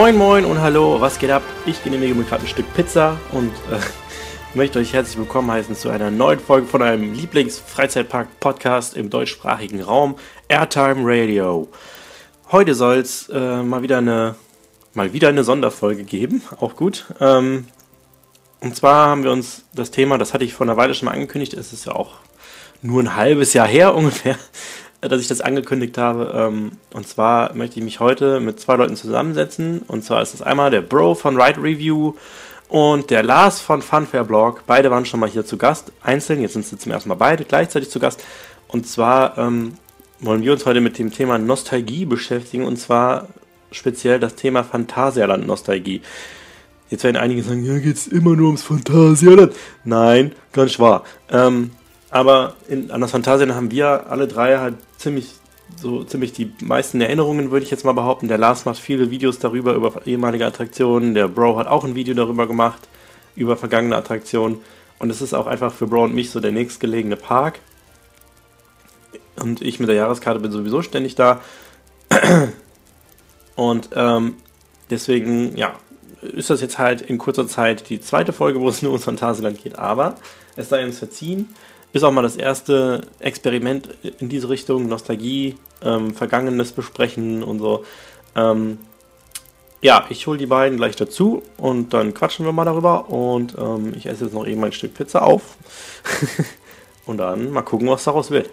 Moin Moin und Hallo, was geht ab? Ich genehmige mir gerade ein Stück Pizza und äh, möchte euch herzlich willkommen heißen zu einer neuen Folge von einem Lieblings-Freizeitpark-Podcast im deutschsprachigen Raum, Airtime Radio. Heute soll es äh, mal wieder eine mal wieder eine Sonderfolge geben, auch gut. Ähm, und zwar haben wir uns das Thema, das hatte ich vor einer Weile schon mal angekündigt, es ist ja auch nur ein halbes Jahr her ungefähr, dass ich das angekündigt habe. Ähm, und zwar möchte ich mich heute mit zwei Leuten zusammensetzen. Und zwar ist es einmal der Bro von Ride Review und der Lars von Funfair Blog. Beide waren schon mal hier zu Gast, einzeln. Jetzt sind sie zum ersten Mal beide gleichzeitig zu Gast. Und zwar ähm, wollen wir uns heute mit dem Thema Nostalgie beschäftigen. Und zwar speziell das Thema Phantasialand Nostalgie. Jetzt werden einige sagen, ja, geht es immer nur ums Phantasialand. Nein, ganz wahr. Ähm, aber in, an das Phantasialand haben wir alle drei halt ziemlich so ziemlich die meisten Erinnerungen, würde ich jetzt mal behaupten. Der Lars macht viele Videos darüber, über ehemalige Attraktionen. Der Bro hat auch ein Video darüber gemacht, über vergangene Attraktionen. Und es ist auch einfach für Bro und mich so der nächstgelegene Park. Und ich mit der Jahreskarte bin sowieso ständig da. Und ähm, deswegen, ja, ist das jetzt halt in kurzer Zeit die zweite Folge, wo es nur ums Phantasialand geht. Aber es sei uns verziehen. Ist auch mal das erste Experiment in diese Richtung, Nostalgie, ähm, Vergangenes besprechen und so. Ähm, ja, ich hole die beiden gleich dazu und dann quatschen wir mal darüber. Und ähm, ich esse jetzt noch eben ein Stück Pizza auf. und dann mal gucken, was daraus wird.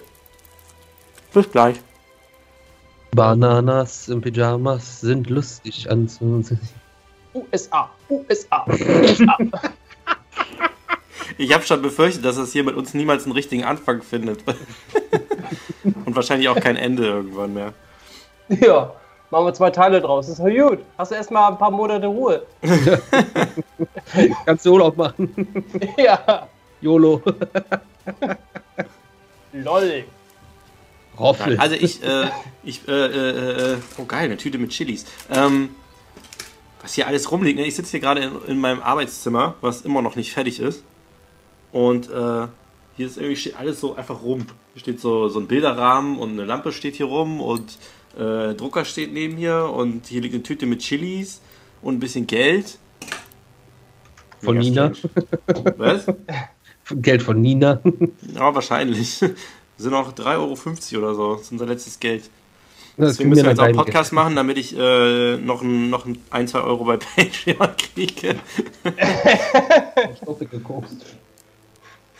Bis gleich. Bananas im Pyjamas sind lustig anzusehen. USA, USA, USA. Ich habe schon befürchtet, dass es hier mit uns niemals einen richtigen Anfang findet. Und wahrscheinlich auch kein Ende irgendwann mehr. Ja, machen wir zwei Teile draus. ist doch gut. Hast du erstmal ein paar Monate Ruhe. Kannst du Urlaub machen. Ja. YOLO. Lol. Roffel. Also ich, äh, ich, äh, äh, äh, oh geil, eine Tüte mit Chilis. Ähm, was hier alles rumliegt, ne? ich sitze hier gerade in, in meinem Arbeitszimmer, was immer noch nicht fertig ist. Und äh, hier ist irgendwie steht alles so einfach rum. Hier steht so, so ein Bilderrahmen und eine Lampe steht hier rum und äh, Drucker steht neben hier und hier liegt eine Tüte mit Chilis und ein bisschen Geld. Von Mega Nina. strange. Was? Geld von Nina. Ja, wahrscheinlich. Sind noch 3,50 Euro oder so. Das ist unser letztes Geld. Das Deswegen müssen wir jetzt auch dein Podcast machen, damit ich äh, noch, ein, noch ein, ein, zwei Euro bei Patreon kriege. Geld. Doppelt gekokst.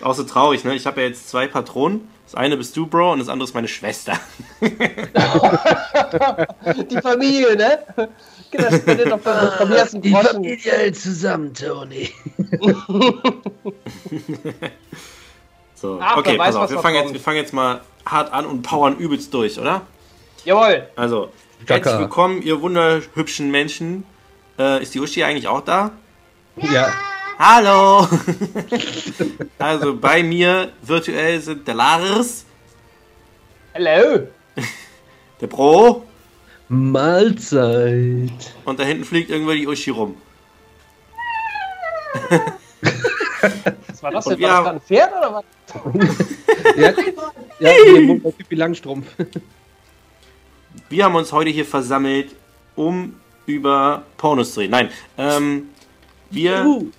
Auch so traurig, ne? Ich habe ja jetzt zwei Patronen. Das eine bist du, Bro, und das andere ist meine Schwester. Die Familie, ne? Das doch von, von mir ersten Groschen. hält zusammen, Tony. So, Ach, okay, weiß, pass auf. was Wir fangen, jetzt, wir fangen jetzt mal hart an und powern übelst durch, oder? Jawohl. Also, Kaka. herzlich willkommen, ihr wunderhübschen Menschen. Äh, ist die Uschi eigentlich auch da? Ja. Hallo! also, bei mir virtuell sind der Lars, Hello. der Bro Mahlzeit. und da hinten fliegt irgendwo die Uschi rum. Was war das denn? wir War das gerade ein Pferd oder was? Ja, ja bei Pippi Langstrumpf. Wir haben uns heute hier versammelt, um über Pornos zu reden. Nein, ähm, wir, Uh,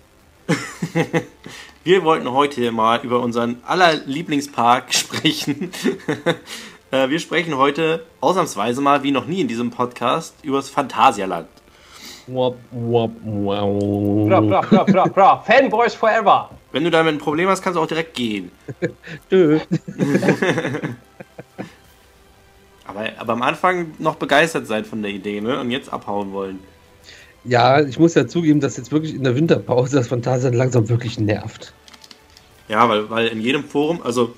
wir wollten heute mal über unseren aller Lieblingspark sprechen. Äh, wir sprechen heute ausnahmsweise mal, wie noch nie in diesem Podcast, über das Phantasialand. wop, wop, Bra, wow. bra, bra, bra, bra. Fanboys forever. Wenn du damit ein Problem hast, kannst du auch direkt gehen. Tschö. Aber, aber am Anfang noch begeistert sein von der Idee, ne? Und jetzt abhauen wollen. Ja, ich muss ja zugeben, dass jetzt wirklich in der Winterpause das Phantasialand langsam wirklich nervt. Ja, weil, weil in jedem Forum, also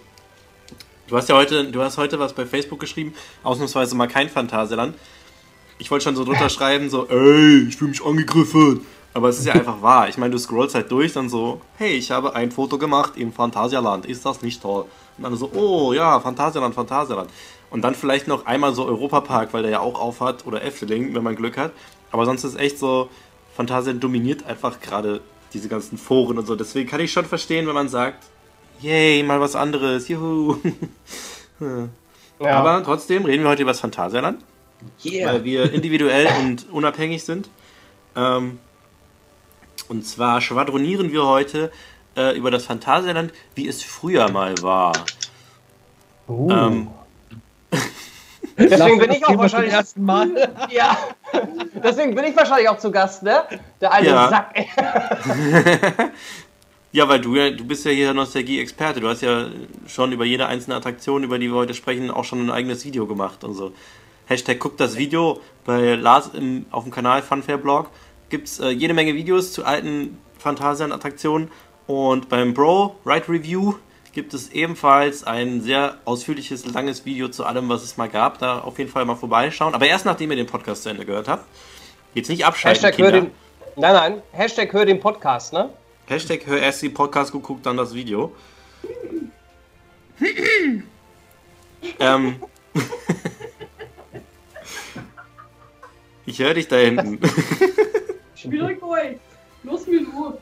du hast ja heute, du hast heute was bei Facebook geschrieben, ausnahmsweise mal kein Phantasialand. Ich wollte schon so drunter schreiben, so, ey, ich fühle mich angegriffen. Aber es ist ja einfach wahr. Ich meine, du scrollst halt durch, dann so, hey, ich habe ein Foto gemacht im Phantasialand. Ist das nicht toll? Und dann so, oh ja, Phantasialand, Phantasialand. Und dann vielleicht noch einmal so Europapark, weil der ja auch auf hat, oder Efteling, wenn man Glück hat. Aber sonst ist echt so, Phantasialand dominiert einfach gerade diese ganzen Foren und so. Deswegen kann ich schon verstehen, wenn man sagt, yay, mal was anderes, juhu. Ja. Aber trotzdem reden wir heute über das Phantasialand, Yeah. weil wir individuell und unabhängig sind. Ähm, und zwar schwadronieren wir heute äh, über das Phantasialand, wie es früher mal war. Uh. Ähm, Deswegen bin ich auch Thema wahrscheinlich. Zum ersten Mal. Ja. Deswegen bin ich wahrscheinlich auch zu Gast, ne? Der alte Ja. Sack, ey. ja, weil du ja, du bist ja hier Nostalgie-Experte. Du hast ja schon über jede einzelne Attraktion, über die wir heute sprechen, auch schon ein eigenes Video gemacht und so. Hashtag guckt das Video bei Lars im, auf dem Kanal Funfair Blog. Gibt's äh, jede Menge Videos zu alten Phantasian-Attraktionen. Und beim Bro Ride Review gibt es ebenfalls ein sehr ausführliches, langes Video zu allem, was es mal gab. Da auf jeden Fall mal vorbeischauen. Aber erst nachdem ihr den Podcast zu Ende gehört habt. Jetzt nicht abschalten, Hashtag hör Kinder. den. Nein, nein. Hashtag hör den Podcast, ne? Hashtag hör erst den Podcast geguckt, dann das Video. ähm. ich höre dich da hinten. Schwierig euch. Los mir nur.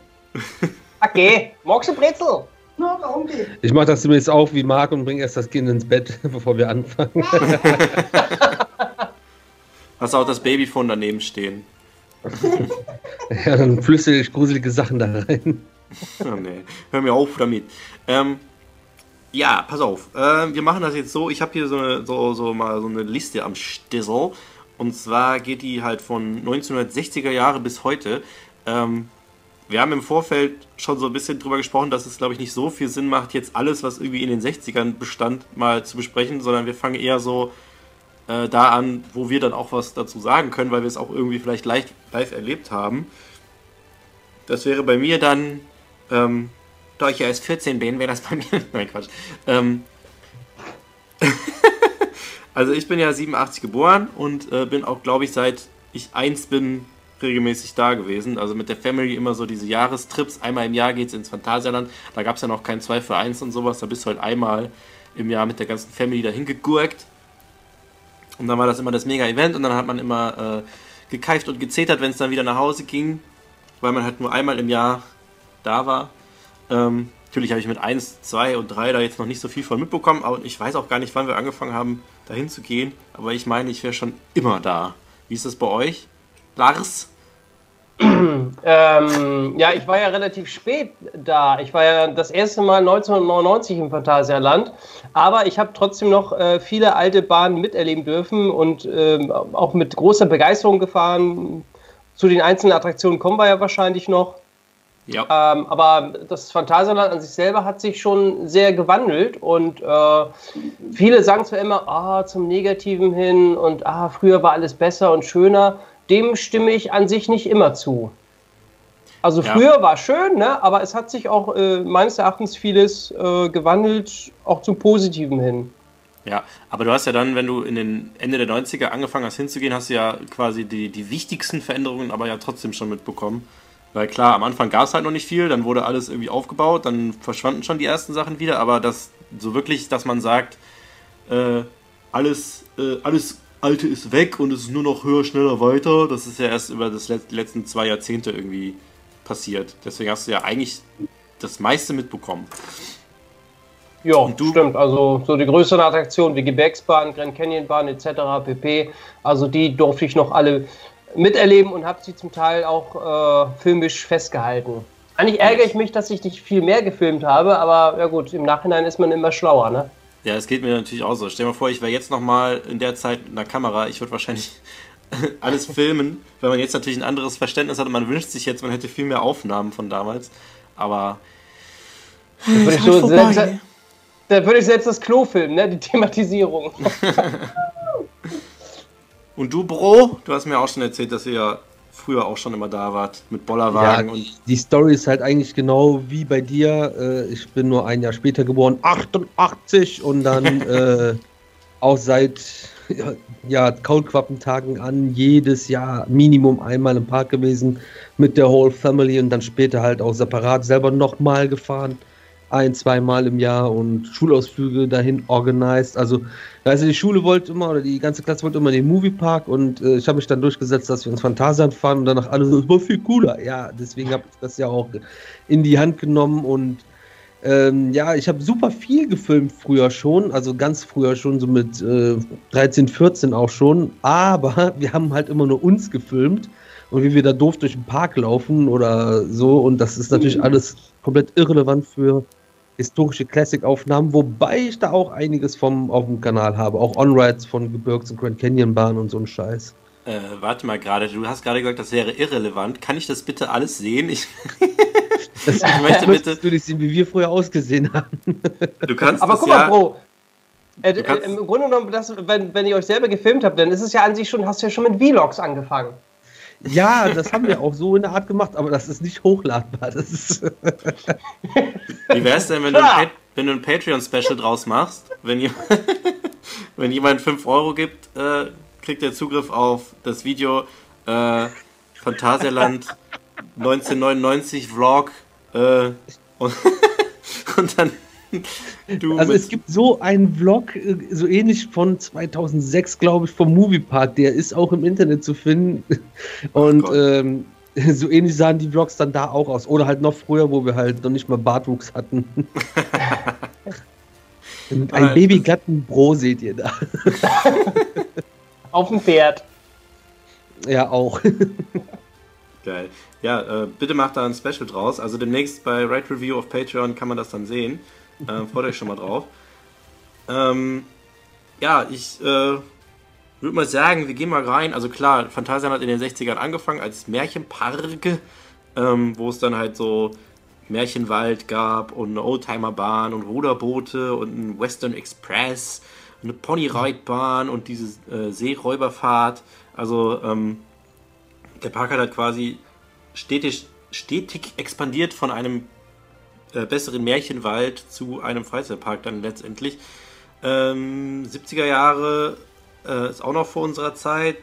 Okay. Magst du Brezel? Na, danke. Ich mache das zumindest auch wie Marc und bringe erst das Kind ins Bett, bevor wir anfangen. Hast auch das Babyphone daneben stehen. Ja, dann flüstere ich gruselige Sachen da rein. Oh, nee. Hör mir auf damit. Ähm, ja, pass auf. Ähm, wir machen das jetzt so. Ich habe hier so, eine, so, so mal so eine Liste am Stissel. Und zwar geht die halt von 1960er Jahre bis heute. Ähm, wir haben im Vorfeld schon so ein bisschen drüber gesprochen, dass es, glaube ich, nicht so viel Sinn macht, jetzt alles, was irgendwie in den 60ern bestand, mal zu besprechen, sondern wir fangen eher so äh, da an, wo wir dann auch was dazu sagen können, weil wir es auch irgendwie vielleicht live, live erlebt haben. Das wäre bei mir dann, ähm, da ich ja erst 14 bin, wäre das bei mir. Nein, Quatsch. Ähm, also ich bin ja 87 geboren und äh, bin auch, glaube ich, seit ich eins bin, regelmäßig da gewesen. Also mit der Family immer so diese Jahrestrips. Einmal im Jahr geht's ins Phantasialand. Da gab es ja noch kein 2 für 1 und sowas. Da bist du halt einmal im Jahr mit der ganzen Family dahin gegurkt. Und dann war das immer das Mega-Event und dann hat man immer äh, gekeift und gezetert, wenn es dann wieder nach Hause ging, weil man halt nur einmal im Jahr da war. Ähm, natürlich habe ich mit 1, 2 und 3 da jetzt noch nicht so viel von mitbekommen, aber ich weiß auch gar nicht, wann wir angefangen haben, dahin zu gehen. Aber ich meine, ich wäre schon immer da. Wie ist das bei euch? Lars? Ähm, ja, ich war ja relativ spät da. Ich war ja das erste Mal 1999 im Phantasialand, aber ich habe trotzdem noch äh, viele alte Bahnen miterleben dürfen und ähm, auch mit großer Begeisterung gefahren. Zu den einzelnen Attraktionen kommen wir ja wahrscheinlich noch. Ja. Ähm, aber das Phantasialand an sich selber hat sich schon sehr gewandelt und äh, viele sagen zwar immer, ah, zum Negativen hin und ah, früher war alles besser und schöner. Dem stimme ich an sich nicht immer zu. Also Ja. früher war schön, ne? aber es hat sich auch äh, meines Erachtens vieles äh, gewandelt, auch zum Positiven hin. Ja, aber du hast ja dann, wenn du in den Ende der 90er angefangen hast hinzugehen, hast du ja quasi die, die wichtigsten Veränderungen aber ja trotzdem schon mitbekommen. Weil klar, am Anfang gab es halt noch nicht viel, dann wurde alles irgendwie aufgebaut, dann verschwanden schon die ersten Sachen wieder, aber das so wirklich, dass man sagt, äh, alles, äh, alles Alte ist weg und es ist nur noch höher, schneller, weiter, das ist ja erst über das let die letzten zwei Jahrzehnte irgendwie passiert. Deswegen hast du ja eigentlich das meiste mitbekommen. Ja, Und du- stimmt. Also so die größeren Attraktionen wie Gebirgsbahn, Grand Canyon Bahn etc. pp. Also die durfte ich noch alle miterleben und habe sie zum Teil auch äh, filmisch festgehalten. Eigentlich ärgere ich mich, dass ich nicht viel mehr gefilmt habe, aber ja gut, im Nachhinein ist man immer schlauer, ne? Ja, es geht mir natürlich auch so. Stell dir mal vor, ich wäre jetzt nochmal in der Zeit mit einer Kamera. Ich würde wahrscheinlich alles filmen, weil man jetzt natürlich ein anderes Verständnis hat und man wünscht sich jetzt, man hätte viel mehr Aufnahmen von damals. Aber. Würde ich halt so selbst, da würde ich selbst das Klo filmen, ne? Die Thematisierung. Und du, Bro, du hast mir auch schon erzählt, dass ihr ja früher auch schon immer da wart mit Bollerwagen Ja, und. Die Story ist halt eigentlich genau wie bei dir. Äh, ich bin nur ein Jahr später geboren, 88 und dann äh, auch seit ja, ja, Kaulquappentagen an jedes Jahr Minimum einmal im Park gewesen mit der Whole Family und dann später halt auch separat selber nochmal gefahren. Ein, zweimal im Jahr und Schulausflüge dahin organisiert. Also, also die Schule wollte immer, oder die ganze Klasse wollte immer in den Moviepark und äh, ich habe mich dann durchgesetzt, dass wir ins Phantasialand fahren und danach alle so, war viel cooler. Ja, deswegen habe ich das ja auch in die Hand genommen und Ähm, ja, ich habe super viel gefilmt früher schon, also ganz früher schon, so mit äh, 13, 14 auch schon. Aber wir haben halt immer nur uns gefilmt und wie wir da doof durch den Park laufen oder so. Und das ist natürlich alles komplett irrelevant für historische Classic-Aufnahmen, wobei ich da auch einiges vom auf dem Kanal habe. Auch On-Rides von Gebirgs- und Grand Canyon-Bahn und so ein Scheiß. Äh, warte mal gerade, du hast gerade gesagt, das wäre irrelevant. Kann ich das bitte alles sehen? Ich, Das ich möchte bitte. du nicht sehen, wie wir früher ausgesehen haben. Du kannst Aber das guck mal, ja. Bro. Äh, äh, Im Grunde genommen, das, wenn, wenn ihr euch selber gefilmt habt, dann ist es ja an sich schon, hast du ja schon mit Vlogs angefangen. Ja, das haben wir auch so in der Art gemacht, aber das ist nicht hochladbar. Das ist, Wie wär's denn, wenn du ein, wenn du ein Patreon-Special draus machst? Wenn, jemand- wenn jemand 5 Euro gibt, äh, kriegt er Zugriff auf das Video äh, Phantasialand 1999 Vlog äh, und, und dann also es gibt so einen Vlog, äh, so ähnlich von 2006, glaube ich, vom Moviepark, der ist auch im Internet zu finden. Und ähm, so ähnlich sahen die Vlogs dann da auch aus. Oder halt noch früher, wo wir halt noch nicht mal Bartwuchs hatten. Ein Aber- babyglatten Bro seht ihr da. Auf dem Pferd. Ja, auch. Geil. Ja, äh, bitte macht da ein Special draus. Also demnächst bei Right Review auf Patreon kann man das dann sehen. Äh, freut euch schon mal drauf. Ähm, ja, ich äh, würde mal sagen, wir gehen mal rein. Also klar, Phantasialand hat in den 60ern angefangen als Märchenpark, ähm, wo es dann halt so Märchenwald gab und eine Oldtimerbahn und Ruderboote und ein Western Express, eine Ponyreitbahn und diese äh, Seeräuberfahrt. Also ähm, der Park hat halt quasi stetig, stetig expandiert von einem äh, besseren Märchenwald zu einem Freizeitpark dann letztendlich. Ähm, 70er Jahre äh, ist auch noch vor unserer Zeit.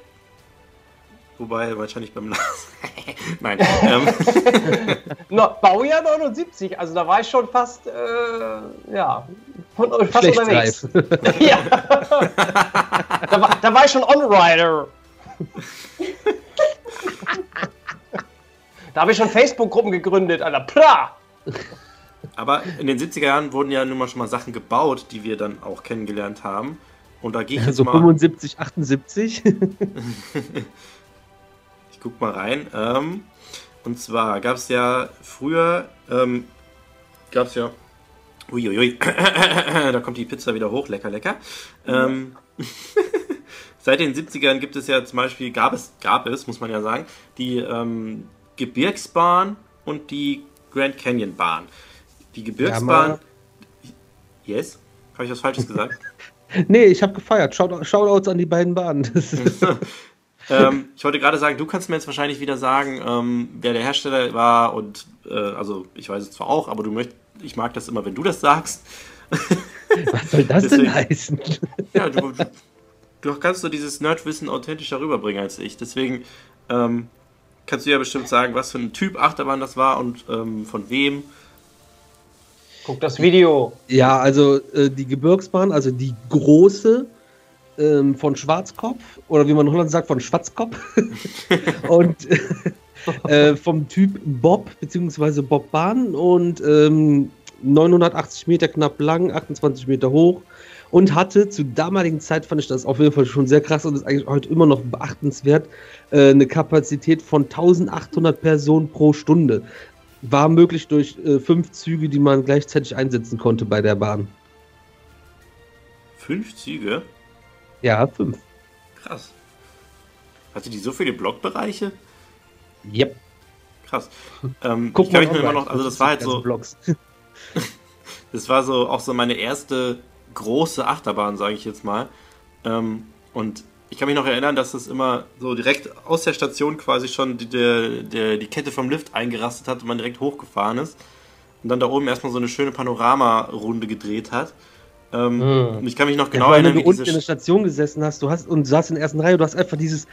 Wobei wahrscheinlich beim Lars. Nein. Ähm, No, Baujahr 79, also da war ich schon fast, äh, ja, von, fast Schlecht unterwegs. reif. ja. da, war, da war ich schon On-Rider. da habe ich schon Facebook-Gruppen gegründet, Alter. Pla! Aber in den 70er Jahren wurden ja nun mal schon mal Sachen gebaut, die wir dann auch kennengelernt haben. Und da gehe ich jetzt So mal. 75, 78. Ich guck mal rein. Ähm, und zwar gab es ja früher, ähm, gab es ja. Uiuiui, da kommt die Pizza wieder hoch, lecker, lecker. Ähm, seit den 70ern gibt es ja zum Beispiel, gab es, gab es, muss man ja sagen, die ähm, Gebirgsbahn und die Grand Canyon Bahn. Die Gebirgsbahn. mal. yes? Habe ich was Falsches gesagt? nee, ich habe gefeiert. Shout Shoutouts an die beiden Bahnen. Ähm, ich wollte gerade sagen, du kannst mir jetzt wahrscheinlich wieder sagen, ähm, wer der Hersteller war und äh, also ich weiß es zwar auch, aber du möchtest, ich mag das immer, wenn du das sagst. was soll das Deswegen- denn heißen? Ja, du, du, du kannst so dieses Nerdwissen authentischer rüberbringen als ich. Deswegen ähm, kannst du ja bestimmt sagen, was für ein Typ Achterbahn das war und ähm, von wem. Guck das Video. Ja, also äh, die Gebirgsbahn, also die große ähm, von Schwarzkopf oder wie man in Holland sagt, von Schwarzkopf. und äh, vom Typ Bob bzw. Bobbahn und ähm, 980 Meter knapp lang, 28 Meter hoch und hatte zu damaligen Zeit, fand ich das auf jeden Fall schon sehr krass und ist eigentlich heute immer noch beachtenswert, äh, eine Kapazität von 1800 Personen pro Stunde. War möglich durch äh, fünf Züge, die man gleichzeitig einsetzen konnte bei der Bahn. Fünf Züge? Ja, fünf. Krass. Hatte die so viele Blockbereiche? Yep. Krass. Ähm, Guck ich mal mich nur immer noch, also das war halt so. Das war so auch so meine erste große Achterbahn, sage ich jetzt mal. Ähm, und ich kann mich noch erinnern, dass das immer so direkt aus der Station quasi schon die, der, die Kette vom Lift eingerastet hat und man direkt hochgefahren ist. Und dann da oben erstmal so eine schöne Panoramarunde gedreht hat. Ähm, Hm. Und ich kann mich noch Ja, genau allem, erinnern, wenn du unten in der Station gesessen hast, du hast und saß in der ersten Reihe, du hast einfach dieses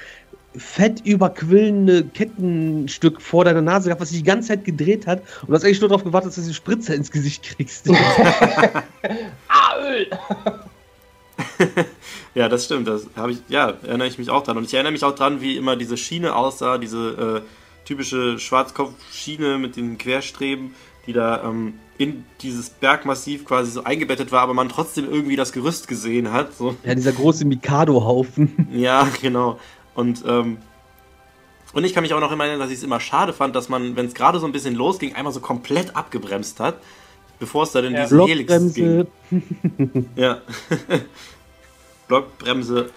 fett überquillende Kettenstück vor deiner Nase gehabt, was sich die ganze Zeit gedreht hat und du hast eigentlich nur darauf gewartet, dass du diese Spritze ins Gesicht kriegst. Ah, Öl! Ja, das stimmt. Das habe ich, ja, erinnere ich mich auch dran. Und ich erinnere mich auch dran, wie immer diese Schiene aussah, diese äh, typische Schwarzkopfschiene mit den Querstreben, die da ähm, in dieses Bergmassiv quasi so eingebettet war, aber man trotzdem irgendwie das Gerüst gesehen hat. So. Ja, dieser große Mikado-Haufen. Ja, genau. Und, ähm, und ich kann mich auch noch immer erinnern, dass ich es immer schade fand, dass man, wenn es gerade so ein bisschen losging, einmal so komplett abgebremst hat, bevor es dann in Ja. diese Helix ging. Ja. Blockbremse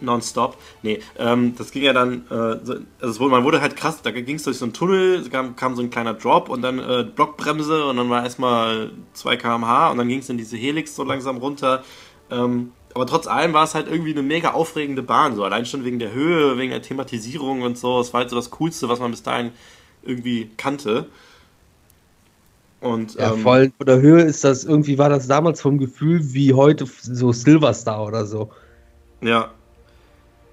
nonstop. Nee, ähm, das ging ja dann, äh, so, also man wurde halt krass, da ging es durch so einen Tunnel, kam, kam so ein kleiner Drop und dann äh, Blockbremse und dann war erstmal 2 km/h und dann ging es in diese Helix so langsam runter. Ähm, aber trotz allem war es halt irgendwie eine mega aufregende Bahn, so allein schon wegen der Höhe, wegen der Thematisierung und so. Es war halt so das Coolste, was man bis dahin irgendwie kannte. Und Ja, ähm, vor allem von der Höhe ist das, irgendwie war das damals vom Gefühl wie heute so Silverstar oder so. ja,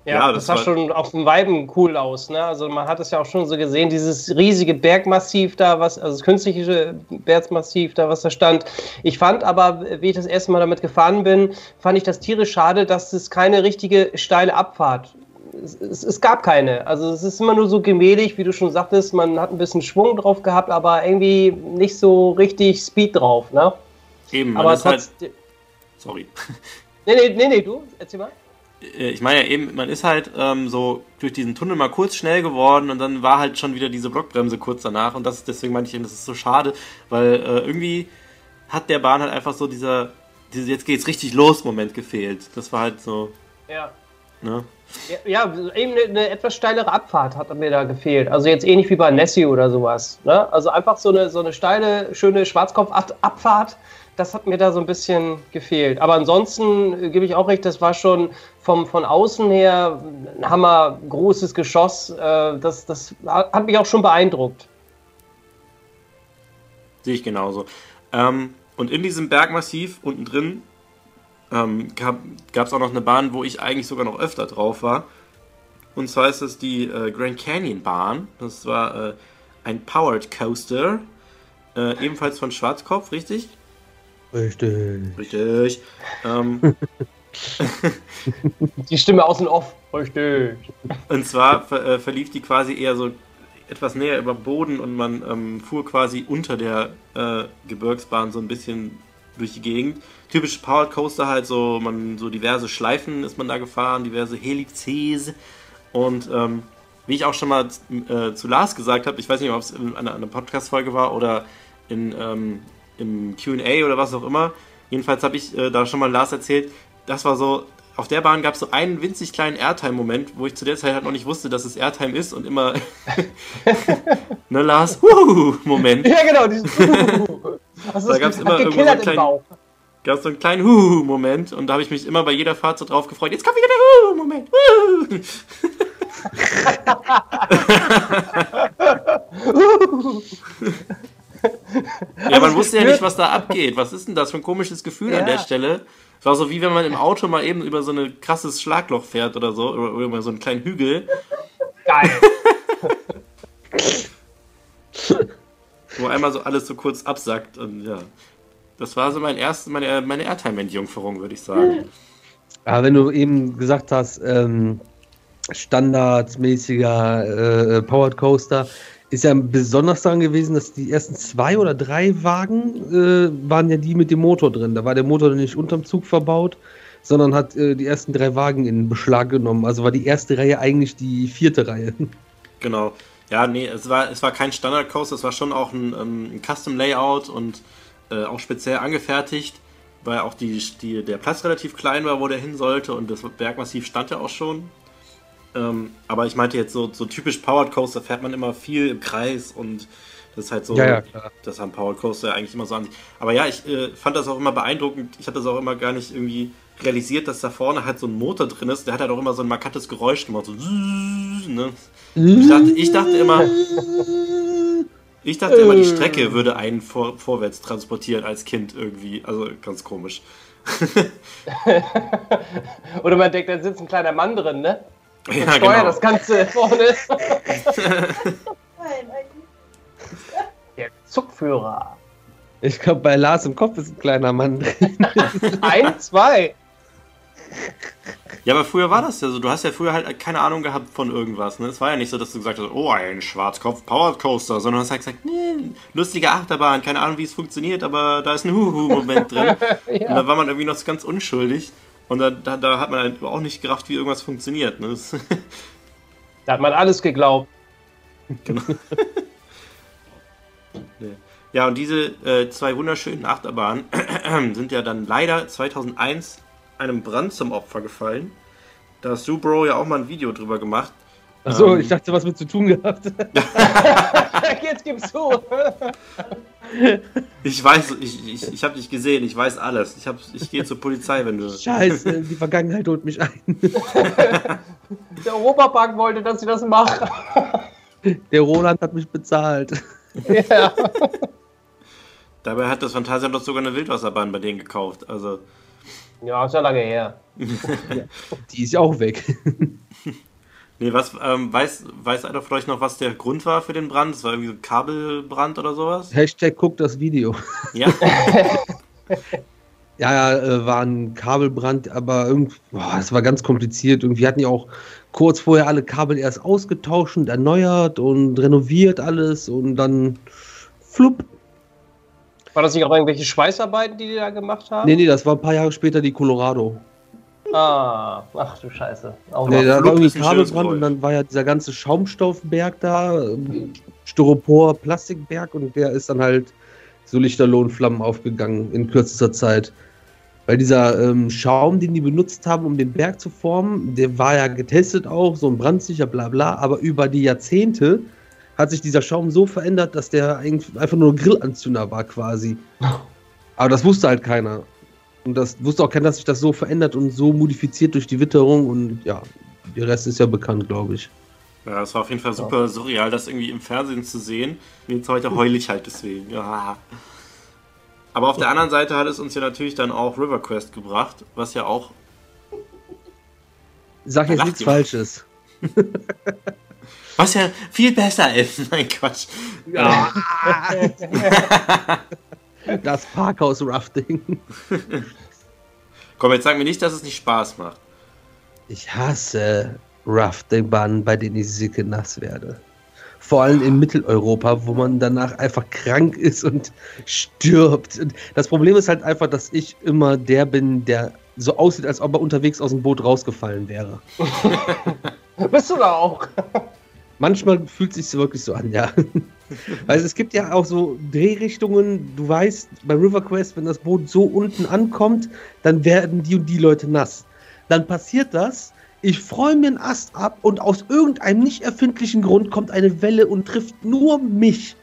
Ja, Ja, das, das sah war- schon auf dem Weiben cool aus. Ne? Also man hat es ja auch schon so gesehen, dieses riesige Bergmassiv da, was, also das künstliche Bergmassiv da, was da stand. Ich fand aber, wie ich das erste Mal damit gefahren bin, fand ich das tierisch schade, dass es keine richtige steile Abfahrt es, es, es gab keine. Also es ist immer nur so gemählich, wie du schon sagtest, man hat ein bisschen Schwung drauf gehabt, aber irgendwie nicht so richtig Speed drauf. Ne? eben. Man Aber ist halt, trotzdem. sorry. Nee, nee, nee, nee, du, erzähl mal. Äh, ich meine ja eben, man ist halt ähm, so durch diesen Tunnel mal kurz schnell geworden und dann war halt schon wieder diese Blockbremse kurz danach und das ist deswegen meinte ich eben, das ist so schade, weil äh, irgendwie hat der Bahn halt einfach so dieser, diese jetzt geht's richtig los Moment gefehlt. Das war halt so, Ja. Ne? Ja, ja, eben eine, eine etwas steilere Abfahrt hat mir da gefehlt. Also jetzt ähnlich wie bei Nessie oder sowas. Ne? Also einfach so eine, so eine steile, schöne Schwarzkopf-Abfahrt, das hat mir da so ein bisschen gefehlt. Aber ansonsten äh, gebe ich auch recht, das war schon vom, von außen her ein hammer großes Geschoss. Äh, das, das hat mich auch schon beeindruckt. Sehe ich genauso. Ähm, und in diesem Bergmassiv unten drin ähm, gab es auch noch eine Bahn, wo ich eigentlich sogar noch öfter drauf war. Und zwar ist es die äh, Grand Canyon Bahn. Das war äh, ein Powered Coaster. Äh, ebenfalls von Schwarzkopf, richtig? Richtig. Richtig. Ähm, Die Stimme aus dem Off. Richtig. und zwar ver äh, verlief die quasi eher so etwas näher über Boden und man ähm, fuhr quasi unter der äh, Gebirgsbahn so ein bisschen durch die Gegend. Typisch Powered Coaster halt so, man so diverse Schleifen ist man da gefahren, diverse Helixes und ähm, wie ich auch schon mal äh, zu Lars gesagt habe, ich weiß nicht, ob es in einer, einer Podcast-Folge war oder in, ähm, im QA oder was auch immer. Jedenfalls habe ich äh, da schon mal Lars erzählt, das war so, auf der Bahn gab es so einen winzig kleinen Airtime-Moment, wo ich zu der Zeit halt noch nicht wusste, dass es Airtime ist und immer, ne Lars, Wuhu, Moment. Ja, genau. Dieses, also Da gab's hat immer irgendwo so einen kleinen-. Gab es so einen kleinen Huhu-Moment und da habe ich mich immer bei jeder Fahrt so drauf gefreut. Jetzt kommt wieder der Huhu-Moment. Huhu. ja, man wusste ja nicht, was da abgeht. Was ist denn das für ein komisches Gefühl an Ja. der Stelle? Es war so wie wenn man im Auto mal eben über so ein krasses Schlagloch fährt oder so, oder oder über so einen kleinen Hügel, Geil. wo einmal so alles so kurz absackt und ja. Das war so mein erst, meine, meine Airtime-Entjungferung, würde ich sagen. Aber wenn du eben gesagt hast, ähm, standardmäßiger äh, Powered Coaster, ist ja besonders daran gewesen, dass die ersten zwei oder drei Wagen äh, waren ja die mit dem Motor drin. Da war der Motor nicht unterm Zug verbaut, sondern hat äh, die ersten drei Wagen in Beschlag genommen. Also war die erste Reihe eigentlich die vierte Reihe. Genau. Ja, nee, es war, es war kein Standard-Coaster, es war schon auch ein, ähm, ein Custom-Layout und äh, auch speziell angefertigt, weil auch die, die, der Platz relativ klein war, wo der hin sollte und das Bergmassiv stand ja auch schon. Ähm, aber ich meinte jetzt so, so typisch Powered Coaster fährt man immer viel im Kreis und das ist halt so, Ja, ja, das haben Powered Coaster eigentlich immer so an sich. Aber ja, ich äh, fand das auch immer beeindruckend. Ich habe das auch immer gar nicht irgendwie realisiert, dass da vorne halt so ein Motor drin ist. Der hat halt auch immer so ein markantes Geräusch gemacht. So, ne? Ich dachte, ich dachte immer, ich dachte immer, die Strecke würde einen vor, vorwärts transportieren als Kind irgendwie. Also ganz komisch. Oder man denkt, da sitzt ein kleiner Mann drin, ne? Ja, Steuert genau. das Ganze vorne. Der Zugführer. Ich glaube, bei Lars im Kopf ist ein kleiner Mann drin. Ein, zwei. Ja, aber früher war das ja so. Du hast ja früher halt keine Ahnung gehabt von irgendwas. Ne? Es war ja nicht so, dass du gesagt hast, oh, ein Schwarzkopf Power Coaster, sondern du hast halt gesagt, nee, lustige Achterbahn, keine Ahnung, wie es funktioniert, aber da ist ein Huhu-Moment drin. ja. Und da war man irgendwie noch ganz unschuldig. Und da, da, da hat man halt auch nicht gerafft, wie irgendwas funktioniert. Ne? da hat man alles geglaubt. Genau. Ja, und diese äh, zwei wunderschönen Achterbahnen sind ja dann leider 2001 einem Brand zum Opfer gefallen. Da hast du, Bro, ja auch mal ein Video drüber gemacht. Achso, ähm, ich dachte, was mit zu tun gehabt. Jetzt gibst du. ich weiß, ich, ich, ich habe dich gesehen, ich weiß alles. Ich, ich gehe zur Polizei, wenn du. Scheiße, die Vergangenheit holt mich ein. Der Europapark wollte, dass ich das mache. Der Roland hat mich bezahlt. Ja. Dabei hat das Phantasialand doch sogar eine Wildwasserbahn bei denen gekauft. Also. Ja, ist ja lange her. ja, die ist ja auch weg. nee, was, ähm, weiß, weiß einer von euch noch, was der Grund war für den Brand? Es war irgendwie so ein Kabelbrand oder sowas? Hashtag guckt das Video. Ja. ja, ja, äh, war ein Kabelbrand, aber irgendwie, boah, es war ganz kompliziert. Irgendwie hatten die auch kurz vorher alle Kabel erst ausgetauscht und erneuert und renoviert alles und dann flupp, war das nicht auch irgendwelche Schweißarbeiten, die die da gemacht haben? Nee, nee, das war ein paar Jahre später die Colorado. Ah, ach du Scheiße. Auch nee, da war irgendwie Kabelbrand und dann war ja dieser ganze Schaumstoffberg da, Styropor, Plastikberg und der ist dann halt so Lichterlohnflammen aufgegangen in kürzester Zeit. Weil dieser ähm, Schaum, den die benutzt haben, um den Berg zu formen, der war ja getestet auch, so ein brandsicher, bla bla, aber über die Jahrzehnte hat sich dieser Schaum so verändert, dass der einfach nur Grillanzünder war quasi. Aber das wusste halt keiner. Und das wusste auch keiner, dass sich das so verändert und so modifiziert durch die Witterung und ja, der Rest ist ja bekannt, glaube ich. Ja, es war auf jeden Fall super ja. surreal, das irgendwie im Fernsehen zu sehen. Und jetzt heute heul ich halt deswegen. Ja. Aber auf der anderen Seite hat es uns ja natürlich dann auch River Quest gebracht, was ja auch. Sag jetzt nichts Falsches. Was ja viel besser ist. Nein, Quatsch. Ja. das Parkhaus-Rafting. Komm, jetzt sag mir nicht, dass es nicht Spaß macht. Ich hasse Raftingbahnen, bei denen ich sicke nass werde. Vor allem in Mitteleuropa, wo man danach einfach krank ist und stirbt. Und das Problem ist halt einfach, dass ich immer der bin, der so aussieht, als ob er unterwegs aus dem Boot rausgefallen wäre. Bist du da auch? Manchmal fühlt es sich wirklich so an, ja. Also es gibt ja auch so Drehrichtungen, du weißt, bei River Quest, wenn das Boot so unten ankommt, dann werden die und die Leute nass. Dann passiert das, ich freue mir einen Ast ab und aus irgendeinem nicht erfindlichen Grund kommt eine Welle und trifft nur mich.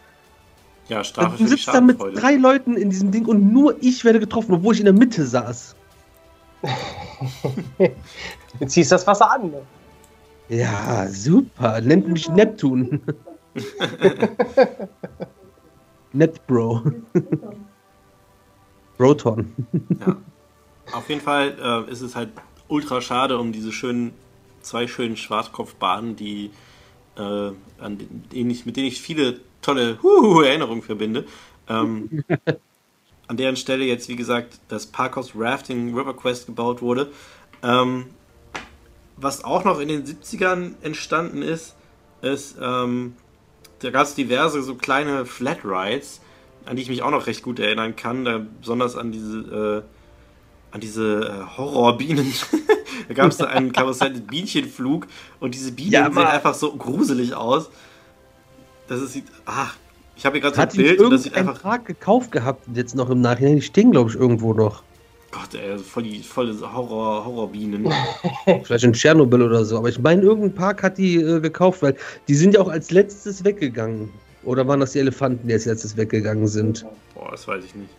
Ja, Strafe Du sitzt da mit drei Leuten in diesem Ding und nur ich werde getroffen, obwohl ich in der Mitte saß. Jetzt ziehst das Wasser an. Ne? Ja, super. Nennt mich Neptun. Netbro. Proton. ja. Auf jeden Fall äh, ist es halt ultra schade um diese schönen, zwei schönen Schwarzkopfbahnen, die äh, an denen ich, mit denen ich viele tolle Huhu Erinnerungen verbinde. Ähm, an deren Stelle jetzt, wie gesagt, das Parkhaus Rafting River Quest gebaut wurde. Ähm, was auch noch in den 70ern entstanden ist, ist, ähm, da gab es diverse so kleine Flat Rides, an die ich mich auch noch recht gut erinnern kann, da, besonders an diese, äh, an diese äh, Horrorbienen. da gab es da einen Karussell mit Bienchenflug und diese Bienen ja, sehen einfach so gruselig aus. Das ist, ach, ich habe hier gerade so ein Bild und das sieht einfach. Park gekauft gehabt jetzt noch im Nachhinein. Die stehen, glaube ich, irgendwo noch. Gott, ey, voll die volle Horror, Horrorbienen. Vielleicht in Tschernobyl oder so. Aber ich meine, irgendein Park hat die äh, gekauft, weil die sind ja auch als letztes weggegangen. Oder waren das die Elefanten, die als letztes weggegangen sind? Boah, das weiß ich nicht.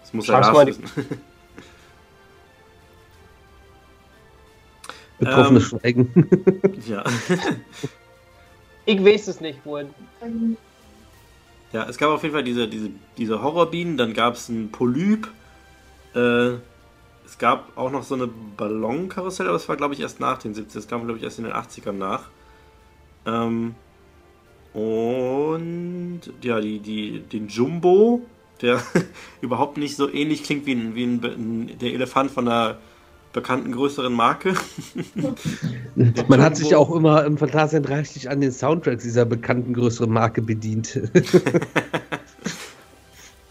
Das muss er wissen. Betroffenes ähm, Schweigen. ja. ich weiß es nicht, wohin. Ja, es gab auf jeden Fall diese, diese, diese Horrorbienen, dann gab es ein Polyp. Äh, es gab auch noch so eine Ballonkarussell, aber das war, glaube ich, erst nach den 70ern. Das kam, glaube ich, erst in den 80ern nach. Ähm, und ja, die, die, den Jumbo, der überhaupt nicht so ähnlich klingt wie, ein, wie ein, der Elefant von der bekannten größeren Marke. Man hat sich auch immer im Phantasialand reichlich an den Soundtracks dieser bekannten größeren Marke bedient.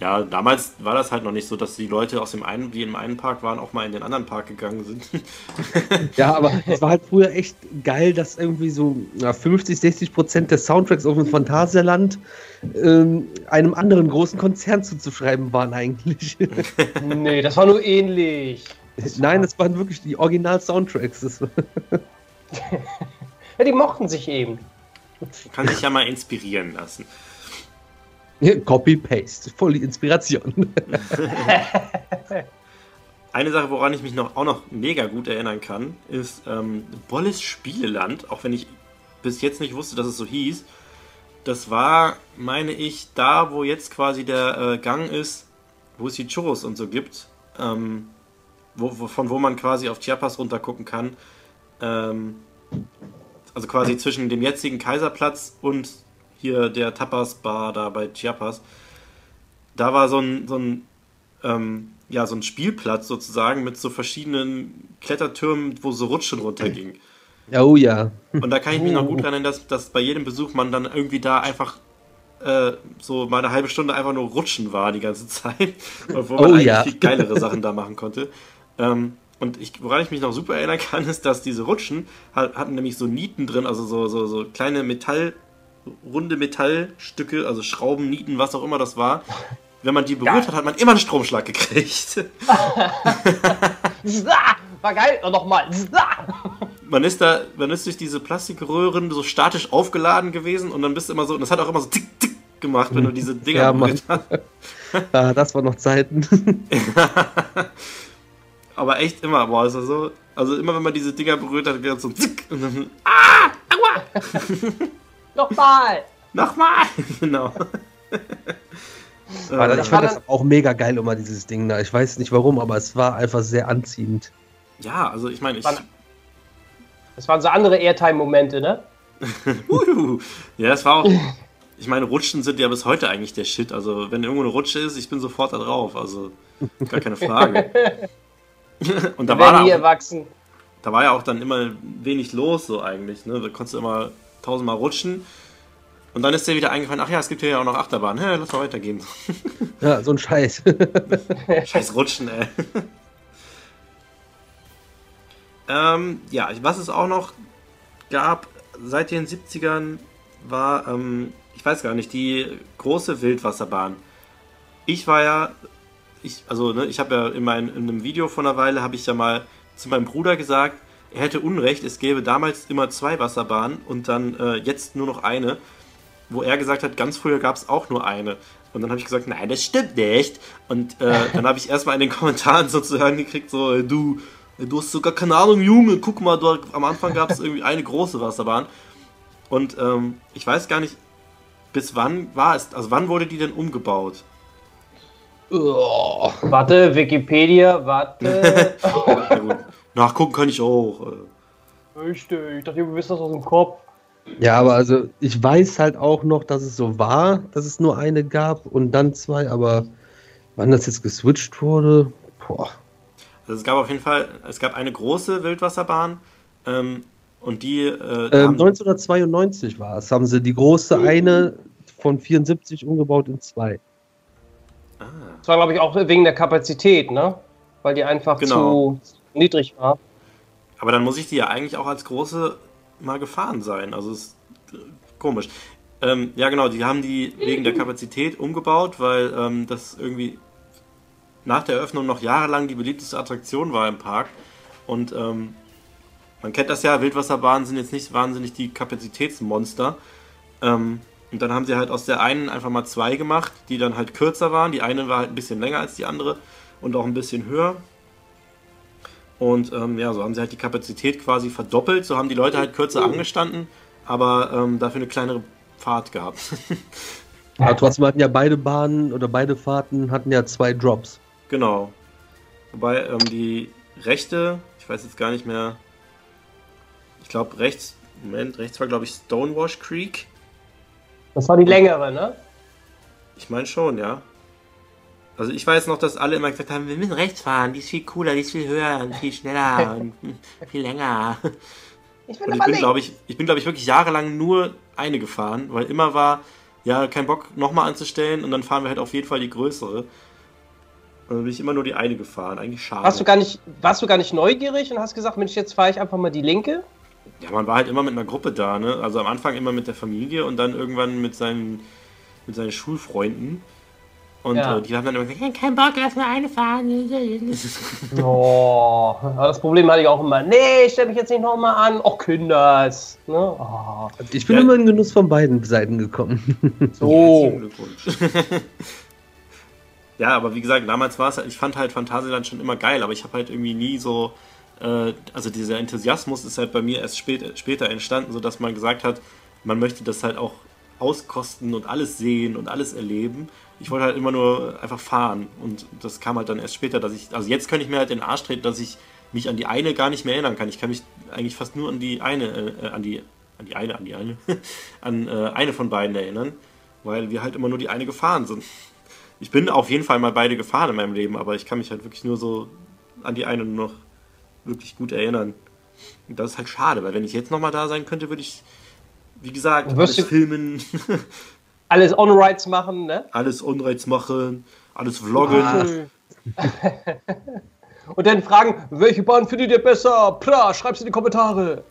Ja, damals war das halt noch nicht so, dass die Leute aus dem einen, die im einen Park waren, auch mal in den anderen Park gegangen sind. ja, aber es war halt früher echt geil, dass irgendwie so ja, 50, 60 Prozent des Soundtracks auf dem Phantasialand ähm, einem anderen großen Konzern zuzuschreiben waren eigentlich. nee, das war nur ähnlich. Nein, das waren wirklich die Original-Soundtracks. ja, die mochten sich eben. Kann sich ja mal inspirieren lassen. Copy-Paste, voll die Inspiration. Eine Sache, woran ich mich noch, auch noch mega gut erinnern kann, ist ähm, Bolles Spieleland, auch wenn ich bis jetzt nicht wusste, dass es so hieß. Das war, meine ich, da, wo jetzt quasi der äh, Gang ist, wo es die Churros und so gibt, ähm, wo, wo, von wo man quasi auf Chiapas runter gucken kann. Ähm, also quasi zwischen dem jetzigen Kaiserplatz und hier der Tapas-Bar da bei Chiapas, da war so ein, so ein, ähm, ja, so ein Spielplatz sozusagen mit so verschiedenen Klettertürmen, wo so Rutschen runterging. Oh ja. Und da kann ich mich noch gut erinnern, dass, dass bei jedem Besuch man dann irgendwie da einfach äh, so mal eine halbe Stunde einfach nur rutschen war die ganze Zeit. Obwohl man oh, eigentlich ja. viel geilere Sachen da machen konnte. Ähm, und ich, woran ich mich noch super erinnern kann, ist, dass diese Rutschen hatten nämlich so Nieten drin, also so, so, so kleine Metall- runde Metallstücke, also Schrauben, Nieten, was auch immer das war. Wenn man die berührt ja. hat, hat man immer einen Stromschlag gekriegt. war geil, und nochmal. man ist da, man ist durch diese Plastikröhren so statisch aufgeladen gewesen und dann bist du immer so, und das hat auch immer so tick, tick gemacht, wenn du diese Dinger ja, berührt hast. ja, das war noch Zeiten. Aber echt immer, boah, ist das so. Also immer wenn man diese Dinger berührt hat, geht so zick und dann. Ah! Aua! Nochmal! Nochmal! genau. Aber ich fand das auch mega geil immer, dieses Ding da. Ich weiß nicht warum, aber es war einfach sehr anziehend. Ja, also ich meine, ich. Das waren so andere Airtime-Momente, ne? ja, es war auch. Ich meine, Rutschen sind ja bis heute eigentlich der Shit. Also, wenn irgendwo eine Rutsche ist, ich bin sofort da drauf. Also, gar keine Frage. Und da war, da, auch, da war ja auch dann immer wenig los, so eigentlich. Ne? Da konntest du immer tausendmal rutschen. Und dann ist dir wieder eingefallen, ach ja, es gibt hier ja auch noch Achterbahn. Hä, lass mal weitergehen. Ja, so ein Scheiß. Scheiß Rutschen, ey. ähm, ja, was es auch noch gab seit den 70ern war, ähm, ich weiß gar nicht, die große Wildwasserbahn. Ich war ja, ich, also ne, ich habe ja in, mein, in einem Video vor einer Weile, habe ich ja mal zu meinem Bruder gesagt, er hätte Unrecht, es gäbe damals immer zwei Wasserbahnen und dann äh, jetzt nur noch eine, wo er gesagt hat, ganz früher gab es auch nur eine. Und dann habe ich gesagt, nein, das stimmt nicht. Und äh, dann habe ich erstmal in den Kommentaren sozusagen gekriegt, so, du, du hast sogar keine Ahnung, Junge, guck mal, du, am Anfang gab es irgendwie eine große Wasserbahn. Und ähm, ich weiß gar nicht, bis wann war es, also wann wurde die denn umgebaut? Oh. Warte, Wikipedia, warte. Nachgucken kann ich auch. Richtig, ich dachte, ihr wisst das aus dem Kopf. Ja, aber also ich weiß halt auch noch, dass es so war, dass es nur eine gab und dann zwei, aber wann das jetzt geswitcht wurde, boah. Also es gab auf jeden Fall, es gab eine große Wildwasserbahn ähm, und die. Äh, ähm, 1992 war es, haben sie die große eine von 74 umgebaut in zwei. Ah. Das war, glaube ich, auch wegen der Kapazität, ne? Weil die einfach genau. zu niedrig war. Aber dann muss ich die ja eigentlich auch als große mal gefahren sein. Also ist komisch. Ähm, ja, genau, die haben die wegen der Kapazität umgebaut, weil ähm, das irgendwie nach der Eröffnung noch jahrelang die beliebteste Attraktion war im Park. Und ähm, man kennt das ja, Wildwasserbahnen sind jetzt nicht wahnsinnig die Kapazitätsmonster. Und dann haben sie halt aus der einen einfach mal zwei gemacht, die dann halt kürzer waren. Die eine war halt ein bisschen länger als die andere und auch ein bisschen höher. Und ähm, ja, so haben sie halt die Kapazität quasi verdoppelt. So haben die Leute halt kürzer angestanden, aber ähm, dafür eine kleinere Fahrt gehabt. aber trotzdem hatten ja beide Bahnen oder beide Fahrten hatten ja zwei Drops. Genau. Wobei ähm, die rechte, ich weiß jetzt gar nicht mehr, ich glaube rechts, Moment, rechts war glaube ich Stonewash Creek. Das war die längere, ne? Ich meine schon, ja. Also ich weiß noch, dass alle immer gesagt haben, wir müssen rechts fahren, die ist viel cooler, die ist viel höher und viel schneller und viel länger. Ich Und ich bin, glaube ich, ich bin, glaube ich, wirklich jahrelang nur eine gefahren, weil immer war, ja, kein Bock nochmal anzustellen und dann fahren wir halt auf jeden Fall die größere. Und dann bin ich immer nur die eine gefahren, eigentlich schade. Warst du, gar nicht, warst du gar nicht neugierig und hast gesagt, Mensch, jetzt fahre ich einfach mal die linke? Ja, man war halt immer mit einer Gruppe da, ne? Also am Anfang immer mit der Familie und dann irgendwann mit seinen, mit seinen Schulfreunden. Und Ja. äh, die haben dann immer gesagt, kein Bock, lass mal eine fahren. Oh, aber das Problem hatte ich auch immer. Nee, ich stell mich jetzt nicht nochmal an. Och, Kinders. Ne? Oh, ich bin Ja. immer in Genuss von beiden Seiten gekommen. so. Herzlichen Glückwunsch. ja, aber wie gesagt, damals war es halt, ich fand halt Phantasialand schon immer geil, aber ich habe halt irgendwie nie so, äh, also dieser Enthusiasmus ist halt bei mir erst spät, später entstanden, sodass man gesagt hat, man möchte das halt auch auskosten und alles sehen und alles erleben. Ich wollte halt immer nur einfach fahren und das kam halt dann erst später, dass ich, also jetzt könnte ich mir halt den Arsch treten, dass ich mich an die eine gar nicht mehr erinnern kann. Ich kann mich eigentlich fast nur an die eine, äh, an die, an die eine, an die eine, an äh, eine von beiden erinnern, weil wir halt immer nur die eine gefahren sind. Ich bin auf jeden Fall mal beide gefahren in meinem Leben, aber ich kann mich halt wirklich nur so an die eine nur noch wirklich gut erinnern. Und das ist halt schade, weil wenn ich jetzt nochmal da sein könnte, würde ich, wie gesagt, alles filmen, Alles On-Rides machen, ne? alles Unreiz machen, alles vloggen. Ah. Und dann fragen, welche Bahn findet ihr besser? Pra, schreib's in die Kommentare.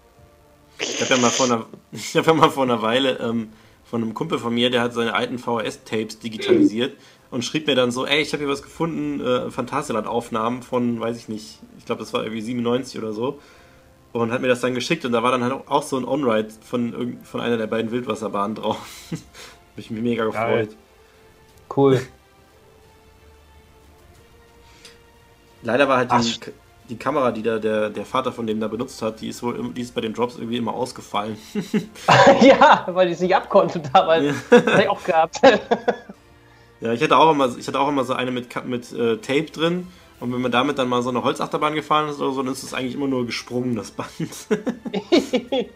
Ich habe ja mal vor einer, ich hab ja mal vor einer Weile ähm, von einem Kumpel von mir, der hat seine alten VHS-Tapes digitalisiert und schrieb mir dann so, ey, ich habe hier was gefunden, äh, Phantasialand-Aufnahmen von, weiß ich nicht, ich glaube, das war irgendwie 97 oder so. Und hat mir das dann geschickt und da war dann halt auch so ein On-Ride von, von einer der beiden Wildwasserbahnen drauf. Hab ich mich mega Geil. gefreut. Cool. Leider war halt Ach, die, die Kamera, die da der, der Vater von dem da benutzt hat, die ist wohl die ist bei den Drops irgendwie immer ausgefallen. ja, weil die es nicht abkonnten damals. Ja. Das hab ich auch gehabt. Ja, ich hatte auch immer, ich hatte auch immer so eine mit, mit äh, Tape drin. Und wenn man damit dann mal so eine Holzachterbahn gefahren ist oder so, dann ist es eigentlich immer nur gesprungen, das Band.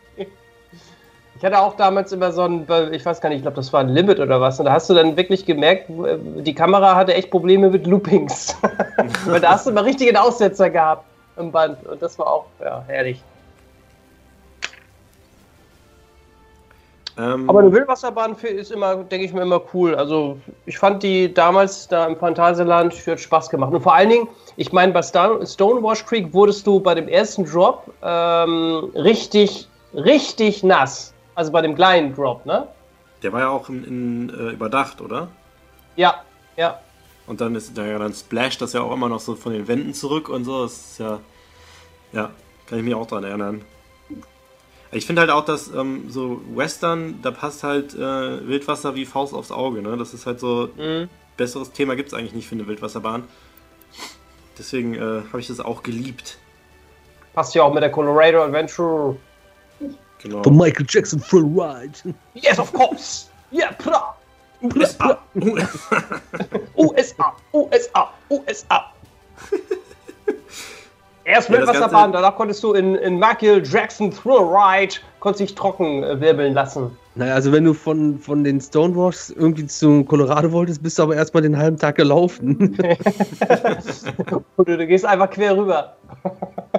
Ich hatte auch damals immer so ein, ich weiß gar nicht, ich glaube, das war ein Limit oder was. Und da hast du dann wirklich gemerkt, die Kamera hatte echt Probleme mit Loopings. Weil da hast du immer richtigen Aussetzer gehabt im Band. Und das war auch, ja, herrlich. Ähm, Aber eine Wildwasserbahn ist immer, denke ich mir, immer cool. Also ich fand die damals da im Phantasialand, hat Spaß gemacht. Und vor allen Dingen, ich meine, bei Stonewash Creek wurdest du bei dem ersten Drop ähm, richtig, richtig nass. Also bei dem kleinen Drop, ne? der war ja auch in, in, äh, überdacht, oder? Ja, ja. Und dann ist da ja dann splasht das ja auch immer noch so von den Wänden zurück und so. Das ist ja. Ja, kann ich mich auch dran erinnern. Ich finde halt auch, dass ähm, so Western, da passt halt äh, Wildwasser wie Faust aufs Auge, ne? Das ist halt so. Mhm. Besseres Thema gibt es eigentlich nicht für eine Wildwasserbahn. Deswegen äh, habe ich das auch geliebt. Passt ja auch mit der Colorado Adventure. Genau. The Michael Jackson Full Ride. Yes, of course. Yeah, pra. USA. USA, USA, USA. Erst Ja, das Wildwasserbahn, Ganze- danach konntest du in, in Michael Jackson Thrill Ride, konntest dich trocken äh, wirbeln lassen. Naja, also wenn du von, von den Stonewalls irgendwie zu Colorado wolltest, bist du aber erstmal den halben Tag gelaufen. Und du, du gehst einfach quer rüber.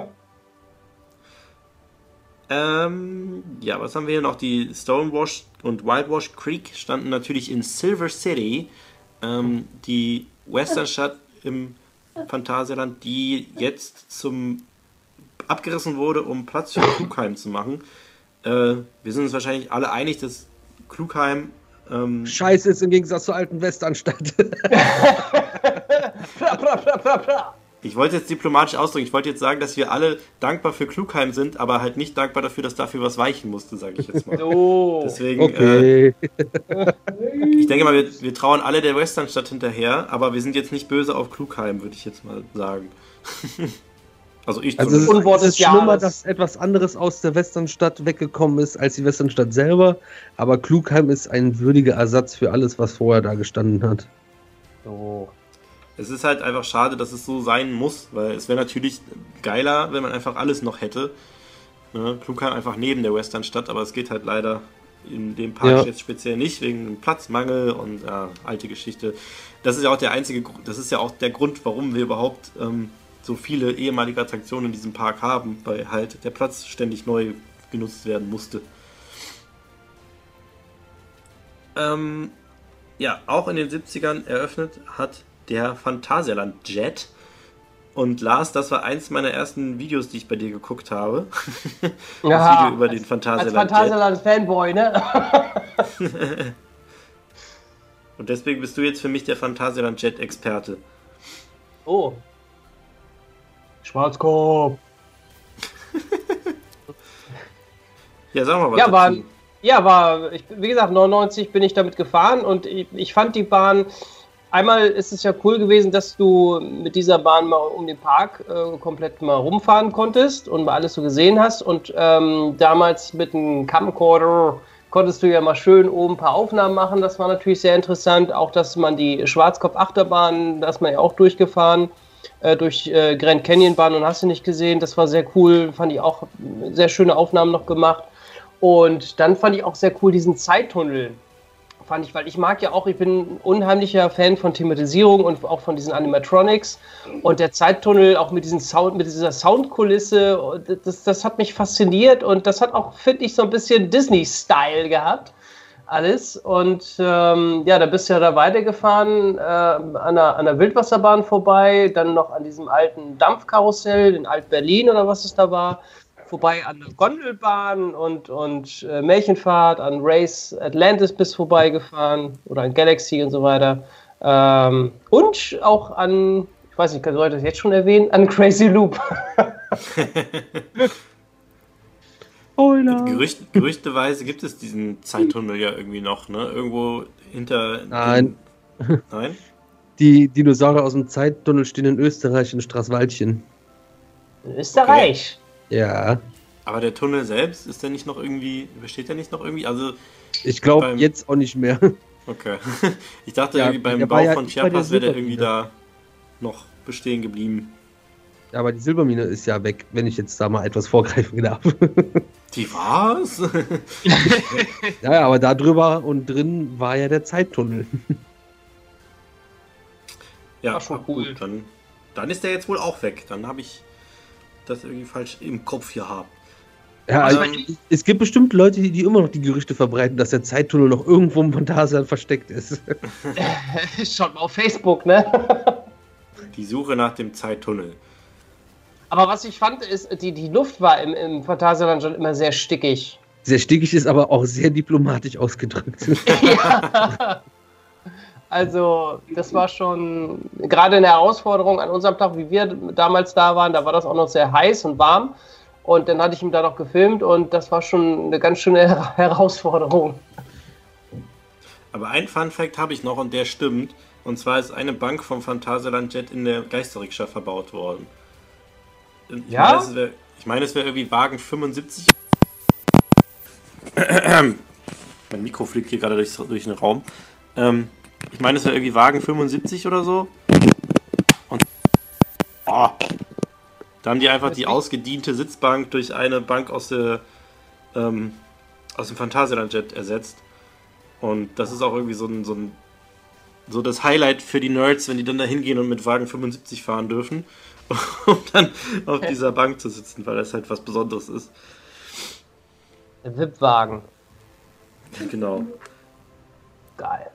Ähm, ja, was haben wir hier noch? Die Stonewash und Whitewash Creek standen natürlich in Silver City, ähm, die Westernstadt im Phantasialand, die jetzt zum abgerissen wurde, um Platz für Klugheim zu machen. Äh, wir sind uns wahrscheinlich alle einig, dass Klugheim ähm, Scheiße ist im Gegensatz zur alten Westernstadt. Pra, pra, pra, pra, pra. Ich wollte jetzt diplomatisch ausdrücken. Ich wollte jetzt sagen, dass wir alle dankbar für Klugheim sind, aber halt nicht dankbar dafür, dass dafür was weichen musste, sage ich jetzt mal. So. Deswegen, äh, okay. ich denke mal, wir, wir trauen alle der Westernstadt hinterher, aber wir sind jetzt nicht böse auf Klugheim, würde ich jetzt mal sagen. also ich Also es ist. Unwort es ist schlimmer, dass etwas anderes aus der Westernstadt weggekommen ist als die Westernstadt selber. Aber Klugheim ist ein würdiger Ersatz für alles, was vorher da gestanden hat. So. Es ist halt einfach schade, dass es so sein muss, weil es wäre natürlich geiler, wenn man einfach alles noch hätte. Ne? Klugheim einfach neben der Westernstadt, aber es geht halt leider in dem Park ja. jetzt speziell nicht, wegen Platzmangel und äh, alte Geschichte. Das ist ja auch der einzige, das ist ja auch der Grund, warum wir überhaupt ähm, so viele ehemalige Attraktionen in diesem Park haben, weil halt der Platz ständig neu genutzt werden musste. Ähm, ja, auch in den 70ern eröffnet hat der Phantasialand Jet. Und Lars, das war eins meiner ersten Videos, die ich bei dir geguckt habe. das ja, Video über als, den Phantasialand. Als Phantasialand Fanboy, ne? Und deswegen bist du jetzt für mich der Phantasialand Jet Experte. Oh. Schwarzkopf. ja, sag mal was. Ja, war, ja, war, ich, wie gesagt, 99 bin ich damit gefahren und ich, ich fand die Bahn einmal ist es ja cool gewesen, dass du mit dieser Bahn mal um den Park äh, komplett mal rumfahren konntest und mal alles so gesehen hast. Und ähm, damals mit einem Camcorder konntest du ja mal schön oben ein paar Aufnahmen machen. Das war natürlich sehr interessant. Auch, dass man die Schwarzkopf-Achterbahn, da ist man ja auch durchgefahren, äh, durch äh, Grand Canyon Bahn und hast du nicht gesehen. Das war sehr cool. Fand ich auch sehr schöne Aufnahmen noch gemacht. Und dann fand ich auch sehr cool diesen Zeittunnel fand ich, weil ich mag ja auch, ich bin ein unheimlicher Fan von Thematisierung und auch von diesen Animatronics und der Zeittunnel auch mit, diesen Sound, mit dieser Soundkulisse, das, das hat mich fasziniert und das hat auch, finde ich, so ein bisschen Disney-Style gehabt. Alles und ähm, ja, da bist du ja da weitergefahren, äh, an, der, an der Wildwasserbahn vorbei, dann noch an diesem alten Dampfkarussell in Alt-Berlin oder was es da war vorbei an der Gondelbahn und, und äh, Märchenfahrt, an Race Atlantis bis vorbeigefahren oder an Galaxy und so weiter. Ähm, und auch an, ich weiß nicht, soll ich das jetzt schon erwähnen, an Crazy Loop. Gerücht, gerüchteweise gibt es diesen Zeittunnel ja irgendwie noch, ne? Irgendwo hinter. Nein. Den... Nein? Die Dinosaurier aus dem Zeittunnel stehen in Österreich in Straßwaldchen. In Österreich? Ja. Aber der Tunnel selbst, ist der nicht noch irgendwie, besteht der nicht noch irgendwie? Also. Ich glaube jetzt auch nicht mehr. Okay. Ich dachte ja, irgendwie beim Bau ja von Chiapas wäre der irgendwie da noch bestehen geblieben. Ja, aber die Silbermine ist ja weg, wenn ich jetzt da mal etwas vorgreifen darf. Die war's? ja, aber da drüber und drin war ja der Zeittunnel. Ja, schon cool. Gut, dann, dann ist der jetzt wohl auch weg. Dann habe ich das irgendwie falsch im Kopf hier habe. Ja, also, es gibt bestimmt Leute, die, die, immer noch die Gerüchte verbreiten, dass der Zeittunnel noch irgendwo im Montasal versteckt ist. Schaut mal auf Facebook, ne? die Suche nach dem Zeittunnel. Aber was ich fand, ist, die, die Luft war im, im Phantasialand schon immer sehr stickig. Sehr stickig ist aber auch sehr diplomatisch ausgedrückt. ja. Also, das war schon gerade eine Herausforderung an unserem Tag, wie wir damals da waren. Da war das auch noch sehr heiß und warm. Und dann hatte ich ihn da noch gefilmt und das war schon eine ganz schöne Herausforderung. Aber ein Fun Fact habe ich noch und der stimmt. Und zwar ist eine Bank vom Phantasialand Jet in der Geisterrikscha verbaut worden. Ich ja? Meine, es wär, ich meine, es wäre irgendwie Wagen 75. mein Mikro fliegt hier gerade durch, durch den Raum. Ähm, ich meine, es war irgendwie Wagen 75 oder so. Und. Oh, da haben die einfach die ausgediente Sitzbank durch eine Bank aus, der, ähm, aus dem Phantasialand Jet ersetzt. Und das ist auch irgendwie so ein, so ein so das Highlight für die Nerds, wenn die dann da hingehen und mit Wagen 75 fahren dürfen, um dann auf dieser Bank zu sitzen, weil das halt was Besonderes ist. Der VIP-Wagen. Genau. Geil.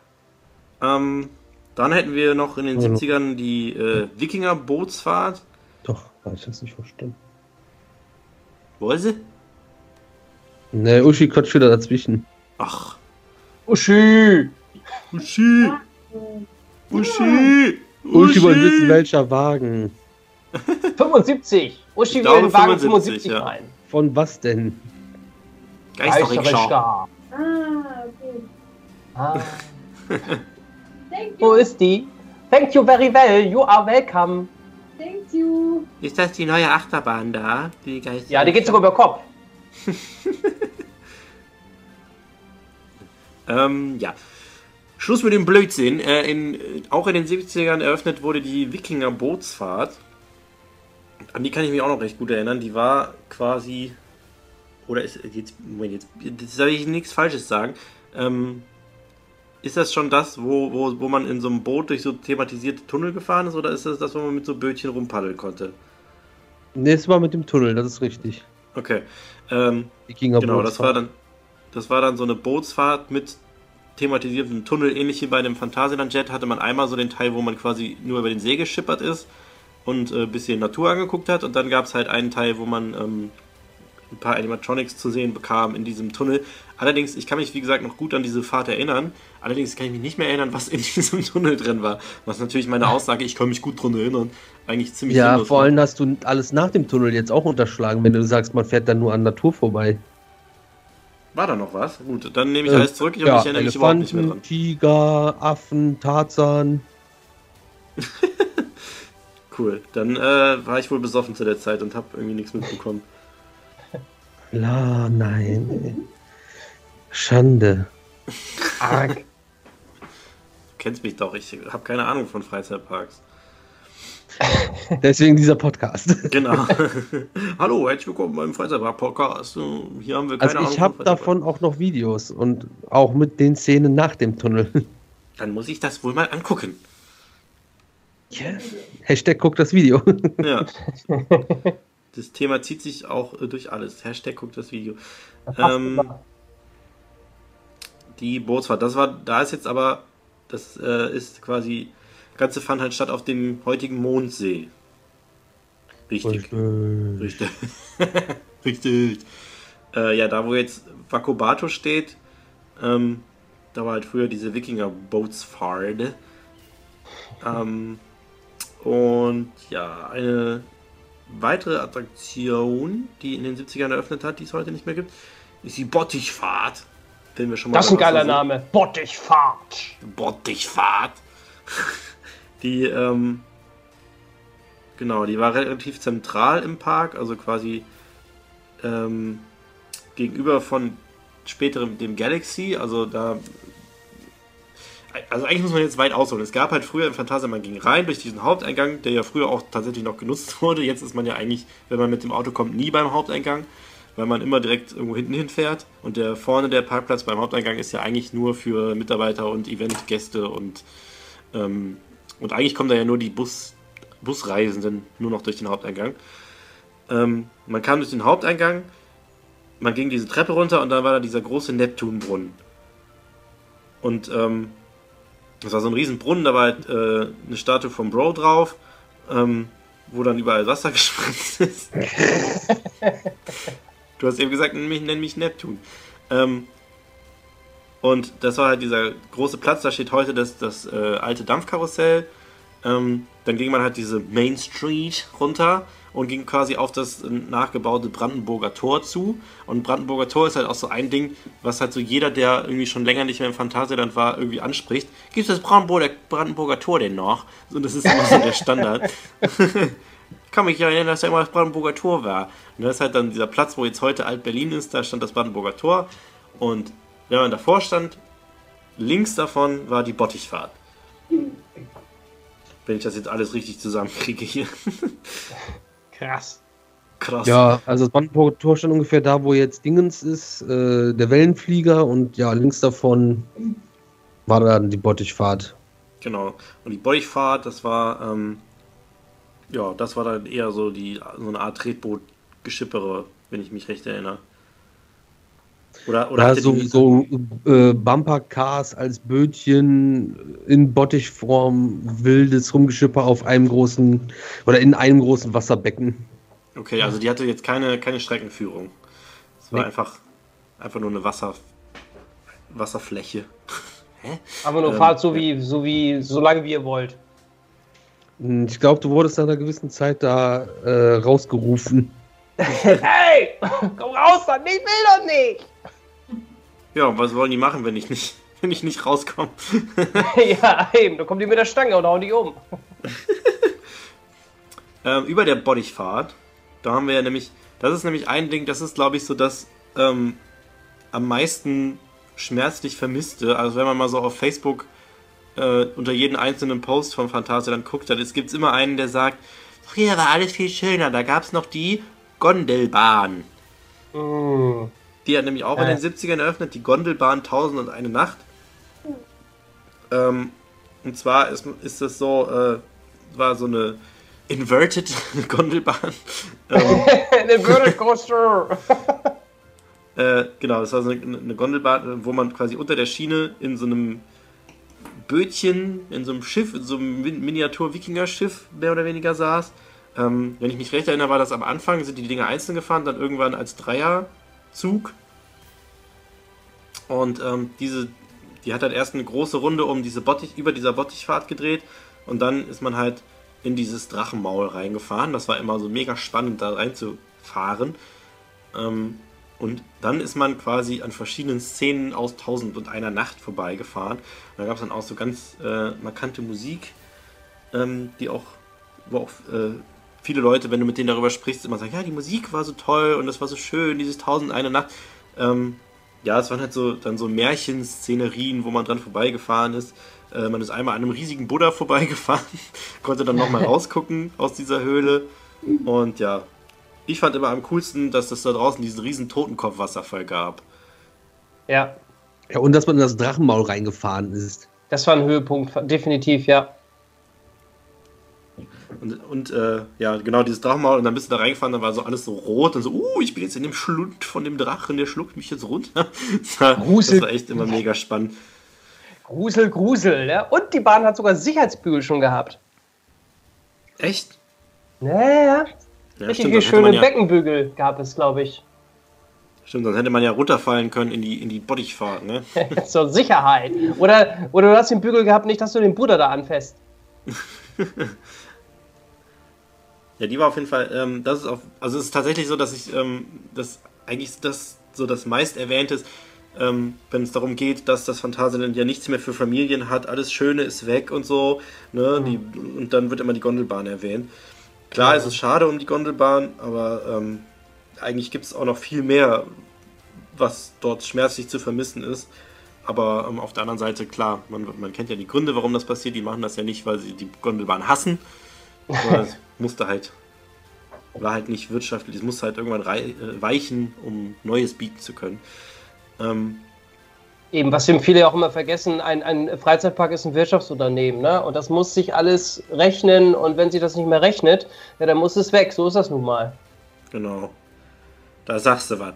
Ähm, dann hätten wir noch in den also. 70ern die äh, Wikinger-Bootsfahrt. Doch, habe ich das nicht verstanden. Wo ist sie? Ne, Uschi quatscht wieder dazwischen. Ach. Uschi! Uschi! Uschi! Uschi, Uschi wollte wissen, welcher Wagen. 75! Uschi will den Wagen 75 ja. rein. Von was denn? Geisterrikscha. Ah, okay. Ah. Wo ist die? Thank you very well. You are welcome. Thank you. Ist das die neue Achterbahn da? Die ja, die geht sogar über Kopf. ähm, ja. Schluss mit dem Blödsinn. Äh, in, auch in den 70ern eröffnet wurde die Wikinger Bootsfahrt. An die kann ich mich auch noch recht gut erinnern. Die war quasi oder ist jetzt, Moment, jetzt, jetzt soll ich nichts Falsches sagen. Ähm, ist das schon das, wo, wo, wo man in so einem Boot durch so thematisierte Tunnel gefahren ist, oder ist das das, wo man mit so Bötchen rumpaddeln konnte? Ne, es war mit dem Tunnel, das ist richtig. Okay. Ähm, genau, das war dann das war dann so eine Bootsfahrt mit thematisiertem Tunnel, ähnlich wie bei dem Phantasialand Jet, hatte man einmal so den Teil, wo man quasi nur über den See geschippert ist und ein äh, bisschen Natur angeguckt hat und dann gab es halt einen Teil, wo man ähm, ein paar Animatronics zu sehen bekam in diesem Tunnel. Allerdings, ich kann mich wie gesagt noch gut an diese Fahrt erinnern. Allerdings kann ich mich nicht mehr erinnern, was in diesem Tunnel drin war. Was natürlich meine Aussage, ich kann mich gut dran erinnern, eigentlich ziemlich Ja, vor allem hast du alles nach dem Tunnel jetzt auch unterschlagen, wenn du sagst, man fährt dann nur an Natur vorbei. War da noch was? Gut, dann nehme ich äh, alles zurück. Ich ja, mich erinnere mich überhaupt nicht mehr dran. Tiger, Affen, Tarzan. cool. Dann äh, war ich wohl besoffen zu der Zeit und habe irgendwie nichts mitbekommen. La, nein. Schande. Arg. Du kennst mich doch, ich habe keine Ahnung von Freizeitparks. Deswegen dieser Podcast. Genau. Hallo, herzlich willkommen beim Freizeitpark-Podcast. Hier haben wir keine Also ich habe davon auch noch Videos und auch mit den Szenen nach dem Tunnel. Dann muss ich das wohl mal angucken. Yeah. Hashtag guckt das Video. Ja. Das Thema zieht sich auch äh, durch alles. Hashtag guckt das Video. Ähm, die Bootsfahrt, das war, da ist jetzt aber, das äh, ist quasi, das Ganze fand halt statt auf dem heutigen Mondsee. Richtig. Richtig. Richtig. Äh, ja, da wo jetzt Vakobato steht, ähm, da war halt früher diese Wikinger-Bootsfahrt. Ähm, und ja, eine weitere Attraktion, die in den 70ern eröffnet hat, die es heute nicht mehr gibt, ist die Bottichfahrt. wir schon mal das ist ein geiler Name. Bottichfahrt. Bottichfahrt. Die, ähm, genau, die war relativ zentral im Park, also quasi ähm, gegenüber von späterem dem Galaxy, also da also eigentlich muss man jetzt weit ausholen. Es gab halt früher im Phantasia, man ging rein durch diesen Haupteingang, der ja früher auch tatsächlich noch genutzt wurde. Jetzt ist man ja eigentlich, wenn man mit dem Auto kommt, nie beim Haupteingang, weil man immer direkt irgendwo hinten hinfährt. Und der vorne der Parkplatz beim Haupteingang ist ja eigentlich nur für Mitarbeiter und Eventgäste und ähm, und eigentlich kommen da ja nur die Bus, Busreisenden nur noch durch den Haupteingang. Ähm, man kam durch den Haupteingang, man ging diese Treppe runter und dann war da dieser große Neptunbrunnen. Und ähm, das war so ein Riesenbrunnen, da war halt äh, eine Statue vom Bro drauf, ähm, wo dann überall Wasser gespritzt ist. du hast eben gesagt, nenn mich, nenn mich Neptun. Ähm, und das war halt dieser große Platz, da steht heute das, das äh, alte Dampfkarussell. Ähm, dann ging man halt diese Main Street runter und ging quasi auf das nachgebaute Brandenburger Tor zu. Und Brandenburger Tor ist halt auch so ein Ding, was halt so jeder, der irgendwie schon länger nicht mehr im Phantasialand war, irgendwie anspricht. Gibt es das Brandenburger, Brandenburger Tor denn noch? Und das ist immer so der Standard. ich kann mich ja erinnern, dass da immer das Brandenburger Tor war. Und das ist halt dann dieser Platz, wo jetzt heute Alt-Berlin ist, da stand das Brandenburger Tor. Und wenn man davor stand, links davon war die Bottichfahrt. Wenn ich das jetzt alles richtig zusammenkriege hier. Krass. Krass. Ja, also das Brandenburger stand ungefähr da, wo jetzt Dingens ist, äh, der Wellenflieger und ja, links davon war dann die Bottichfahrt. Genau. Und die Bottichfahrt, das war, ähm, ja, das war dann eher so die so eine Art Tretboot-Geschippere, wenn ich mich recht erinnere. Oder, oder ja, so, so äh, Bumpercars als Bötchen in Bottichform, wildes Rumgeschipper auf einem großen oder in einem großen Wasserbecken. Okay, also die hatte jetzt keine, keine Streckenführung. Es war nee. einfach, einfach nur eine Wasser, Wasserfläche. Hä? Aber nur ähm, fahrt so wie, so wie, so lange wie ihr wollt. Hm, ich glaube, du wurdest nach einer gewissen Zeit da äh, rausgerufen. hey, komm raus dann, ich will doch nicht. Ja, was wollen die machen, wenn ich nicht, wenn ich nicht rauskomme? ja, eben, dann kommen die mit der Stange und hauen die um. ähm, über der Bodyfahrt, da haben wir ja nämlich, das ist nämlich ein Ding, das ist glaube ich so das ähm, am meisten schmerzlich vermisste. Also wenn man mal so auf Facebook äh, unter jeden einzelnen Post von Fantasia dann guckt, dann gibt es immer einen, der sagt, früher war alles viel schöner, da gab es noch die Gondelbahn. Mm. Die hat nämlich auch in Ja. den 70ern eröffnet, die Gondelbahn 1000 und eine Nacht. Ähm, und zwar ist, ist das so, äh, war so eine inverted Gondelbahn. ähm, Eine Würdecoaster. äh, genau, das war so eine, eine Gondelbahn, wo man quasi unter der Schiene in so einem Bötchen, in so einem Schiff, in so einem Min- Miniatur-Wikinger-Schiff mehr oder weniger saß. Ähm, wenn ich mich recht erinnere, war das am Anfang, sind die Dinger einzeln gefahren, dann irgendwann als Dreierzug. Und ähm, diese, die hat dann erst eine große Runde um diese Bottich, über dieser Bottichfahrt gedreht und dann ist man halt in dieses Drachenmaul reingefahren. Das war immer so mega spannend, da reinzufahren. Ähm, und dann ist man quasi an verschiedenen Szenen aus Tausend und einer Nacht vorbeigefahren. Und da gab es dann auch so ganz äh, markante Musik, ähm, die auch, wo auch äh, viele Leute, wenn du mit denen darüber sprichst, immer sagen, ja, die Musik war so toll und das war so schön, dieses Tausend eine Nacht. Ähm, ja, es waren halt so dann so Märchenszenerien, wo man dran vorbeigefahren ist. Äh, man ist einmal an einem riesigen Buddha vorbeigefahren, konnte dann nochmal rausgucken aus dieser Höhle. Und ja, ich fand immer am coolsten, dass es da draußen diesen riesen Totenkopfwasserfall gab. Ja, Ja, und dass man in das Drachenmaul reingefahren ist. das war ein Höhepunkt, definitiv, ja. Und, und äh, ja, genau dieses Drachenmaul. Und dann bist du da reingefahren, dann war so alles so rot und so, uh, ich bin jetzt in dem Schlund von dem Drachen, der schluckt mich jetzt runter. Das war, Grusel. das war echt immer mega spannend. Grusel, Grusel, ja. Und die Bahn hat sogar Sicherheitsbügel schon gehabt. Echt? Naja, Ja, richtig stimmt, schöne ja, Beckenbügel gab es, glaube ich. stimmt, sonst hätte man ja runterfallen können in die, in die Bottichfahrt, ne? Zur Sicherheit. Oder, oder du hast den Bügel gehabt, nicht, dass du den Bruder da anfasst. Ja, die war auf jeden Fall, ähm, das ist auf, also es ist tatsächlich so, dass ich, ähm, das eigentlich das so das meist erwähnte ist, ähm, wenn es darum geht, dass das Phantasialand ja nichts mehr für Familien hat, alles Schöne ist weg und so, ne, die, und dann wird immer die Gondelbahn erwähnt. Klar, es ist schade um die Gondelbahn, aber ähm, eigentlich gibt es auch noch viel mehr, was dort schmerzlich zu vermissen ist. Aber ähm, auf der anderen Seite, klar, man, man kennt ja die Gründe, warum das passiert. Die machen das ja nicht, weil sie die Gondelbahn hassen, sondern es musste halt, war halt nicht wirtschaftlich, es musste halt irgendwann äh, weichen, um Neues bieten zu können. Ähm, Eben, was eben viele auch immer vergessen, ein, ein Freizeitpark ist ein Wirtschaftsunternehmen, ne? Und das muss sich alles rechnen und wenn sie das nicht mehr rechnet, ja, dann muss es weg. So ist das nun mal. genau. Da sagst du was.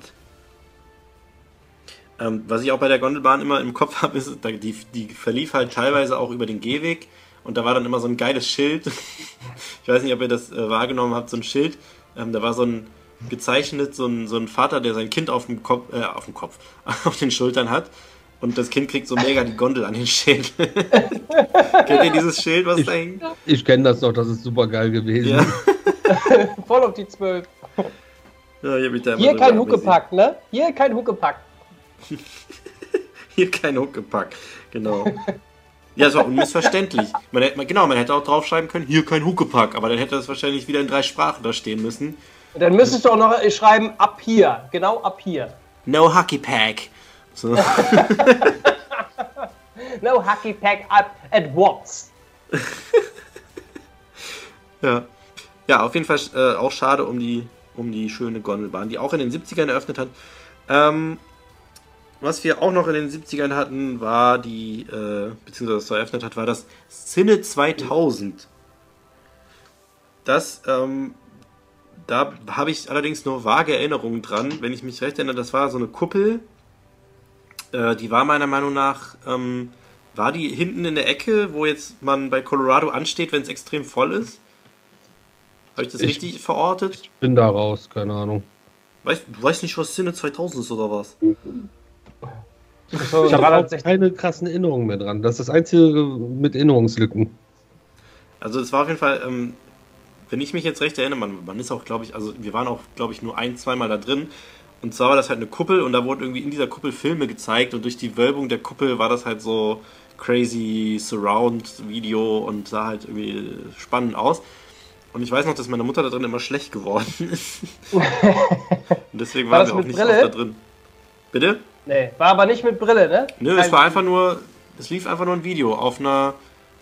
Ähm, was ich auch bei der Gondelbahn immer im Kopf habe, ist, die, die verlief halt teilweise auch über den Gehweg und da war dann immer so ein geiles Schild. ich weiß nicht, ob ihr das äh, wahrgenommen habt, so ein Schild. Ähm, da war so ein gezeichnet, so ein, so ein Vater, der sein Kind auf dem Kopf, äh, auf dem Kopf, auf den Schultern hat. Und das Kind kriegt so mega die Gondel an den Schädel. Kennt ihr dieses Schild, was da hängt? Ich kenne das noch, das ist super geil gewesen. Ja. Voll auf die Zwölf. ja ich Hier drüber kein. Huckepack, ne? Hier kein Huckepack. Hier kein Huckepack, genau. Ja, es war unmissverständlich. Man hätte, genau, man hätte auch draufschreiben können, hier kein Huckepack, aber dann hätte das wahrscheinlich wieder in drei Sprachen da stehen müssen. Dann müsstest du auch noch schreiben, ab hier. Genau ab hier. No Hucky Pack. So. No Hacky Pack up at once. Ja. ja, auf jeden Fall äh, auch schade um die, um die schöne Gondelbahn, die auch in den 70ern eröffnet hat. Ähm, was wir auch noch in den 70ern hatten, war die, äh, beziehungsweise was eröffnet hat, war das Cine 2000. Das, ähm, da habe ich allerdings nur vage Erinnerungen dran. Wenn ich mich recht erinnere, das war so eine Kuppel. Äh, die war meiner Meinung nach, ähm, war die hinten in der Ecke, wo jetzt man bei Colorado ansteht, wenn es extrem voll ist? Habe ich das Ich- richtig verortet? Ich bin da raus, keine Ahnung. Weißt, du weißt nicht, was Cine 2000 ist oder was? So, Ich habe auch 360. keine krassen Erinnerungen mehr dran. Das ist das Einzige mit Erinnerungslücken. Also es war auf jeden Fall, ähm, wenn ich mich jetzt recht erinnere, man, man ist auch, glaube ich, also wir waren auch, glaube ich, nur ein, zweimal da drin. Und zwar war das halt eine Kuppel und da wurden irgendwie in dieser Kuppel Filme gezeigt und durch die Wölbung der Kuppel war das halt so crazy Surround-Video und sah halt irgendwie spannend aus. Und ich weiß noch, dass meine Mutter da drin immer schlecht geworden ist. und deswegen War waren wir auch mit nicht Brille? oft da drin. Bitte? Nee, war aber nicht mit Brille, ne? Nö, Kein- es war einfach nur, es lief einfach nur ein Video auf einer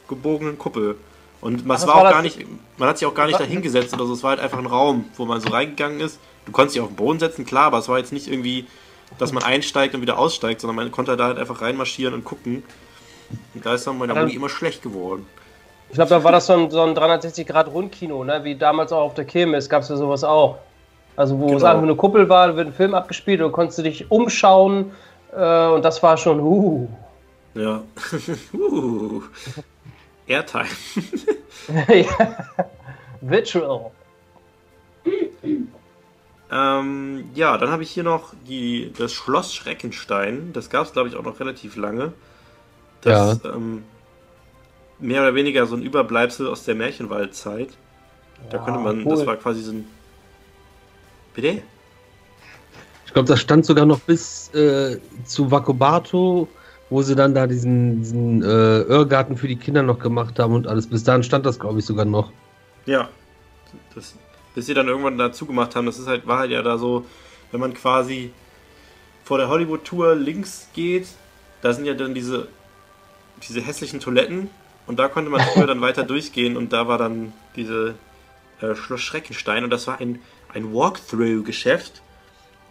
gebogenen Kuppel. Und was war war auch gar nicht, man hat sich auch gar nicht Was? da hingesetzt oder so, es war halt einfach ein Raum, wo man so reingegangen ist du konntest dich auf den Boden setzen, klar, aber es war jetzt nicht irgendwie, dass man einsteigt und wieder aussteigt, sondern man konnte da halt einfach reinmarschieren und gucken. Und da ist dann meine Muni immer schlecht geworden. Ich glaube, da war das so ein, so ein 360-Grad-Rundkino, ne? wie damals auch auf der Kirmes, gab es ja sowas auch. Also, wo Genau. es einfach eine Kuppel war, da wird ein Film abgespielt und du konntest dich umschauen äh, und das war schon, uh. Ja. uh. Airtime. Ja. Virtual. Ähm, ja, dann habe ich hier noch die, das Schloss Schreckenstein. Das gab es, glaube ich, auch noch relativ lange. Das ähm, mehr oder weniger so ein Überbleibsel aus der Märchenwaldzeit. Da Ja, konnte man, cool. das war quasi so ein. Bitte? Ich glaube, das stand sogar noch bis äh, zu Vakobato, wo sie dann da diesen, diesen äh, Irrgarten für die Kinder noch gemacht haben und alles. Bis dahin stand das, glaube ich, sogar noch. Ja. Das, bis sie dann irgendwann dazu gemacht haben, das ist halt, war halt ja da so, wenn man quasi vor der Hollywood-Tour links geht, da sind ja dann diese, diese hässlichen Toiletten und da konnte man früher dann weiter durchgehen und da war dann diese äh, Schloss Schreckenstein und das war ein, ein Walkthrough-Geschäft.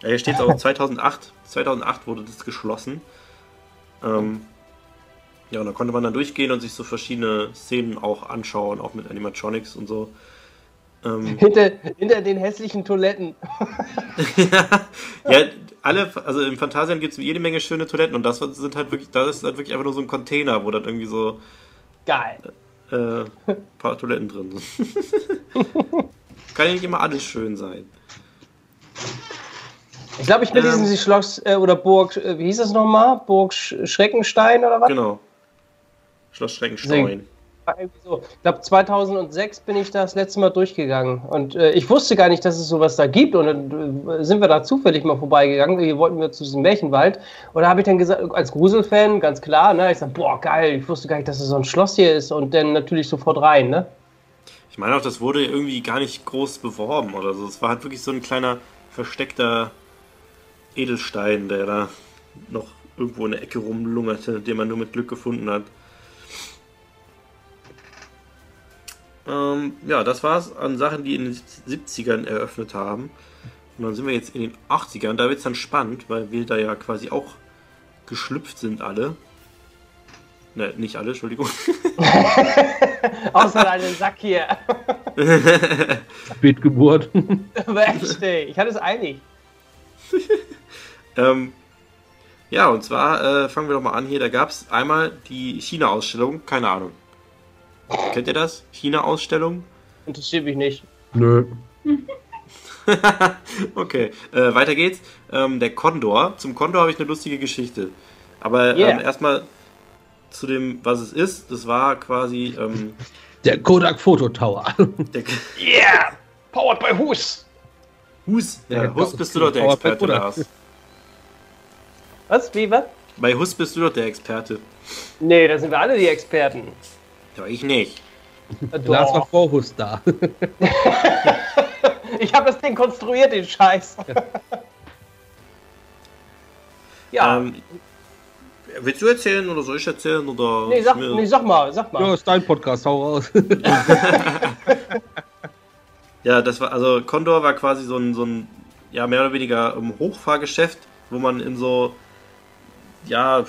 Ja, hier steht es auch 2008. 2008 wurde das geschlossen. Ähm, ja, und da konnte man dann durchgehen und sich so verschiedene Szenen auch anschauen, auch mit Animatronics und so. Ähm, Hinter, hinter den hässlichen Toiletten. ja, alle, also im Phantasian gibt es jede Menge schöne Toiletten und das sind halt wirklich, das ist halt wirklich einfach nur so ein Container, wo dann irgendwie so Geil. äh, ein paar Toiletten drin sind. Kann ja nicht immer alles schön sein. Ich glaube, ich bin Ähm. diesen Schloss äh, oder Burg, äh, wie hieß das nochmal? Burg Sch Schreckenstein oder was? Genau. Schloss Schreckenstein. So. Ich glaube, 2006 bin ich da das letzte Mal durchgegangen. Und äh, ich wusste gar nicht, dass es sowas da gibt. Und dann äh, sind wir da zufällig mal vorbeigegangen. Hier wollten wir zu diesem Märchenwald. Und da habe ich dann gesagt, als Gruselfan, ganz klar, ne, ich sag, boah, geil, ich wusste gar nicht, dass es so ein Schloss hier ist. Und dann natürlich sofort rein, ne? Ich meine auch, das wurde irgendwie gar nicht groß beworben oder so. Es war halt wirklich so ein kleiner versteckter Edelstein, der da noch irgendwo in der Ecke rumlungerte, den man nur mit Glück gefunden hat. Ähm, ja, das war's an Sachen, die in den 70ern eröffnet haben. Und dann sind wir jetzt in den 80ern. Da wird's dann spannend, weil wir da ja quasi auch geschlüpft sind alle. Ne, nicht alle, Entschuldigung. Außer deinen Sack hier. Spätgeburt. Aber echt, ey, ich hatte es einig. Ähm, ja, und zwar äh, fangen wir doch mal an hier. Da gab es einmal die China-Ausstellung. Keine Ahnung. Kennt ihr das? China-Ausstellung? Interessiert mich nicht. Nö. okay, äh, weiter geht's. Ähm, der Condor. Zum Condor habe ich eine lustige Geschichte. Aber Yeah. ähm, erstmal zu dem, was es ist. Das war quasi ähm, Der Kodak Photo Tower. der Yeah! Powered by Hus! Hus. Ja, Ja, Hus bist du doch der Powered by Experte. Lars. Was? Wie, was? Bei Hus bist du doch der Experte. Nee, da sind wir alle die Experten. Ja, ich nicht. Äh, Lars war Doch. vor Hus da. Ich habe das Ding konstruiert, den Scheiß. ja, Ähm, willst du erzählen oder soll ich erzählen? Oder nee, sag, nee, sag mal, sag mal. ja, ist dein Podcast, hau raus. Ja, das war, also Condor war quasi so ein, so ein ja, mehr oder weniger Hochfahrgeschäft, wo man in so, ja,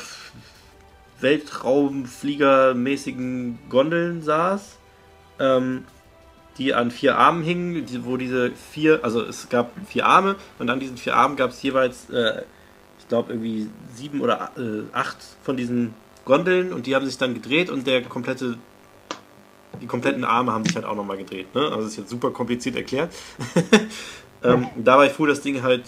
Weltraumfliegermäßigen Gondeln saß, ähm, die an vier Armen hingen, wo diese vier, also es gab vier Arme und an diesen vier Armen gab es jeweils, äh, ich glaube, irgendwie sieben oder äh, acht von diesen Gondeln und die haben sich dann gedreht und der komplette die kompletten Arme haben sich halt auch nochmal gedreht. Ne? Also ist jetzt super kompliziert erklärt. ähm, dabei fuhr das Ding halt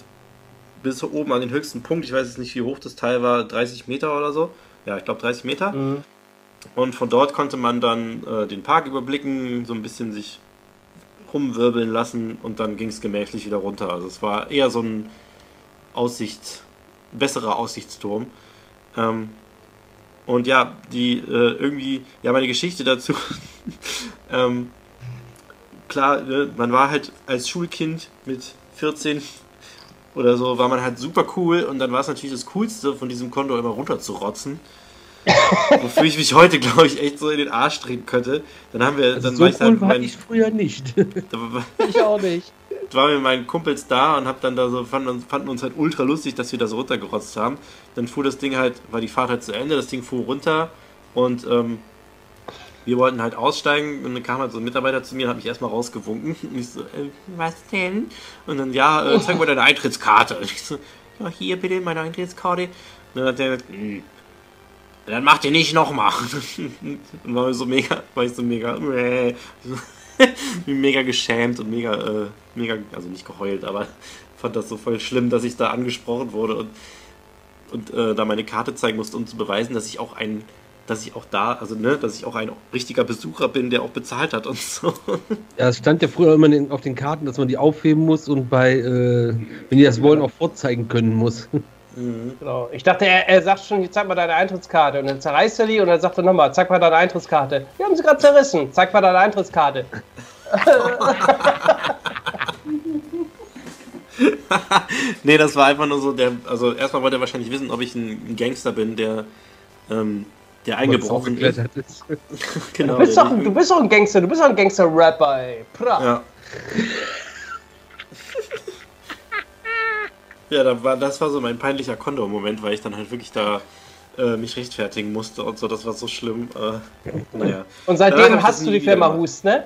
bis oben an den höchsten Punkt. Ich weiß jetzt nicht, wie hoch das Teil war, 30 Meter oder so. Ja, ich glaube 30 Meter. Mhm. Und von dort konnte man dann äh, den Park überblicken, so ein bisschen sich rumwirbeln lassen und dann ging es gemächlich wieder runter. Also es war eher so ein Aussicht, besserer Aussichtsturm. Ähm, und ja, die äh, irgendwie, ja, meine Geschichte dazu. ähm, klar, ne, man war halt als Schulkind mit 14 oder so, war man halt super cool und dann war es natürlich das Coolste, von diesem Konto immer runterzurotzen. Wofür ich mich heute, glaube ich, echt so in den Arsch drehen könnte. Dann haben wir, dann so war ich cool halt war mein, ich früher nicht. war- Ich auch nicht. War mit meinen Kumpels da und hab dann da so, fanden, uns- fanden uns halt ultra lustig, dass wir das runtergerotzt haben. Dann fuhr das Ding halt, war die Fahrt halt zu Ende, das Ding fuhr runter und ähm, wir wollten halt aussteigen und dann kam halt so ein Mitarbeiter zu mir und hat mich erstmal rausgewunken. Und ich so, äh, was denn? Und dann, ja, äh, zeig mal deine Eintrittskarte. Und ich so, ja, hier bitte meine Eintrittskarte. Und dann hat der gesagt, "Hm, dann macht ihr nicht nochmal. Und war so mega, war ich so mega, äh, mega geschämt und mega, äh, mega, also nicht geheult, aber fand das so voll schlimm, dass ich da angesprochen wurde und, und äh, da meine Karte zeigen musste, um zu beweisen, dass ich auch ein, dass ich auch da, also ne, dass ich auch ein richtiger Besucher bin, der auch bezahlt hat und so. Ja, es stand ja früher immer auf den Karten, dass man die aufheben muss und bei, äh, wenn die das wollen, auch vorzeigen können muss. Genau. Ich dachte, er, er sagt schon, hier, zeig mal deine Eintrittskarte. Und dann zerreißt er die und dann sagt er nochmal, zeig mal deine Eintrittskarte. Wir haben sie gerade zerrissen. Zeig mal deine Eintrittskarte. nee, das war einfach nur so, der, also erstmal wollte er wahrscheinlich wissen, ob ich ein, Gangster bin, der, ähm, der eingebrochen ist. Genau, Du bist, doch, du bist doch ein Gangster, du bist doch ein Gangster-Rapper, ey. Pra. Ja. Ja, da war, das war so mein peinlicher Kondor-Moment, weil ich dann halt wirklich da äh, mich rechtfertigen musste und so. Das war so schlimm. Äh, naja. Und seitdem hast du die Firma wieder Hus, ne?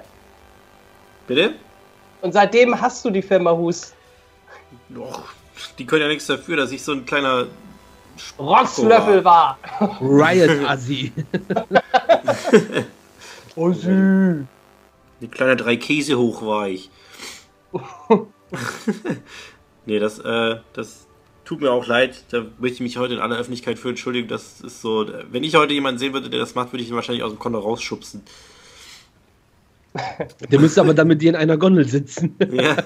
Bitte? Und seitdem hast du die Firma Hus. Doch. Die können ja nichts dafür, dass ich so ein kleiner. Rotzlöffel war. Riot Assi. Oh, süß. Ein kleiner drei Käse hoch war ich. nee, das, äh, das tut mir auch leid. Da möchte ich mich heute in aller Öffentlichkeit für entschuldigen. Das ist so. Wenn ich heute jemanden sehen würde, der das macht, würde ich ihn wahrscheinlich aus dem Kondor rausschubsen. Der müsste aber dann mit dir in einer Gondel sitzen. Ja,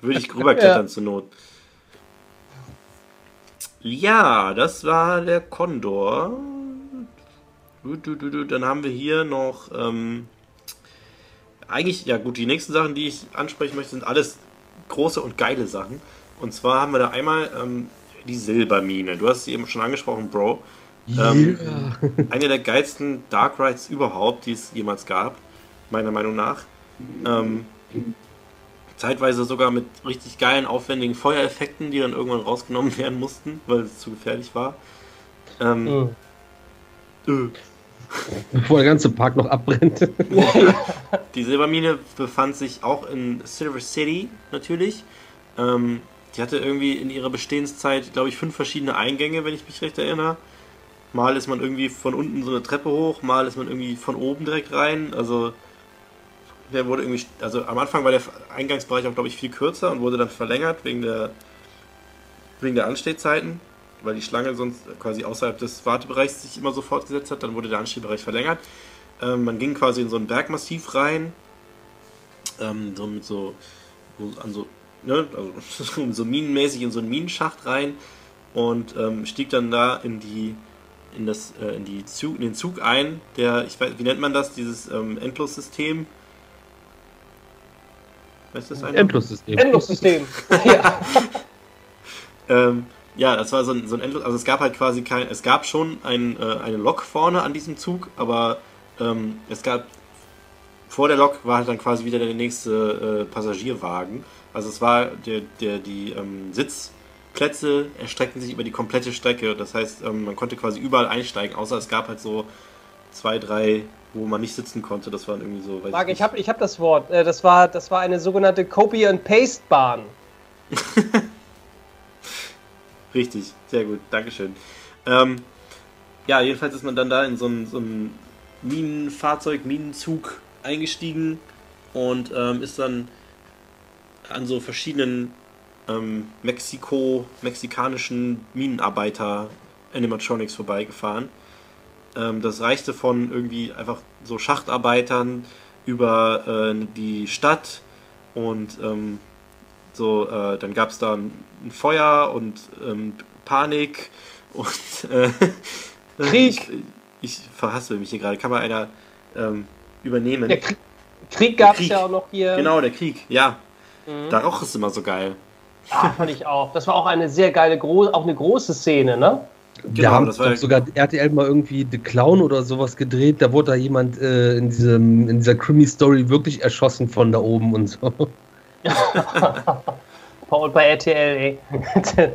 würde ich rüberklettern zur Not. Ja, das war der Kondor. Dann haben wir hier noch ähm, eigentlich, ja gut, die nächsten Sachen, die ich ansprechen möchte, sind alles große und geile Sachen. Und zwar haben wir da einmal ähm, die Silbermine. Du hast sie eben schon angesprochen, Bro. Ähm, eine der geilsten Dark Rides überhaupt, die es jemals gab, meiner Meinung nach. Ähm, zeitweise sogar mit richtig geilen, aufwendigen Feuereffekten, die dann irgendwann rausgenommen werden mussten, weil es zu gefährlich war. Ähm, Mhm. äh, Bevor der ganze Park noch abbrennt. Die Silbermine befand sich auch in Silver City natürlich. Ähm, die hatte irgendwie in ihrer Bestehenszeit, glaube ich, fünf verschiedene Eingänge, wenn ich mich recht erinnere. Mal ist man irgendwie von unten so eine Treppe hoch, mal ist man irgendwie von oben direkt rein. Also der wurde irgendwie, also am Anfang war der Eingangsbereich auch, glaube ich, viel kürzer und wurde dann verlängert wegen der wegen der Anstehzeiten, weil die Schlange sonst quasi außerhalb des Wartebereichs sich immer so fortgesetzt hat. Dann wurde der Anstehbereich verlängert. Ähm, man ging quasi in so ein Bergmassiv rein, ähm, so mit so, an so, ne, also so minenmäßig in so einen Minenschacht rein und ähm, stieg dann da in die in das äh, in die Zug, in den Zug ein, der ich weiß, wie nennt man das, dieses ähm, Endlossystem? Weißt du das einer? Endlossystem. Endlossystem. ja. Ähm, ja, das war so ein, so ein Endlos, also es gab halt quasi kein, es gab schon ein, äh, eine Lok vorne an diesem Zug, aber ähm, es gab, vor der Lok war halt dann quasi wieder der nächste äh, Passagierwagen. Also es war, der, der, die ähm, Sitzplätze erstreckten sich über die komplette Strecke. Das heißt, ähm, man konnte quasi überall einsteigen, außer es gab halt so zwei, drei, wo man nicht sitzen konnte. Das waren irgendwie so, Marc, nicht. ich habe ich hab das Wort. Äh, Das war, das war eine sogenannte Copy and Paste Bahn. Richtig, sehr gut, Dankeschön. Ähm, ja, jedenfalls ist man dann da in so ein, so ein Minenfahrzeug, Minenzug eingestiegen und ähm, ist dann an so verschiedenen ähm, Mexiko, mexikanischen Minenarbeiter Animatronics vorbeigefahren. Ähm, das reichte von irgendwie einfach so Schachtarbeitern über äh, die Stadt und ähm, so, äh, dann gab es da ein, ein Feuer und ähm, Panik und äh, Krieg. Ich, ich verhaspel mich hier gerade. Kann mal einer ähm, übernehmen? Der Krieg, Krieg gab es ja auch noch hier. Genau, der Krieg. Ja, Mhm. da roch es immer so geil. Ah, fand ich auch. Das war auch eine sehr geile, auch eine große Szene, ne? Wir Genau, haben das war- sogar RTL mal irgendwie The Clown oder sowas gedreht. Da wurde da jemand äh, in, diesem, in dieser Krimi-Story wirklich erschossen von da oben und so. Paul bei RTL, ey.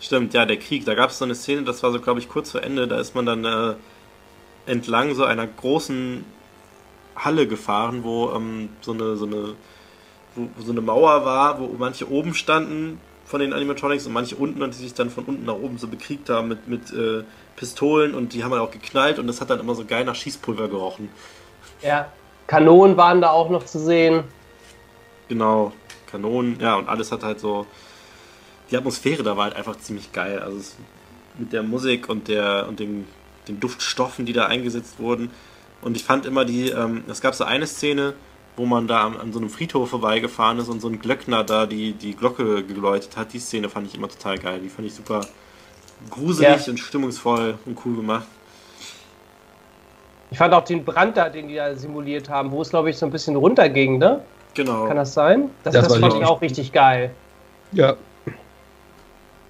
Stimmt, ja, der Krieg. Da gab es so eine Szene, das war so, glaube ich, kurz vor Ende. Da ist man dann äh, entlang so einer großen Halle gefahren, wo ähm, so eine, so eine wo, wo, so eine Mauer war, wo manche oben standen von den Animatronics und manche unten und die sich dann von unten nach oben so bekriegt haben mit, mit äh, Pistolen und die haben dann auch geknallt und das hat dann immer so geil nach Schießpulver gerochen. Ja, Kanonen waren da auch noch zu sehen. Genau, Kanonen, ja, und alles hat halt so. Die Atmosphäre da war halt einfach ziemlich geil. Also es, mit der Musik und der und den, den Duftstoffen, die da eingesetzt wurden. Und ich fand immer die, ähm, es gab so eine Szene, wo man da an, an, so einem Friedhof vorbeigefahren ist und so ein Glöckner da die, die Glocke geläutet hat. Die Szene fand ich immer total geil. Die fand ich super gruselig ja. und stimmungsvoll und cool gemacht. Ich fand auch den Brand da, den die da simuliert haben, wo es, glaube ich, so ein bisschen runterging, ne? Genau. Kann das sein? Das, das, das fand ich auch richtig geil. Ja.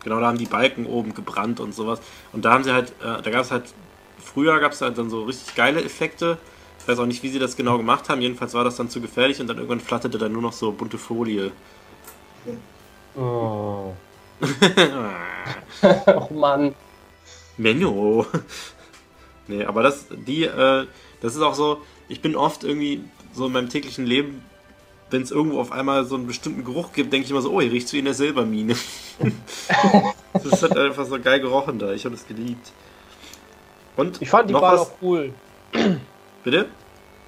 Genau, da haben die Balken oben gebrannt und sowas. Und da haben sie halt, äh, da gab es halt, früher gab es halt dann so richtig geile Effekte. Ich weiß auch nicht, wie sie das genau gemacht haben. Jedenfalls war das dann zu gefährlich und dann irgendwann flatterte dann nur noch so bunte Folie. Oh. oh Mann. Menno. nee, aber das, die, äh, das ist auch so, ich bin oft irgendwie so in meinem täglichen Leben wenn es irgendwo auf einmal so einen bestimmten Geruch gibt, denke ich immer so, oh, hier riecht wie in der Silbermine. das hat einfach so geil gerochen da. Ich habe es geliebt. Und ich fand die Bahn auch cool. Bitte?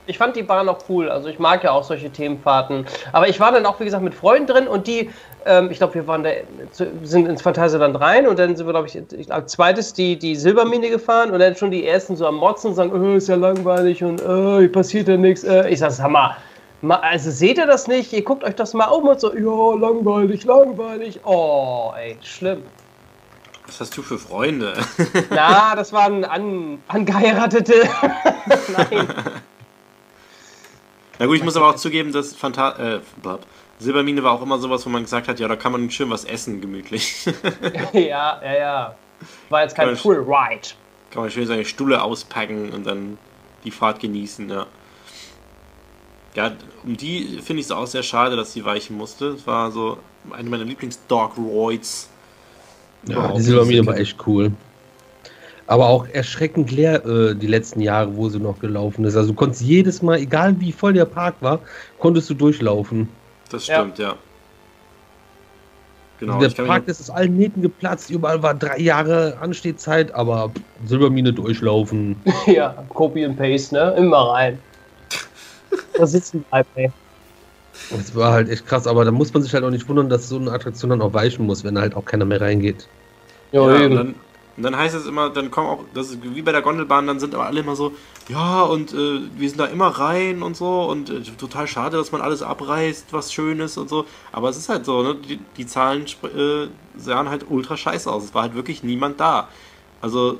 Ich fand die Bahn auch cool. Also ich mag ja auch solche Themenfahrten. Aber ich war dann auch, wie gesagt, mit Freunden drin und die, ähm, ich glaube, wir waren da, sind ins Phantasialand rein und dann sind wir, glaube ich, ich als zweites die, die Silbermine gefahren und dann schon die ersten so am Motzen und sagen, oh, ist ja langweilig und oh, passiert ja nichts. Äh. Ich sag, Hammer also seht ihr das nicht? Ihr guckt euch das mal um und so, ja, langweilig, langweilig. Oh, ey, schlimm. Was hast du für Freunde? Na, das waren an, angeheiratete. Nein. Na gut, ich muss aber auch zugeben, dass Phanta äh, Silbermine war auch immer sowas, wo man gesagt hat, ja, da kann man schön was essen, gemütlich. ja, ja, ja. War jetzt kein Full Ride. Kann man schön seine Stuhle auspacken und dann die Fahrt genießen, ja. Ja, um die finde ich es auch sehr schade, dass sie weichen musste. Es war so eine meiner Lieblings-Dog-Roids. Ja, die Silbermine war echt cool. Aber auch erschreckend leer äh, die letzten Jahre, wo sie noch gelaufen ist. Also du konntest jedes Mal, egal wie voll der Park war, konntest du durchlaufen. Das stimmt, ja. ja. Genau, der Park ist aus allen Nähten geplatzt, überall war drei Jahre Anstehzeit, aber Silbermine durchlaufen. ja, Copy and Paste, ne? Immer rein da sitzen bleibt, ey. Das war halt echt krass, aber da muss man sich halt auch nicht wundern, dass so eine Attraktion dann auch weichen muss, wenn da halt auch keiner mehr reingeht. Ja, ja und, dann, und dann heißt es immer, dann kommen auch, das ist wie bei der Gondelbahn, dann sind aber alle immer so, ja, und äh, wir sind da immer rein und so und äh, total schade, dass man alles abreißt, was schön ist und so. Aber es ist halt so, ne? Die, die Zahlen äh, sahen halt ultra scheiße aus. Es war halt wirklich niemand da. Also,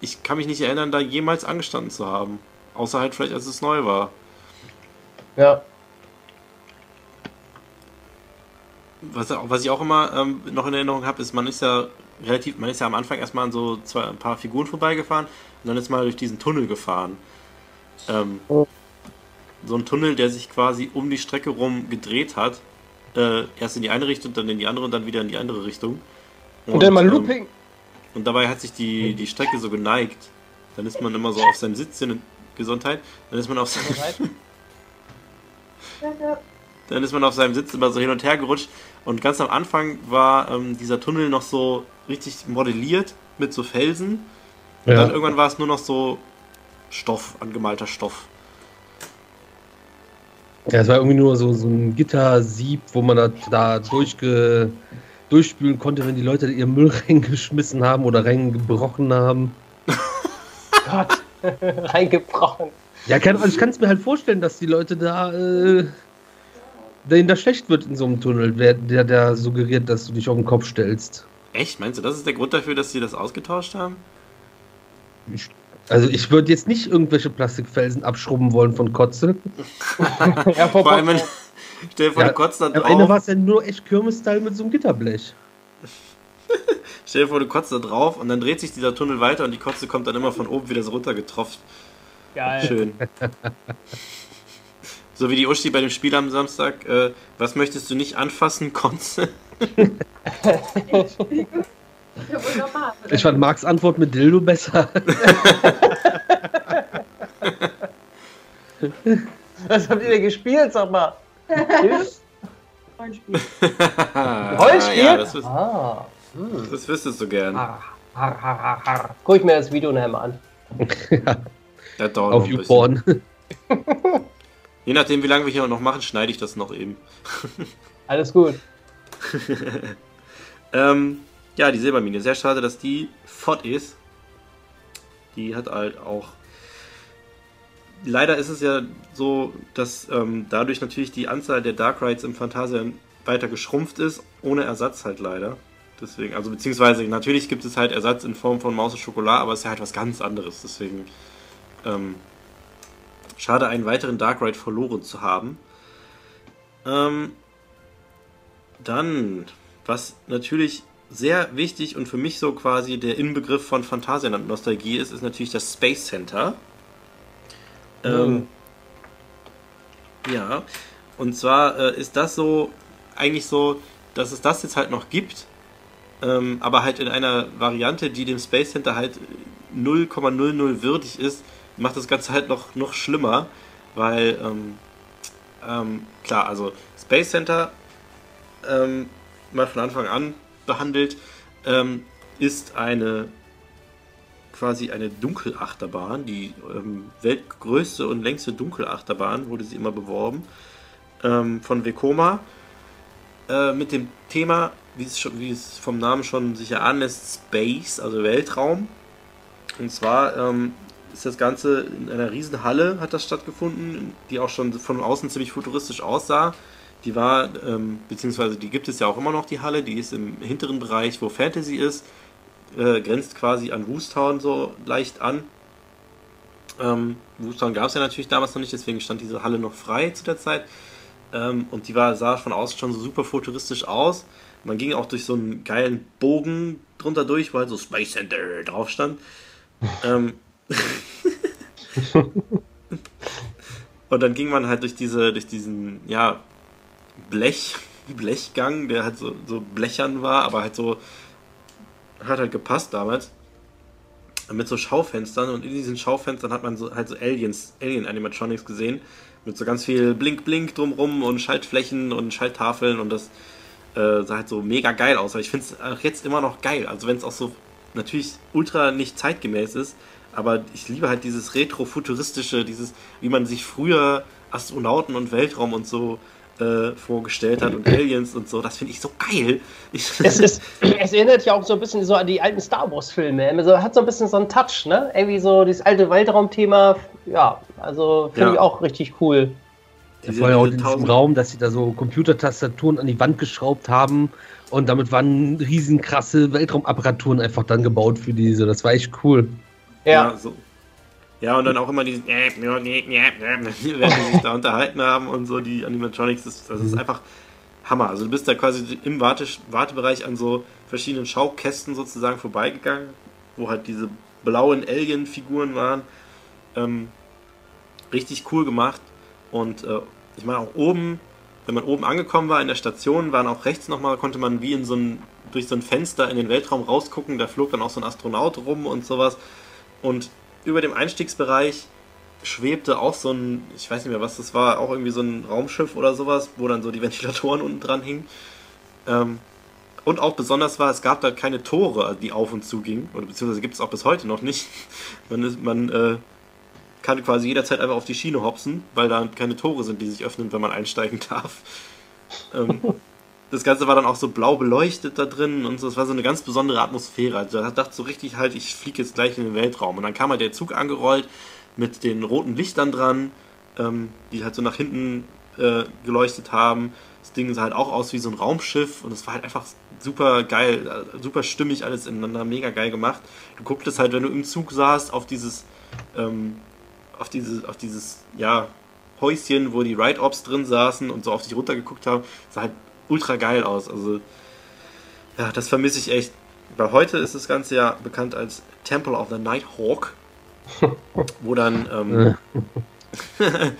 ich kann mich nicht erinnern, da jemals angestanden zu haben. Außer halt vielleicht, als es neu war. Ja. Was, was ich auch immer ähm, noch in Erinnerung habe, ist, man ist ja relativ, man ist ja am Anfang erstmal an so zwei, ein paar Figuren vorbeigefahren und dann ist mal durch diesen Tunnel gefahren. Ähm, oh. So ein Tunnel, der sich quasi um die Strecke rum gedreht hat. Äh, erst in die eine Richtung, dann in die andere und dann wieder in die andere Richtung. Und, und dann mal ähm, Looping. Ähm, und dabei hat sich die, die Strecke so geneigt. Dann ist man immer so auf seinem Sitz in Gesundheit. Dann ist man auf seinem Dann ist man auf seinem Sitz immer so hin und her gerutscht. Und ganz am Anfang war ähm, dieser Tunnel noch so richtig modelliert mit so Felsen. Und ja. dann irgendwann war es nur noch so Stoff, angemalter Stoff. Ja, es war irgendwie nur so, so ein Gittersieb, wo man da, da durchge, durchspülen konnte, wenn die Leute ihren Müll reingeschmissen haben oder reingebrochen haben. Gott, reingebrochen. Ja, kann, also ich kann es mir halt vorstellen, dass die Leute da, äh, denen das schlecht wird in so einem Tunnel, der, der, der suggeriert, dass du dich auf den Kopf stellst. Echt? Meinst du, das ist der Grund dafür, dass sie das ausgetauscht haben? Ich, also ich würde jetzt nicht irgendwelche Plastikfelsen abschrubben wollen von Kotze. ja, vor, vor allem, wenn, stell dir vor, ja, du kotzt da drauf. Am Ende war es ja nur echt Kirmes-Style mit so einem Gitterblech. stell dir vor, du kotzt da drauf und dann dreht sich dieser Tunnel weiter und die Kotze kommt dann immer von oben wieder so runtergetroffen. Geil. Schön. So wie die Uschi bei dem Spiel am Samstag. Äh, was möchtest du nicht anfassen, Konze? Ich fand Marks Antwort mit Dildo besser. Was habt ihr denn gespielt, sag mal? Rollenspiel. Rollenspiel? Ja, das, ah. hm. das wüsstest du gern. Har, har, har, har. Guck ich mir das Video nachher mal an. ja. Auf YouPorn. Je nachdem, wie lange wir hier noch machen, schneide ich das noch eben. Alles gut. ähm, ja, die Silbermine. Sehr schade, dass die fort ist. Die hat halt auch. Leider ist es ja so, dass ähm, dadurch natürlich die Anzahl der Dark Rides im Phantasia weiter geschrumpft ist, ohne Ersatz halt leider. Deswegen, also beziehungsweise natürlich gibt es halt Ersatz in Form von Maus und Schokolade, aber es ist ja halt was ganz anderes. Deswegen ähm, schade, einen weiteren Dark Ride verloren zu haben. Ähm, dann, was natürlich sehr wichtig und für mich so quasi der Inbegriff von Phantasialand Nostalgie ist, ist natürlich das Space Center. Mhm. Ähm, ja, und zwar äh, ist das so eigentlich so, dass es das jetzt halt noch gibt, ähm, aber halt in einer Variante, die dem Space Center halt 0,00 würdig ist, macht das Ganze halt noch, noch schlimmer, weil ähm, ähm, klar, also Space Center ähm, mal von Anfang an behandelt, ähm, ist eine quasi eine Dunkelachterbahn, die ähm, weltgrößte und längste Dunkelachterbahn, wurde sie immer beworben, ähm, von Vekoma, äh, mit dem Thema, wie es, schon, wie es vom Namen schon sich anlässt, Space, also Weltraum. Und zwar ähm, ist das Ganze in einer riesen Halle hat das stattgefunden, die auch schon von außen ziemlich futuristisch aussah. Die war, ähm, beziehungsweise die gibt es ja auch immer noch, die Halle, die ist im hinteren Bereich, wo Fantasy ist, äh, grenzt quasi an Woostown so leicht an. Ähm, Woostown gab es ja natürlich damals noch nicht, deswegen stand diese Halle noch frei zu der Zeit. Ähm, und die war, sah von außen schon so super futuristisch aus. Man ging auch durch so einen geilen Bogen drunter durch, wo halt so Space Center drauf stand. ähm, und dann ging man halt durch diese, durch diesen, ja, Blech, Blechgang, der halt so, so blechern war, aber halt so hat halt gepasst damals. Mit so Schaufenstern und in diesen Schaufenstern hat man so halt so Aliens, Alien Animatronics gesehen. Mit so ganz viel Blink Blink drumrum und Schaltflächen und Schalttafeln und das äh, sah halt so mega geil aus. Aber ich finde es auch jetzt immer noch geil. Also wenn es auch so natürlich ultra nicht zeitgemäß ist, aber ich liebe halt dieses retro-futuristische, dieses, wie man sich früher Astronauten und Weltraum und so äh, vorgestellt hat und Aliens und so. Das finde ich so geil. Ich es, ist, es erinnert ja auch so ein bisschen so an die alten Star Wars-Filme. Also hat so ein bisschen so einen Touch, ne? Irgendwie so dieses alte Weltraumthema. Ja, also finde ja. ich auch richtig cool. Ja, vor allem auch in diesem Raum, dass sie da so Computertastaturen an die Wand geschraubt haben und damit waren riesenkrasse Weltraumapparaturen einfach dann gebaut für diese. Das war echt cool. Ja, ja so, ja, und dann auch immer dieses, während die sich da unterhalten haben und so, die Animatronics, das, das ist mhm. einfach Hammer. Also du bist da quasi im Warte, Wartebereich an so verschiedenen Schaukästen sozusagen vorbeigegangen, wo halt diese blauen Alien-Figuren waren. Ähm, richtig cool gemacht. Und äh, ich meine auch oben, wenn man oben angekommen war in der Station, waren auch rechts nochmal, konnte man wie in so ein, durch so ein Fenster in den Weltraum rausgucken, da flog dann auch so ein Astronaut rum und sowas. Und über dem Einstiegsbereich schwebte auch so ein, ich weiß nicht mehr, was das war, auch irgendwie so ein Raumschiff oder sowas, wo dann so die Ventilatoren unten dran hingen. Ähm, und auch besonders war, es gab da keine Tore, die auf und zu gingen, oder beziehungsweise gibt es auch bis heute noch nicht. Man, ist, man äh, kann quasi jederzeit einfach auf die Schiene hopsen, weil da keine Tore sind, die sich öffnen, wenn man einsteigen darf. Ähm, das Ganze war dann auch so blau beleuchtet da drin und so. Es war so eine ganz besondere Atmosphäre. Also da dachte so richtig halt, ich fliege jetzt gleich in den Weltraum. Und dann kam halt der Zug angerollt mit den roten Lichtern dran, ähm, die halt so nach hinten äh, geleuchtet haben. Das Ding sah halt auch aus wie so ein Raumschiff und es war halt einfach super geil, äh, super stimmig alles ineinander, mega geil gemacht. Du gucktest halt, wenn du im Zug saßt, auf dieses, ähm, auf dieses, auf dieses, ja, Häuschen, wo die Ride-Ops drin saßen und so auf dich runtergeguckt haben, sah halt ultra geil aus. Also, ja, das vermisse ich echt. Weil heute ist das Ganze ja bekannt als Temple of the Nighthawk, wo dann, ähm,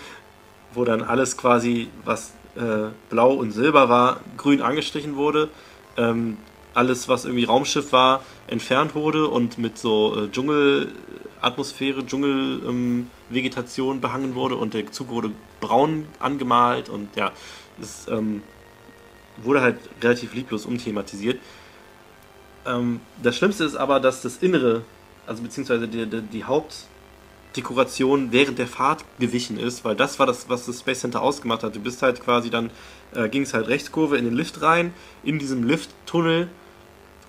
wo dann alles quasi, was äh, blau und silber war, grün angestrichen wurde. Ähm, alles, was irgendwie Raumschiff war, entfernt wurde und mit so äh, Dschungelatmosphäre, Dschungelvegetation ähm, behangen wurde und der Zug wurde braun angemalt und ja, es ähm, wurde halt relativ lieblos umthematisiert. Ähm, das Schlimmste ist aber, dass das Innere, also beziehungsweise die, die, die Hauptdekoration während der Fahrt gewichen ist, weil das war das, was das Space Center ausgemacht hat. Du bist halt quasi dann, äh, ging es halt Rechtskurve in den Lift rein, in diesem Lifttunnel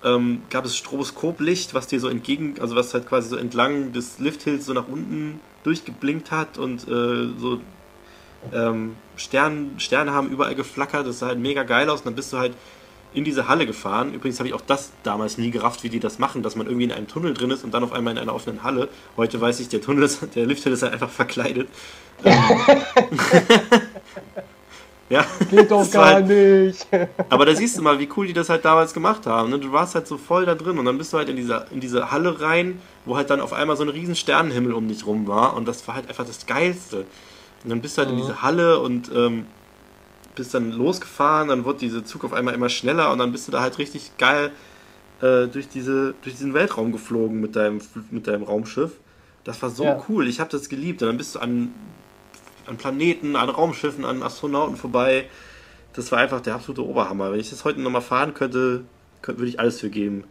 ähm, gab es Stroboskoplicht, was dir so entgegen, also was halt quasi so entlang des Lifthills so nach unten durchgeblinkt hat und äh, so ähm, Stern, Sterne haben überall geflackert, das sah halt mega geil aus und dann bist du halt in diese Halle gefahren. Übrigens habe ich auch das damals nie gerafft, wie die das machen, dass man irgendwie in einem Tunnel drin ist und dann auf einmal in einer offenen Halle. Heute weiß ich, der Tunnel ist, der Lifthill ist halt einfach verkleidet. Ähm, Ja. Geht doch gar halt, nicht. Aber da siehst du mal, wie cool die das halt damals gemacht haben. Ne? Du warst halt so voll da drin und dann bist du halt in dieser, in diese Halle rein, wo halt dann auf einmal so ein riesen Sternenhimmel um dich rum war und das war halt einfach das Geilste. Und dann bist du halt mhm. in diese Halle und ähm, bist dann losgefahren, dann wird dieser Zug auf einmal immer schneller und dann bist du da halt richtig geil äh, durch, diese, durch diesen Weltraum geflogen mit deinem, mit deinem Raumschiff. Das war so ja. cool, ich habe das geliebt. Und dann bist du an an Planeten, an Raumschiffen, an Astronauten vorbei. Das war einfach der absolute Oberhammer. Wenn ich das heute nochmal fahren könnte, könnte, würde ich alles für geben.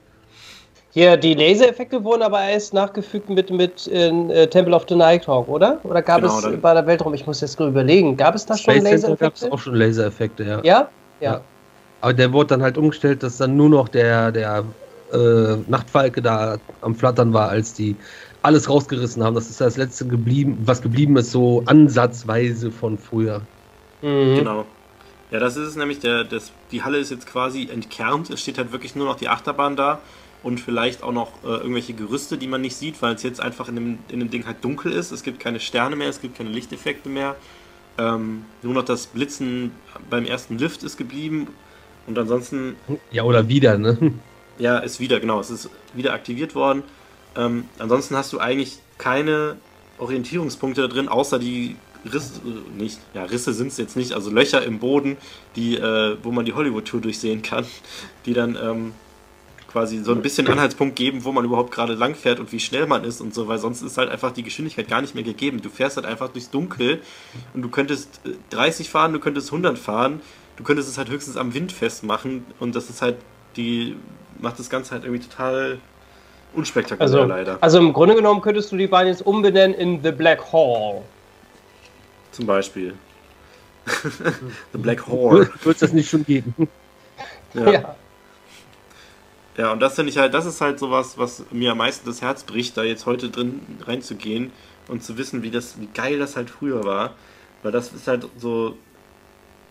Hier, die Lasereffekte wurden aber erst nachgefügt mit, mit äh, Temple of the Nighthawk, oder? Oder gab genau, es bei der Weltraum, ich muss jetzt überlegen, gab es da schon Lasereffekte? gab es auch schon Lasereffekte, ja. ja. Ja? Ja. Aber der wurde dann halt umgestellt, dass dann nur noch der, der äh, Nachtfalke da am Flattern war, als die alles rausgerissen haben. Das ist das letzte geblieben, was geblieben ist, so ansatzweise von früher. Mhm. Genau. Ja, das ist es nämlich. Der, das, die Halle ist jetzt quasi entkernt. Es steht halt wirklich nur noch die Achterbahn da und vielleicht auch noch äh, irgendwelche Gerüste, die man nicht sieht, weil es jetzt einfach in dem, in dem Ding halt dunkel ist. Es gibt keine Sterne mehr, es gibt keine Lichteffekte mehr. Ähm, nur noch das Blitzen beim ersten Lift ist geblieben. Und ansonsten. Ja, oder wieder, ne? Ja, ist wieder, genau. Es ist wieder aktiviert worden. Ähm, ansonsten hast du eigentlich keine Orientierungspunkte da drin, außer die Risse, äh, nicht, ja, Risse sind es jetzt nicht, also Löcher im Boden, die, äh, wo man die Hollywood-Tour durchsehen kann, die dann ähm, quasi so ein bisschen Anhaltspunkt geben, wo man überhaupt gerade lang fährt und wie schnell man ist und so, weil sonst ist halt einfach die Geschwindigkeit gar nicht mehr gegeben. Du fährst halt einfach durchs Dunkel und du könntest 30 äh, fahren, du könntest 100 fahren, du könntest es halt höchstens am Wind festmachen und das ist halt die macht das Ganze halt irgendwie total unspektakulär also, leider. Also im Grunde genommen könntest du die Bahn jetzt umbenennen in The Black Hall. Zum Beispiel. The Black Hall. Wird es das nicht schon geben? Ja. ja. Ja, und das finde ich halt, das ist halt sowas, was mir am meisten das Herz bricht, da jetzt heute drin reinzugehen und zu wissen, wie das, wie geil das halt früher war. Weil das ist halt so.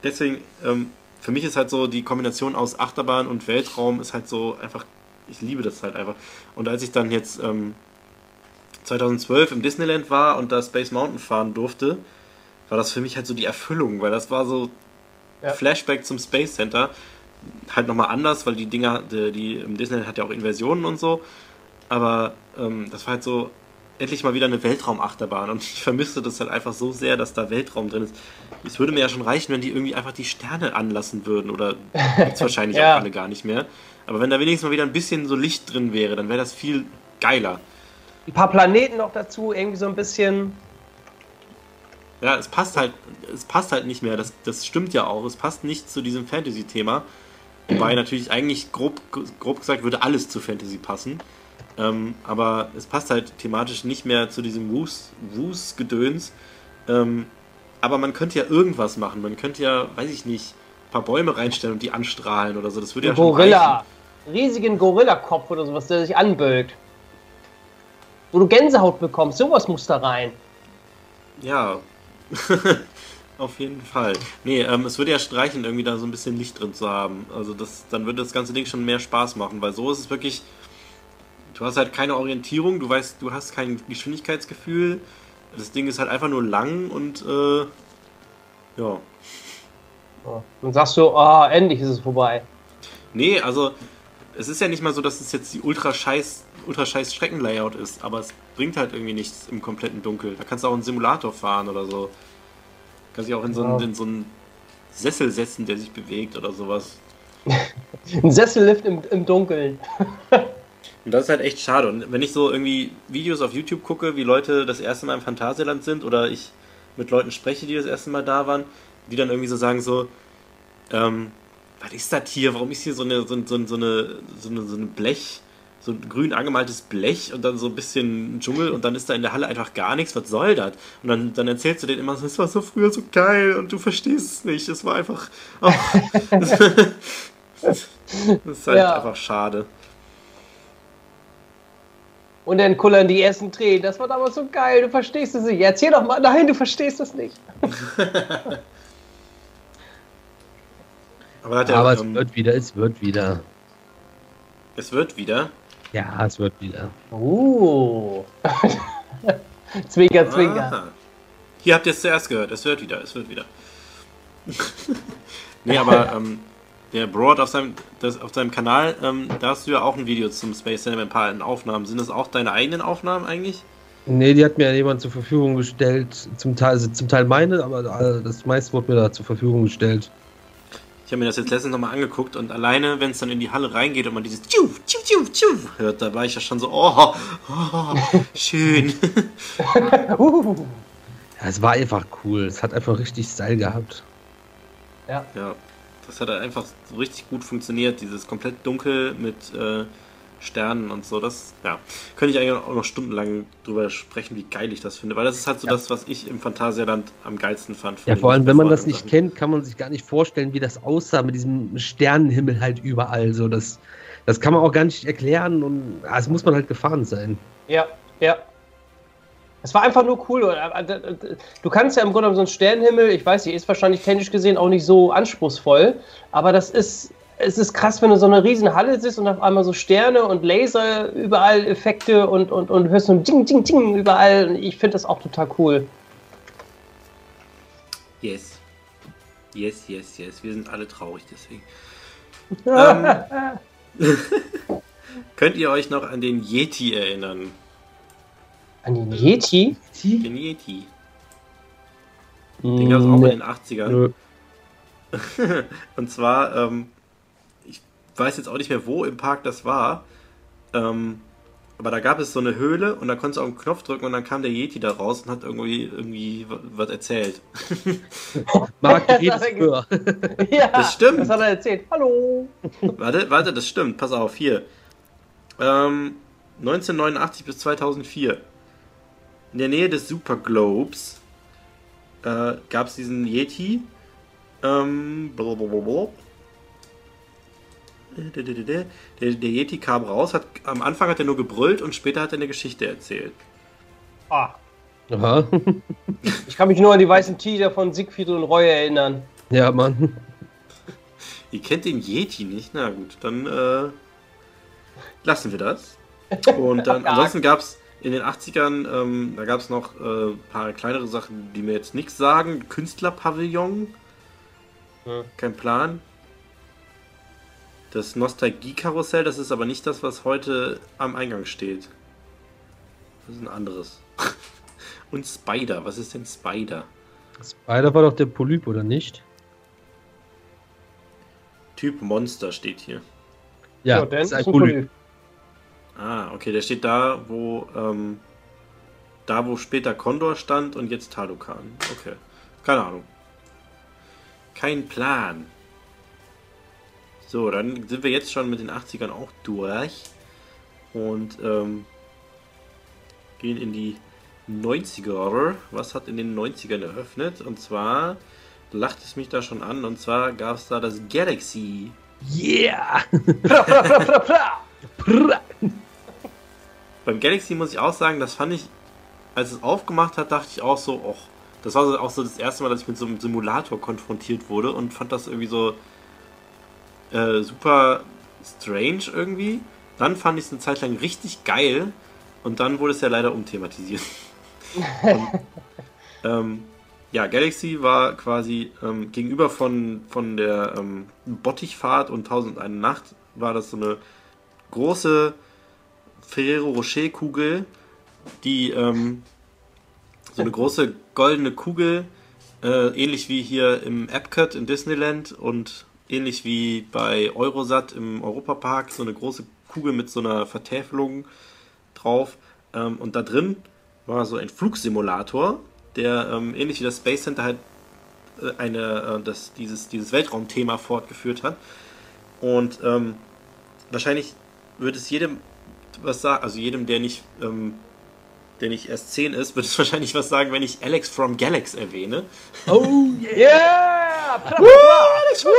Deswegen, ähm, für mich ist halt so die Kombination aus Achterbahn und Weltraum ist halt so einfach ich liebe das halt einfach. Und als ich dann jetzt ähm, 2012 im Disneyland war und da Space Mountain fahren durfte, war das für mich halt so die Erfüllung, weil das war so ja. Flashback zum Space Center. Halt nochmal anders, weil die Dinger, die, die im Disneyland hat ja auch Inversionen und so. Aber ähm, das war halt so endlich mal wieder eine Weltraumachterbahn und ich vermisste das halt einfach so sehr, dass da Weltraum drin ist. Es würde mir ja schon reichen, wenn die irgendwie einfach die Sterne anlassen würden oder gibt's wahrscheinlich ja. auch alle gar nicht mehr. Aber wenn da wenigstens mal wieder ein bisschen so Licht drin wäre, dann wäre das viel geiler. Ein paar Planeten noch dazu, irgendwie so ein bisschen. Ja, es passt halt, es passt halt nicht mehr. Das, das stimmt ja auch. Es passt nicht zu diesem Fantasy-Thema. Wobei natürlich eigentlich grob, grob gesagt würde alles zu Fantasy passen. Ähm, aber es passt halt thematisch nicht mehr zu diesem Woos-Gedöns. Ähm, aber man könnte ja irgendwas machen. Man könnte ja, weiß ich nicht, ein paar Bäume reinstellen und die anstrahlen oder so. Das würde ja schon Gorilla. Reichen riesigen Gorilla-Kopf oder sowas, der sich anbölkt. Wo du Gänsehaut bekommst, sowas muss da rein. Ja, auf jeden Fall. Nee, ähm, es würde ja streichen, irgendwie da so ein bisschen Licht drin zu haben. Also das, dann würde das ganze Ding schon mehr Spaß machen, weil so ist es wirklich. Du hast halt keine Orientierung, du weißt, du hast kein Geschwindigkeitsgefühl. Das Ding ist halt einfach nur lang und äh, ja. Dann sagst du, ah, oh, endlich ist es vorbei. Nee, also es ist ja nicht mal so, dass es jetzt die ultra scheiß, ultra scheiß Streckenlayout ist, aber es bringt halt irgendwie nichts im kompletten Dunkel. Da kannst du auch einen Simulator fahren oder so. Kann sich auch in so, einen, in so einen Sessel setzen, der sich bewegt oder sowas. Ein Sessellift im, im Dunkeln. Und das ist halt echt schade. Und wenn ich so irgendwie Videos auf YouTube gucke, wie Leute das erste Mal im Phantasialand sind oder ich mit Leuten spreche, die das erste Mal da waren, die dann irgendwie so sagen so, ähm, was ist das hier? Warum ist hier so eine, so, so, so eine, so eine, so eine Blech, so ein grün angemaltes Blech und dann so ein bisschen Dschungel und dann ist da in der Halle einfach gar nichts. Was soll das? Und dann, dann erzählst du denen immer so, es war so früher so geil und du verstehst es nicht. Es war einfach. Oh, das, das ist halt Ja. einfach schade. Und dann kullern die ersten Tränen. Das war damals so geil, du verstehst es nicht. Erzähl doch mal, nein, du verstehst es nicht. Aber, hat ja, Aber es ähm, wird wieder, es wird wieder. es wird wieder. Ja, es wird wieder. Uh. zwinker, zwinker. Aha. Hier habt ihr es zuerst gehört. Es wird wieder, es wird wieder. nee, aber ähm, der Broad auf seinem, das, auf seinem Kanal, ähm, da hast du ja auch ein Video zum Space Cinema, ein paar in Aufnahmen. Sind das auch deine eigenen Aufnahmen eigentlich? Nee, die hat mir jemand zur Verfügung gestellt. Zum Teil, also zum Teil meine, aber äh, das meiste wurde mir da zur Verfügung gestellt. Ich habe mir das jetzt letztens nochmal angeguckt und alleine, wenn es dann in die Halle reingeht und man dieses Tschu, Tschu, Tschu, Tschu hört, da war ich ja schon so, oh, oh schön. Uh. Ja, es war einfach cool. Es hat einfach richtig Style gehabt. Ja. Ja, das hat halt einfach so richtig gut funktioniert, dieses komplett dunkel mit äh, Sternen und so. Das, ja, könnte ich eigentlich auch noch stundenlang drüber sprechen, wie geil ich das finde, weil das ist halt so Ja. das, was ich im Phantasialand am geilsten fand. Ja, vor allem, wenn man das nicht Sachen. kennt, kann man sich gar nicht vorstellen, wie das aussah mit diesem Sternenhimmel halt überall. So, das, das kann man auch gar nicht erklären und ah, es muss man halt gefahren sein. Ja, ja. Es war einfach nur cool. Du kannst ja im Grunde genommen so einen Sternenhimmel, ich weiß nicht, ist wahrscheinlich technisch gesehen auch nicht so anspruchsvoll, aber das ist, es ist krass, wenn du so eine riesen Halle sitzt und auf einmal so Sterne und Laser überall Effekte und, und, und hörst so ein Ding, Ding, Ding überall. Ich finde das auch total cool. Yes. Yes, yes, yes. Wir sind alle traurig deswegen. ähm, könnt ihr euch noch an den Yeti erinnern? An den Yeti? Den Yeti. Den gab es auch in Nee. den 80ern. Nö. Und zwar, ähm, weiß jetzt auch nicht mehr, wo im Park das war. Ähm, aber da gab es so eine Höhle und da konntest du auf einen Knopf drücken und dann kam der Yeti da raus und hat irgendwie, irgendwie wa- was erzählt. Marc Das geht hat es er früher. Ja, Das stimmt. Das hat er erzählt. Hallo. warte, warte, das stimmt. Pass auf, hier. Ähm, 1989 bis 2004. In der Nähe des Super Globes äh, gab es diesen Yeti. Ähm, blablabla. Der, der, Yeti kam raus, hat, am Anfang hat er nur gebrüllt und später hat er eine Geschichte erzählt. Ah, Aha. ich kann mich nur an die weißen Tiger von Siegfried und Roy erinnern. Ja, Mann. Ihr kennt den Yeti nicht? Na gut, dann äh, lassen wir das. Und dann, ansonsten gab es in den 80ern, ähm, da gab es noch äh, ein paar kleinere Sachen, die mir jetzt nichts sagen. Künstlerpavillon, Hm. kein Plan. Das Nostalgie-Karussell, das ist aber nicht das, was heute am Eingang steht. Das ist ein anderes. Und Spider, was ist denn Spider? Spider war doch der Polyp, oder nicht? Typ Monster steht hier. Ja, dann das ist ein ein Polyp. Polyp. Ah, okay, der steht da, wo ähm, da wo später Condor stand und jetzt Talukan. Okay. Keine Ahnung. Kein Plan. So, dann sind wir jetzt schon mit den 80ern auch durch. Und ähm, gehen in die 90er. Was hat in den 90ern eröffnet? Und zwar lacht es mich da schon an. Und zwar gab es da das Galaxy. Yeah! Beim Galaxy muss ich auch sagen, das fand ich, als es aufgemacht hat, dachte ich auch so, och, das war so, auch so das erste Mal, dass ich mit so einem Simulator konfrontiert wurde und fand das irgendwie so äh, super strange irgendwie. Dann fand ich es eine Zeit lang richtig geil und dann wurde es ja leider umthematisiert. und, ähm, ja, Galaxy war quasi ähm, gegenüber von, von der ähm, Bottichfahrt und 1001 Nacht war das so eine große Ferrero Rocher Kugel, die ähm, so eine große goldene Kugel Äh, ähnlich wie hier im Epcot in Disneyland und ähnlich wie bei Eurosat im Europapark, so eine große Kugel mit so einer Vertäfelung drauf. Ähm, und da drin war so ein Flugsimulator, der ähm, ähnlich wie das Space Center halt äh, eine, äh, das, dieses, dieses Weltraumthema fortgeführt hat. Und ähm, wahrscheinlich würde es jedem was sagen, also jedem, der nicht, ähm, der nicht erst 10 ist, wird es wahrscheinlich was sagen, wenn ich Alex from Galax erwähne. Oh yeah! Woo, Alex from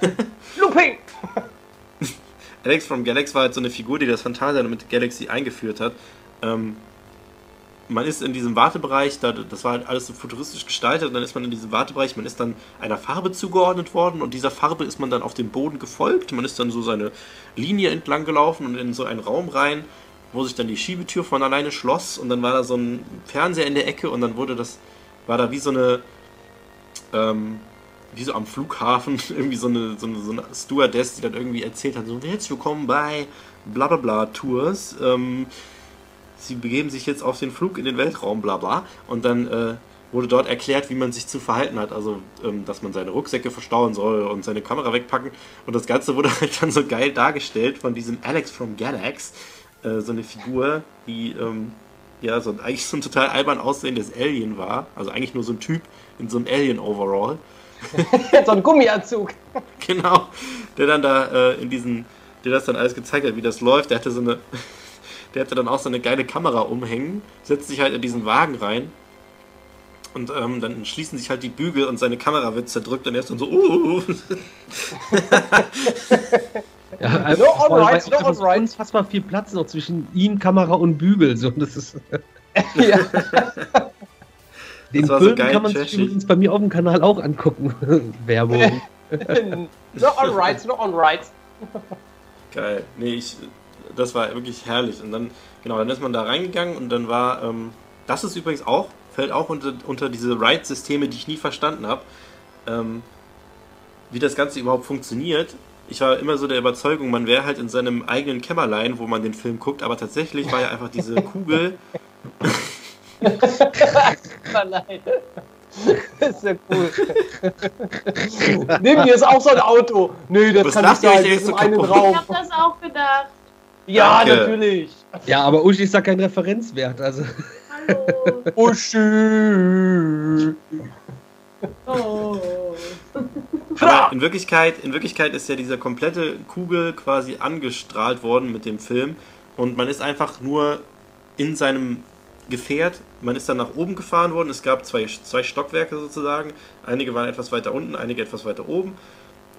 Galax! Looping! Alex from Galax war halt so eine Figur, die das Phantasialand mit Galaxy eingeführt hat. Ähm, man ist in diesem Wartebereich, da, das war halt alles so futuristisch gestaltet, und dann ist man in diesem Wartebereich, man ist dann einer Farbe zugeordnet worden und dieser Farbe ist man dann auf dem Boden gefolgt. Man ist dann so seine Linie entlang gelaufen und in so einen Raum rein, wo sich dann die Schiebetür von alleine schloss und dann war da so ein Fernseher in der Ecke und dann wurde das, war da wie so eine, ähm, wie so am Flughafen, irgendwie so eine, so eine, so eine Stewardess, die dann irgendwie erzählt hat, so herzlich willkommen bei blablabla Tours. Ähm, sie begeben sich jetzt auf den Flug in den Weltraum, bla bla. Und dann äh, wurde dort erklärt, wie man sich zu verhalten hat. Also, ähm, dass man seine Rucksäcke verstauen soll und seine Kamera wegpacken. Und das Ganze wurde halt dann so geil dargestellt von diesem Alex from Galax. Äh, so eine Figur, die ähm, ja so, eigentlich so ein total albern aussehendes Alien war. Also eigentlich nur so ein Typ in so einem Alien-Overall. so ein Gummianzug. Genau. Der dann da äh, in diesen, der das dann alles gezeigt hat, wie das läuft. Der hatte so eine der hatte dann auch so eine geile Kamera umhängen, setzt sich halt in diesen Wagen rein und ähm, dann schließen sich halt die Bügel und seine Kamera wird zerdrückt und er ist dann so, uh. Ja, also, no on right, no on right. Unfassbar viel Platz noch zwischen ihm, Kamera und Bügel. So, das ist. ja. Den Film so kann man sich übrigens bei mir auf dem Kanal auch angucken. Werbung. no on right, no on right. Geil. Nee, ich, das war wirklich herrlich. Und dann, genau, dann ist man da reingegangen und dann war, ähm, das ist übrigens auch, fällt auch unter, unter diese Ride-Systeme, die ich nie verstanden habe, ähm, wie das Ganze überhaupt funktioniert. Ich war immer so der Überzeugung, man wäre halt in seinem eigenen Kämmerlein, wo man den Film guckt, aber tatsächlich war ja einfach diese Kugel. Kämmerlein. Das ist ja cool. Neben mir ist auch so ein Auto. Nö, das Was kann nicht sein, in einem Raum. Ich hab das auch gedacht. Ja, Danke. natürlich. Ja, aber Uschi ist da kein Referenzwert. Also. Hallo. Uschi. Oh. Aber in Wirklichkeit, in Wirklichkeit ist ja diese komplette Kugel quasi angestrahlt worden mit dem Film. Und man ist einfach nur in seinem Gefährt, man ist dann nach oben gefahren worden, es gab zwei, zwei Stockwerke sozusagen, einige waren etwas weiter unten, einige etwas weiter oben.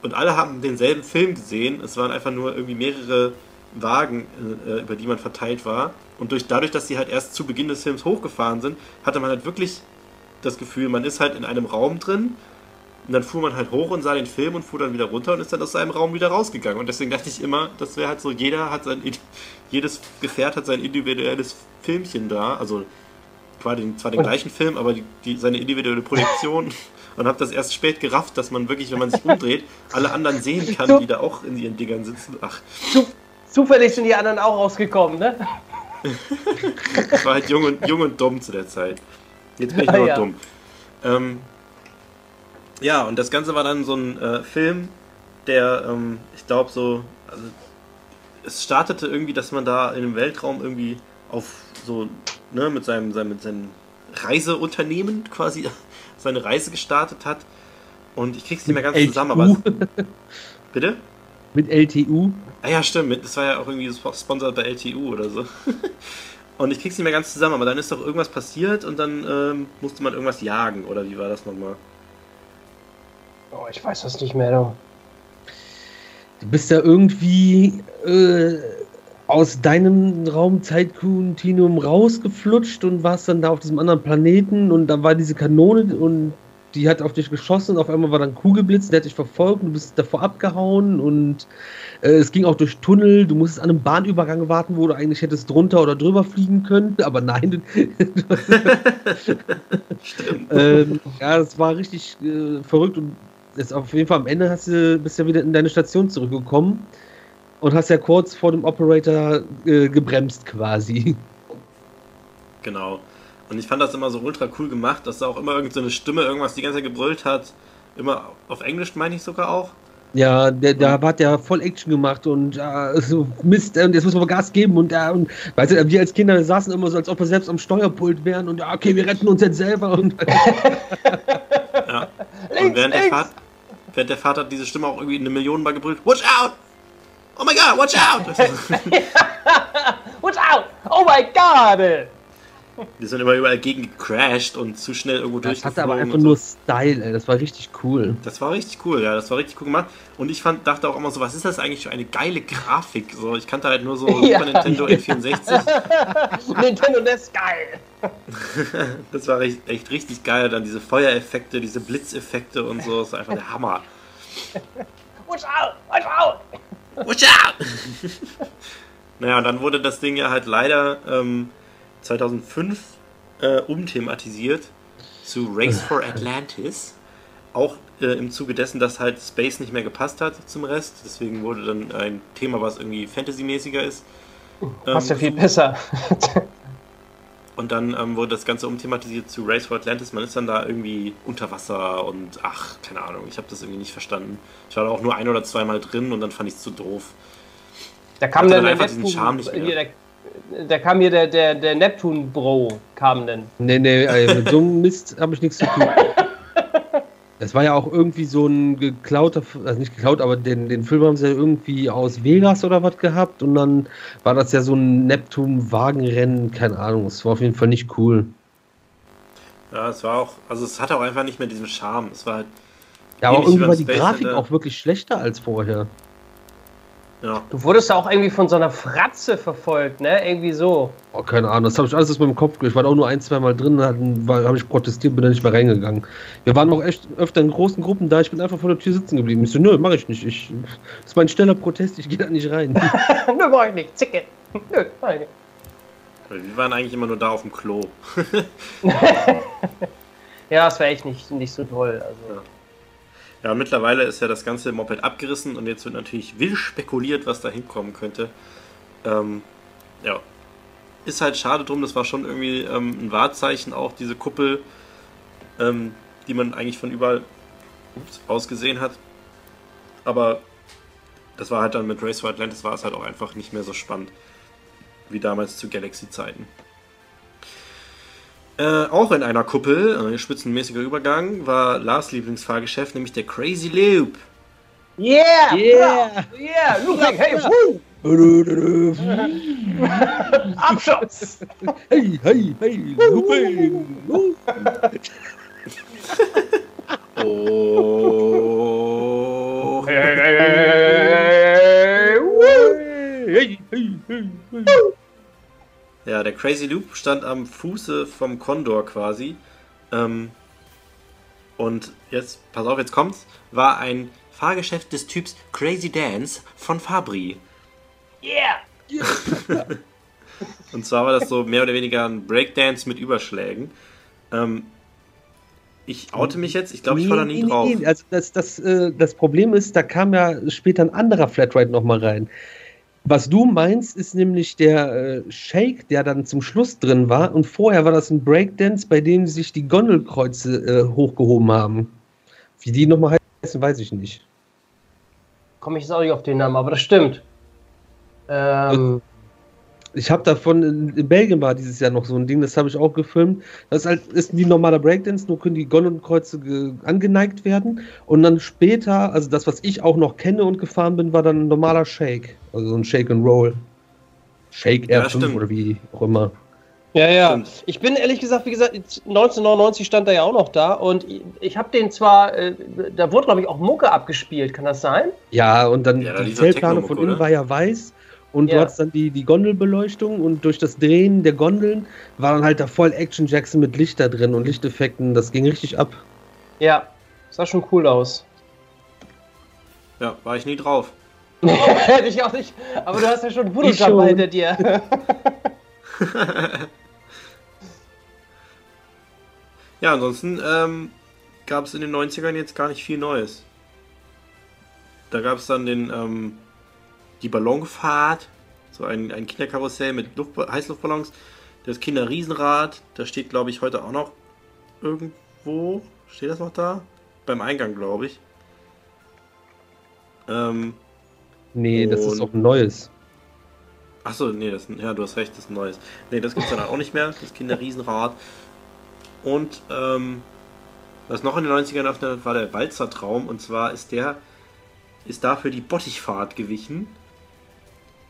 Und alle haben denselben Film gesehen, es waren einfach nur irgendwie mehrere Wagen, äh, über die man verteilt war. Und durch, dadurch, dass sie halt erst zu Beginn des Films hochgefahren sind, hatte man halt wirklich das Gefühl, man ist halt in einem Raum drin und dann fuhr man halt hoch und sah den Film und fuhr dann wieder runter und ist dann aus seinem Raum wieder rausgegangen. Und deswegen dachte ich immer, das wäre halt so, jeder hat sein, jedes Gefährt hat sein individuelles Filmchen da, also quasi zwar den gleichen Film, aber die, die, seine individuelle Projektion. und habe das erst spät gerafft, dass man wirklich, wenn man sich umdreht, alle anderen sehen kann, die da auch in ihren Dingern sitzen. Ach. Zufällig sind die anderen auch rausgekommen, ne? ich war halt jung und, jung und dumm zu der Zeit. Jetzt bin ich nur ja. dumm. Ähm, ja, und das Ganze war dann so ein äh, Film, der, ähm, ich glaube, so. Also, es startete irgendwie, dass man da in dem Weltraum irgendwie auf so, ne, mit seinem, seinem, mit seinem Reiseunternehmen quasi seine Reise gestartet hat. Und ich krieg's nicht mehr ganz zusammen, aber. Bitte? Mit LTU? Ah ja, stimmt. Das war ja auch irgendwie sponsert bei LTU oder so. Und ich krieg's nicht mehr ganz zusammen, aber dann ist doch irgendwas passiert und dann ähm, musste man irgendwas jagen, oder wie war das nochmal? Oh, ich weiß das nicht mehr. Du, du bist ja irgendwie äh, aus deinem Raumzeitkontinuum rausgeflutscht und warst dann da auf diesem anderen Planeten und da war diese Kanone und die hat auf dich geschossen und auf einmal war dann Kugelblitz, der hat dich verfolgt und du bist davor abgehauen und äh, es ging auch durch Tunnel, du musstest an einem Bahnübergang warten, wo du eigentlich hättest drunter oder drüber fliegen können, aber nein. ähm, ja, das war richtig äh, verrückt und jetzt auf jeden Fall am Ende hast du, bist ja wieder in deine Station zurückgekommen und hast ja kurz vor dem Operator äh, gebremst quasi. Genau. Und ich fand das immer so ultra cool gemacht, dass da auch immer irgendeine so Stimme irgendwas die ganze Zeit gebrüllt hat. Immer auf Englisch meine ich sogar auch. Ja, der, der hat ja voll Action gemacht und äh, so Mist, und jetzt muss man Gas geben und, äh, und weißt du, wir als Kinder saßen immer so, als ob wir selbst am Steuerpult wären und ja, okay, wir retten uns jetzt selber und ja. und während der, Vater, während der Vater diese Stimme auch irgendwie eine Million Mal gebrüllt, Watch out! Oh my god, watch out! watch out! Oh my god! Die sind immer überall gegen gecrashed und zu schnell irgendwo durch. Das hatte aber einfach nur Style, ey. Das war richtig cool. Das war richtig cool, ja. Das war richtig cool gemacht. Und ich fand, dachte auch immer so, was ist das eigentlich für eine geile Grafik? So, ich kannte halt nur so ja. Super Nintendo N64. Nintendo NES geil. das war echt, echt richtig geil. Dann diese Feuereffekte, diese Blitzeffekte und so. Das war einfach der Hammer. Watch out! Watch out! Watch out! naja, und dann wurde das Ding ja halt leider. Ähm, 2005 äh, umthematisiert zu Race for Atlantis. Auch äh, im Zuge dessen, dass halt Space nicht mehr gepasst hat zum Rest. Deswegen wurde dann ein Thema, was irgendwie Fantasy-mäßiger ist. Passt ähm, ja viel besser. und dann ähm, wurde das Ganze umthematisiert zu Race for Atlantis. Man ist dann da irgendwie unter Wasser und ach, keine Ahnung, ich habe das irgendwie nicht verstanden. Ich war da auch nur ein oder zweimal drin und dann fand ich es zu doof. Da kam dann, dann einfach diesen Charme nicht mehr da kam hier der, der, der Neptun-Bro, kam denn. Nee, nee, ey, mit so einem Mist habe ich nichts zu tun. Das war ja auch irgendwie so ein geklauter, also nicht geklaut, aber den, den Film haben sie ja irgendwie aus Vegas oder was gehabt und dann war das ja so ein Neptun-Wagenrennen, keine Ahnung, es war auf jeden Fall nicht cool. Ja, es war auch, also es hatte auch einfach nicht mehr diesen Charme, es war halt. Ja, aber irgendwie war die Grafik auch wirklich schlechter als vorher. Ja. Du wurdest auch irgendwie von so einer Fratze verfolgt, ne? Irgendwie so. Oh, keine Ahnung, das habe ich alles aus meinem Kopf. Ich war auch nur ein, zwei Mal drin, habe ich protestiert, bin dann nicht mehr reingegangen. Wir waren auch echt öfter in großen Gruppen da. Ich bin einfach vor der Tür sitzen geblieben. Ich so, nö, mach ich nicht. Ich, das ist mein schneller Protest, ich gehe da nicht rein. nö, mach ich nicht. Zicke. Nö, mach ich nicht. Wir waren eigentlich immer nur da auf dem Klo. ja, das wäre echt nicht, nicht so toll. Also. Ja. Ja, mittlerweile ist ja das ganze Moped abgerissen und jetzt wird natürlich wild spekuliert, was da hinkommen könnte. Ähm, ja. Ist halt schade drum, das war schon irgendwie ähm, ein Wahrzeichen, auch diese Kuppel, ähm, die man eigentlich von überall aus gesehen hat. Aber das war halt dann mit Race for Atlantis war es halt auch einfach nicht mehr so spannend wie damals zu Galaxy-Zeiten. Äh, auch in einer Kuppel, ein spitzenmäßiger Übergang, war Lars Lieblingsfahrgeschäft, nämlich der Crazy Loop. Yeah! Yeah! Yeah! Looping, hey, woo! Abschutz! Hey, hey, hey, Looping! oh! Hey, hey, hey, hey, hey, hey, hey. Ja, der Crazy Loop stand am Fuße vom Condor quasi. Ähm, und jetzt, pass auf, jetzt kommt's, war ein Fahrgeschäft des Typs Crazy Dance von Fabri. Yeah! yeah. und zwar war das so mehr oder weniger ein Breakdance mit Überschlägen. Ähm, ich oute mich jetzt, ich glaube, ich war da nie nee, drauf. Nee, also das, das, äh, das Problem ist, da kam ja später ein anderer Flatride nochmal rein. Was du meinst, ist nämlich der äh, Shake, der dann zum Schluss drin war. Und vorher war das ein Breakdance, bei dem sich die Gondelkreuze äh, hochgehoben haben. Wie die nochmal heißen, weiß ich nicht. Komme ich jetzt auch nicht auf den Namen, aber das stimmt. Ähm, ich habe davon, in, in, Belgien war dieses Jahr noch so ein Ding, das habe ich auch gefilmt. Das ist halt ist wie ein normaler Breakdance, nur können die Gondelkreuze angeneigt werden. Und dann später, also das, was ich auch noch kenne und gefahren bin, war dann ein normaler Shake. Also so ein Shake and Roll. Shake R5 ja, stimmt. oder wie auch immer. Ja, ja. Stimmt. Ich bin ehrlich gesagt, wie gesagt, 1999 stand er ja auch noch da und ich habe den zwar, äh, da wurde glaube ich auch Mucke abgespielt, kann das sein? Ja, und dann ja, die Feldplane von innen war ja weiß und ja. du hattest dann die, die Gondelbeleuchtung und durch das Drehen der Gondeln war dann halt da voll Action Jackson mit Lichter drin und Lichteffekten. Das ging richtig ab. Ja, sah schon cool aus. Ja, war ich nie drauf. Hätte ich auch nicht. Aber du hast ja schon Voodoo hinter dir. ja, ansonsten ähm, gab es in den 90ern jetzt gar nicht viel Neues. Da gab es dann den ähm, die Ballonfahrt, so ein, ein Kinderkarussell mit Luft, Heißluftballons. das Kinderriesenrad, das steht, glaube ich, heute auch noch irgendwo. Steht das noch da? Beim Eingang, glaube ich. Ähm, nee, das ist auch ein neues. Achso, nee, das, ja, du hast recht, das ist ein neues. Nee, das gibt es dann auch nicht mehr, das Kinderriesenrad. Und ähm, was noch in den 90ern eröffnet hat, war der Walzertraum. Und zwar ist der, ist dafür die Bottichfahrt gewichen.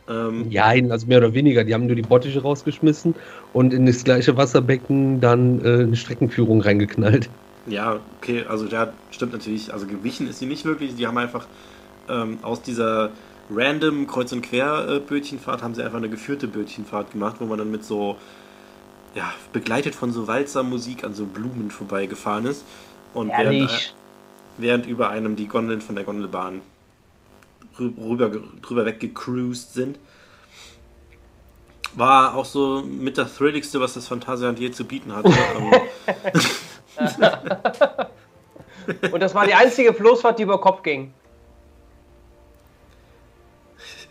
Ähm, ja, also mehr oder weniger. Die haben nur die Bottiche rausgeschmissen und in das gleiche Wasserbecken dann äh, eine Streckenführung reingeknallt. Ja, okay, also ja, stimmt natürlich. Also gewichen ist sie nicht wirklich. Die haben einfach ähm, aus dieser random Kreuz- und Quer-Bötchenfahrt haben sie einfach eine geführte Bötchenfahrt gemacht, wo man dann mit so, ja, begleitet von so Walzermusik an so Blumen vorbeigefahren ist. Und während, äh, während über einem die Gondeln von der Gondelbahn rüber, drüber weggecruised sind. War auch so mit das Thrilligste, was das Phantasialand je zu bieten hatte. Und das war die einzige Floßfahrt, die über Kopf ging.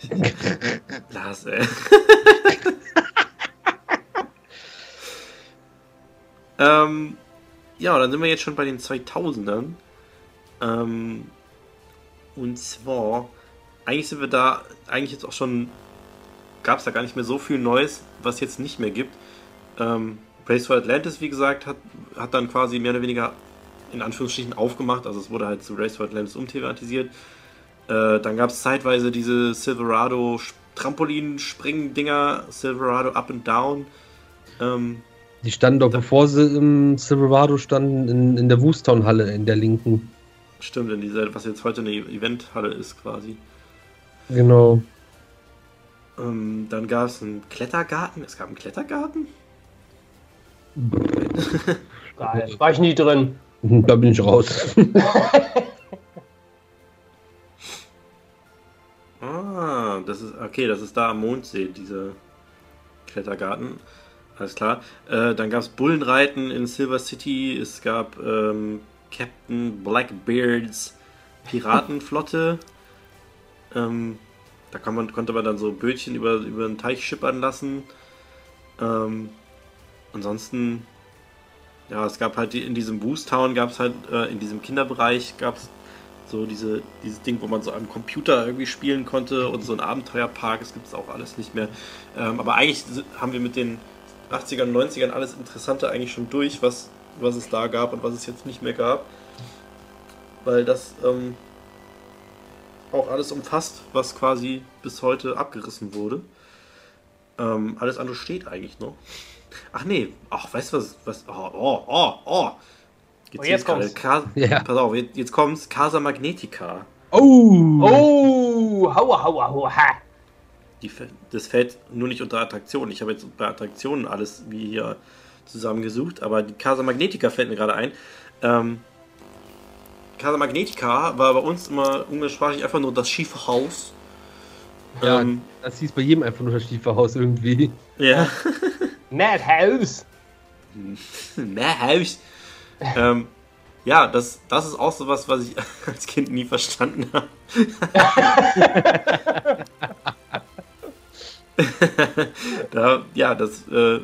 Lars, ey. ähm, ja, dann sind wir jetzt schon bei den 2000ern. Ähm, und zwar, eigentlich sind wir da, eigentlich jetzt auch schon, gab es da gar nicht mehr so viel Neues, was jetzt nicht mehr gibt. Ähm, Race for Atlantis, wie gesagt, hat, hat dann quasi mehr oder weniger in Anführungsstrichen aufgemacht. Also es wurde halt zu Race for Atlantis umthematisiert. Äh, dann gab es zeitweise diese Silverado Trampolin-Springen-Dinger, Silverado Up and Down. Ähm, die standen doch, bevor sie im Silverado standen, in, in der Woostown-Halle, in der linken. Stimmt, in dieser, was jetzt heute eine Eventhalle ist quasi. Genau. Ähm, dann gab es einen Klettergarten. Es gab einen Klettergarten? da war ich nie drin. Da bin ich raus. ah, das ist okay, das ist da am Mondsee, dieser Klettergarten. Alles klar. Äh, dann gab es Bullenreiten in Silver City. Es gab ähm, Captain Blackbeards Piratenflotte. Ähm, da kann man, konnte man dann so Bötchen über, über den Teich schippern lassen. Ähm, ansonsten, ja, es gab halt in diesem Boost Town, gab es halt äh, in diesem Kinderbereich, gab es so diese, dieses Ding, wo man so am Computer irgendwie spielen konnte und so ein Abenteuerpark, das gibt es auch alles nicht mehr. Ähm, aber eigentlich haben wir mit den 80ern, 90ern alles Interessante eigentlich schon durch, was, was es da gab und was es jetzt nicht mehr gab. Weil das ähm, auch alles umfasst, was quasi bis heute abgerissen wurde. Ähm, alles andere steht eigentlich noch. Ach nee, ach, weißt du was? was oh, oh, oh, oh. Jetzt, oh, jetzt kommt's. Ka ja. Pass auf, jetzt, jetzt kommt's. Casa Magnetica. Oh! Oh! Haua, haua, haua. Die, das fällt nur nicht unter Attraktionen. Ich habe jetzt bei Attraktionen alles wie hier zusammengesucht, aber die Casa Magnetica fällt mir gerade ein. Ähm, Casa Magnetica war bei uns immer umgangssprachlich einfach nur das schiefe Haus. Ja, ähm, das hieß bei jedem einfach nur das schiefe Haus irgendwie. Ja. Madhouse. Madhouse. ähm, ja, das, das ist auch so was, was ich als Kind nie verstanden habe. da, ja, das äh,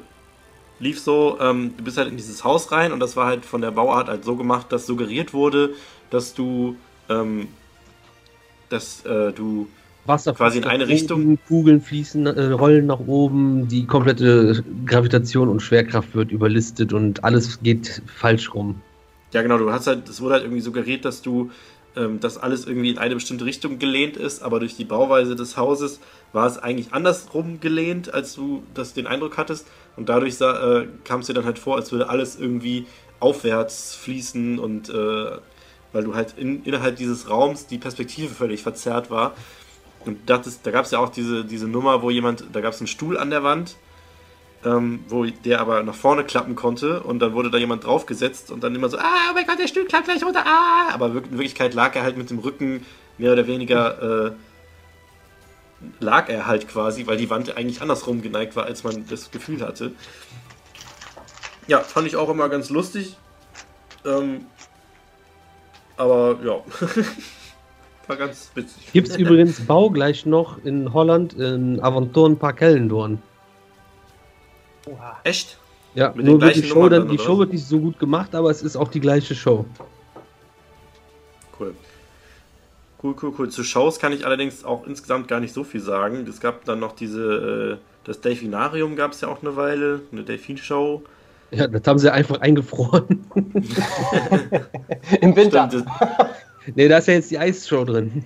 lief so, ähm, du bist halt in dieses Haus rein und das war halt von der Bauart halt so gemacht, dass suggeriert wurde, dass du, ähm, dass äh, du Wasser quasi in eine Richtung. Kugeln fließen, äh, rollen nach oben, die komplette Gravitation und Schwerkraft wird überlistet und alles geht falsch rum. Ja, genau, du hast halt, es wurde halt irgendwie suggeriert, dass du, ähm, dass alles irgendwie in eine bestimmte Richtung gelehnt ist, aber durch die Bauweise des Hauses war es eigentlich andersrum gelehnt, als du das den Eindruck hattest. Und dadurch äh, kam es dir dann halt vor, als würde alles irgendwie aufwärts fließen und äh, weil du halt in, innerhalb dieses Raums die Perspektive völlig verzerrt war. Und das, da gab es ja auch diese, diese Nummer, wo jemand, da gab es einen Stuhl an der Wand, ähm, wo der aber nach vorne klappen konnte und dann wurde da jemand draufgesetzt und dann immer so, ah, oh mein Gott, der Stuhl klappt gleich runter, ah! Aber in Wirklichkeit lag er halt mit dem Rücken mehr oder weniger, äh, lag er halt quasi, weil die Wand eigentlich andersrum geneigt war, als man das Gefühl hatte. Ja, fand ich auch immer ganz lustig. Ähm, aber ja. War ganz witzig. Gibt es übrigens baugleich noch in Holland in Aventurenpark Hellendorn. Oha. Echt? Ja, Mit nur wird die gleichen Show, dann, die Show wird nicht so gut gemacht, aber es ist auch die gleiche Show. Cool. Cool, cool, cool. Zu Shows kann ich allerdings auch insgesamt gar nicht so viel sagen. Es gab dann noch diese, äh, das Delfinarium gab es ja auch eine Weile, eine Delfin-Show. Ja, das haben sie einfach eingefroren. Im Winter. Stimmt, das- nee, da ist ja jetzt die Eisshow drin.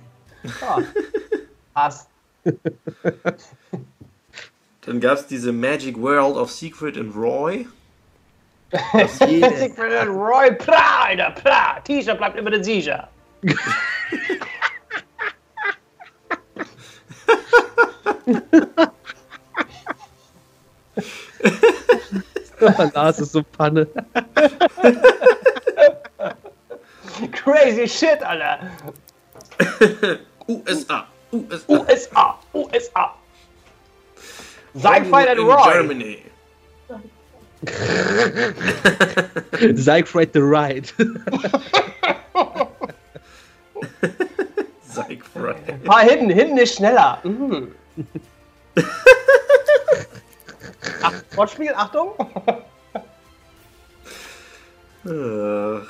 Ah. Passt. Dann gab es diese Magic World of Secret and Roy. Secret Roy Pra, Alter, Pra. T-Shirt bleibt immer der Sieger. Lars ist so Panne. Crazy shit, Alter. USA. USA. USA, USA. Siegfried and Roy. Germany. Siegfried the Ride. Siegfried. Mal hinten, hinten ist schneller. Mhm. Ach, Wortspiel, Achtung. Ach.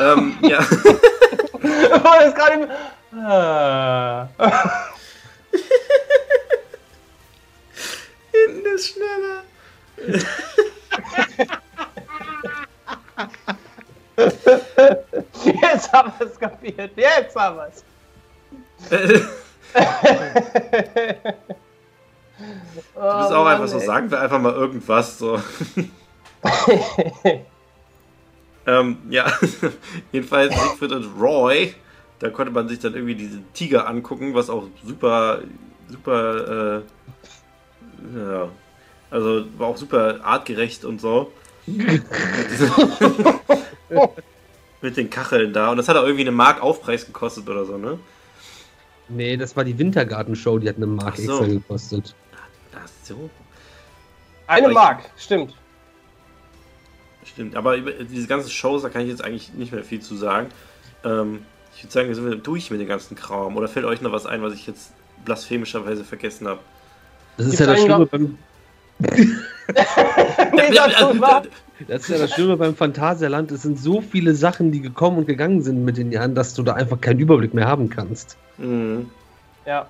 ähm, ja. War das gerade im. Hinten ist schneller. Jetzt haben wir es kapiert. Jetzt haben wir es. Du bist auch einfach so, sagen wir einfach mal irgendwas. So. ähm, ja, jedenfalls Siegfried und Roy, da konnte man sich dann irgendwie diesen Tiger angucken, was auch super, super, äh, ja, also war auch super artgerecht und so. Mit den Kacheln da. Und das hat auch irgendwie eine Mark Aufpreis gekostet oder so, ne? nee, das war die Wintergartenshow, die hat eine Mark so. extra gekostet. So. Eine Mark, stimmt. Stimmt, aber über diese ganzen Shows, da kann ich jetzt eigentlich nicht mehr viel zu sagen. Ähm, ich würde sagen, wir sind wir durch mit dem ganzen Kram. Oder fällt euch noch was ein, was ich jetzt blasphemischerweise vergessen habe? Das ist Gibt's ja das Schlimme beim, das ist ja das Schlimme beim Phantasialand. Es sind so viele Sachen, die gekommen und gegangen sind mit den Jahren, dass du da einfach keinen Überblick mehr haben kannst. Mhm. Ja.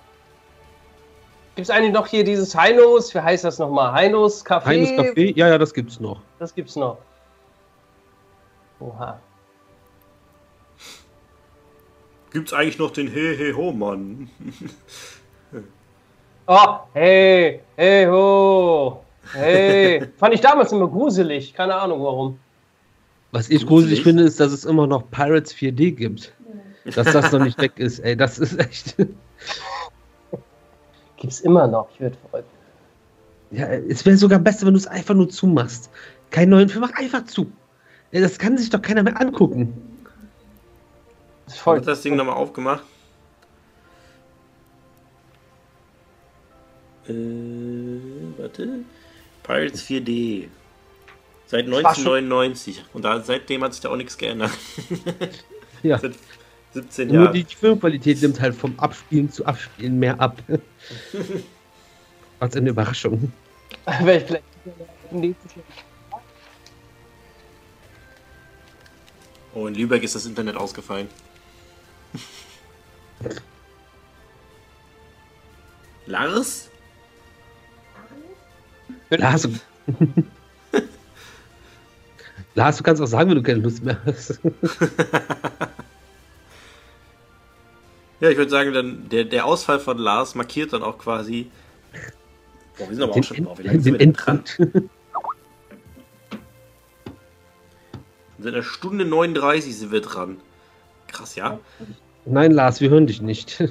Gibt es eigentlich noch hier dieses Heinos? Wie heißt das nochmal? Heinos Café? Heines Café, ja, ja, das gibt's noch. Das gibt's noch. Oha. Gibt's eigentlich noch den He He Ho Mann? Oh, hey, hey, ho. Hey. Fand ich damals immer gruselig. Keine Ahnung warum. Was ich Gruselig. gruselig finde, ist, dass es immer noch Pirates 4D gibt. Dass das noch nicht weg ist, ey, das ist echt. Gibt's immer noch. Ich werde verrückt. Ja, es wäre sogar besser, wenn du es einfach nur zumachst. Keinen neuen Film, mach einfach zu. Das kann sich doch keiner mehr angucken. Das ist voll. Wird das Ding nochmal aufgemacht? Äh, warte. Pirates 4D. Seit war schon- 1999. Und da, seitdem hat sich da auch nichts geändert. Ja. Seit 17 Nur Jahren. die Filmqualität nimmt halt vom Abspielen zu Abspielen mehr ab. Als eine Überraschung. Wär ich vielleicht nächstes Jahr. Oh, in Lübeck ist das Internet ausgefallen. Lars? Lars, du, Lars, du kannst auch sagen, wenn du keine Lust mehr hast. Ja, ich würde sagen, dann der, der Ausfall von Lars markiert dann auch quasi. Boah, wir sind aber auch schon. Boah, wie lange sind wir denn dran? Seit einer Stunde 39 sind wir dran. Krass, ja? Nein, Lars, wir hören dich nicht.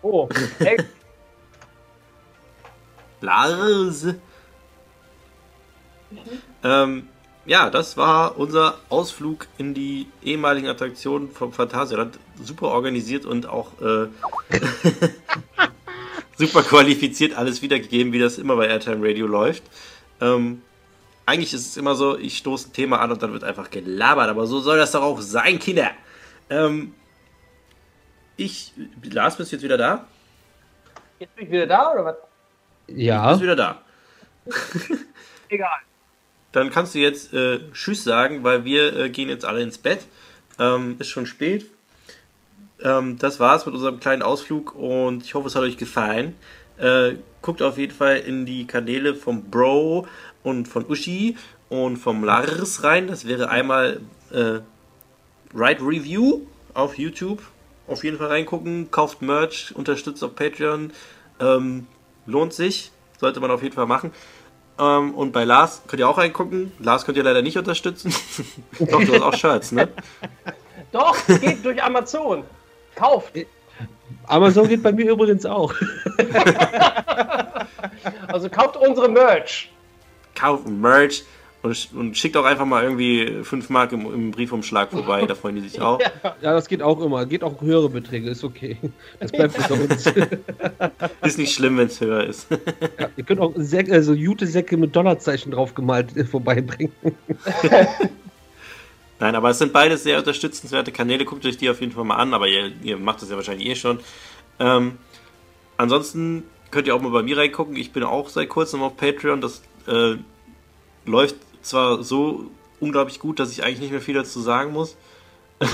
Oh, hey, Lars. Ähm, ja, das war unser Ausflug in die ehemaligen Attraktionen vom Phantasialand. Super organisiert und auch äh, super qualifiziert alles wiedergegeben, wie das immer bei Airtime Radio läuft. Ähm, eigentlich ist es immer so, ich stoße ein Thema an und dann wird einfach gelabert, aber so soll das doch auch sein, Kinder. Ähm, ich, Lars, bist du jetzt wieder da? jetzt bin ich wieder da oder was? Ja, Bist wieder da. Egal. Dann kannst du jetzt äh, Tschüss sagen, weil wir äh, gehen jetzt alle ins Bett. Ähm, ist schon spät. Ähm, das war's mit unserem kleinen Ausflug und ich hoffe, es hat euch gefallen. Äh, guckt auf jeden Fall in die Kanäle vom Bro und von Uschi und vom Lars rein. Das wäre einmal äh, Ride Review auf YouTube. Auf jeden Fall reingucken. Kauft Merch, unterstützt auf Patreon. Ähm, lohnt sich. Sollte man auf jeden Fall machen. Ähm, und bei Lars könnt ihr auch reingucken. Lars könnt ihr leider nicht unterstützen. Doch, du hast auch Shirts, ne? Doch, geht durch Amazon. Kauft. Amazon geht bei mir übrigens auch. Also kauft unsere Merch. Kauft Merch und, und schickt auch einfach mal irgendwie 5 Mark im, im Briefumschlag vorbei. Da freuen die sich auch. Ja, das geht auch immer. Geht auch höhere Beträge, ist okay. Das bleibt unter uns. Ist nicht schlimm, wenn es höher ist. Ja, ihr könnt auch Säcke, also Jute-Säcke mit Dollarzeichen draufgemalt äh, vorbeibringen. Nein, aber es sind beides sehr unterstützenswerte Kanäle. Guckt euch die auf jeden Fall mal an, aber ihr, ihr macht das ja wahrscheinlich eh schon. Ähm, ansonsten könnt ihr auch mal bei mir reingucken. Ich bin auch seit kurzem auf Patreon. Das äh, läuft zwar so unglaublich gut, dass ich eigentlich nicht mehr viel dazu sagen muss.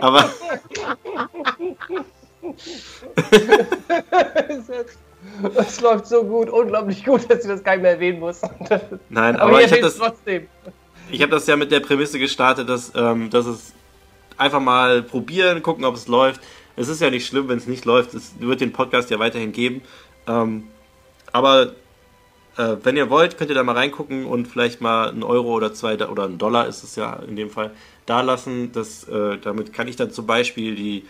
aber Es läuft so gut, unglaublich gut, dass ich das gar nicht mehr erwähnen muss. nein, Aber, aber ich habe es das, trotzdem. ich hab das ja mit der Prämisse gestartet, dass, ähm, dass es einfach mal probieren, gucken, ob es läuft. Es ist ja nicht schlimm, wenn es nicht läuft. Es wird den Podcast ja weiterhin geben. Ähm, aber äh, wenn ihr wollt, könnt ihr da mal reingucken und vielleicht mal einen Euro oder zwei oder einen Dollar ist es ja in dem Fall da lassen. Äh, damit kann ich dann zum Beispiel die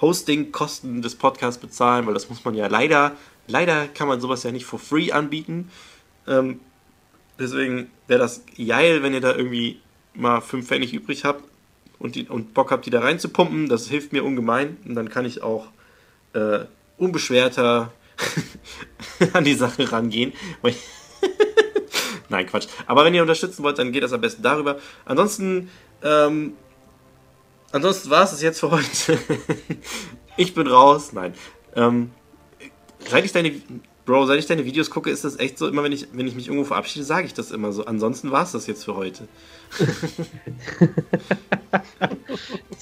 Hosting-Kosten des Podcasts bezahlen, weil das muss man ja leider, leider kann man sowas ja nicht for free anbieten. Ähm, deswegen wäre das geil, wenn ihr da irgendwie mal 5 Pfennig übrig habt und, die, und Bock habt, die da reinzupumpen. Das hilft mir ungemein und dann kann ich auch äh, unbeschwerter an die Sache rangehen. Nein, Quatsch. Aber wenn ihr unterstützen wollt, dann geht das am besten darüber. Ansonsten, ähm, ansonsten war es das jetzt für heute. ich bin raus. Nein. Ähm, seit ich deine, Bro, seit ich deine Videos gucke, ist das echt so, immer wenn ich, wenn ich mich irgendwo verabschiede, sage ich das immer so. Ansonsten war es das jetzt für heute.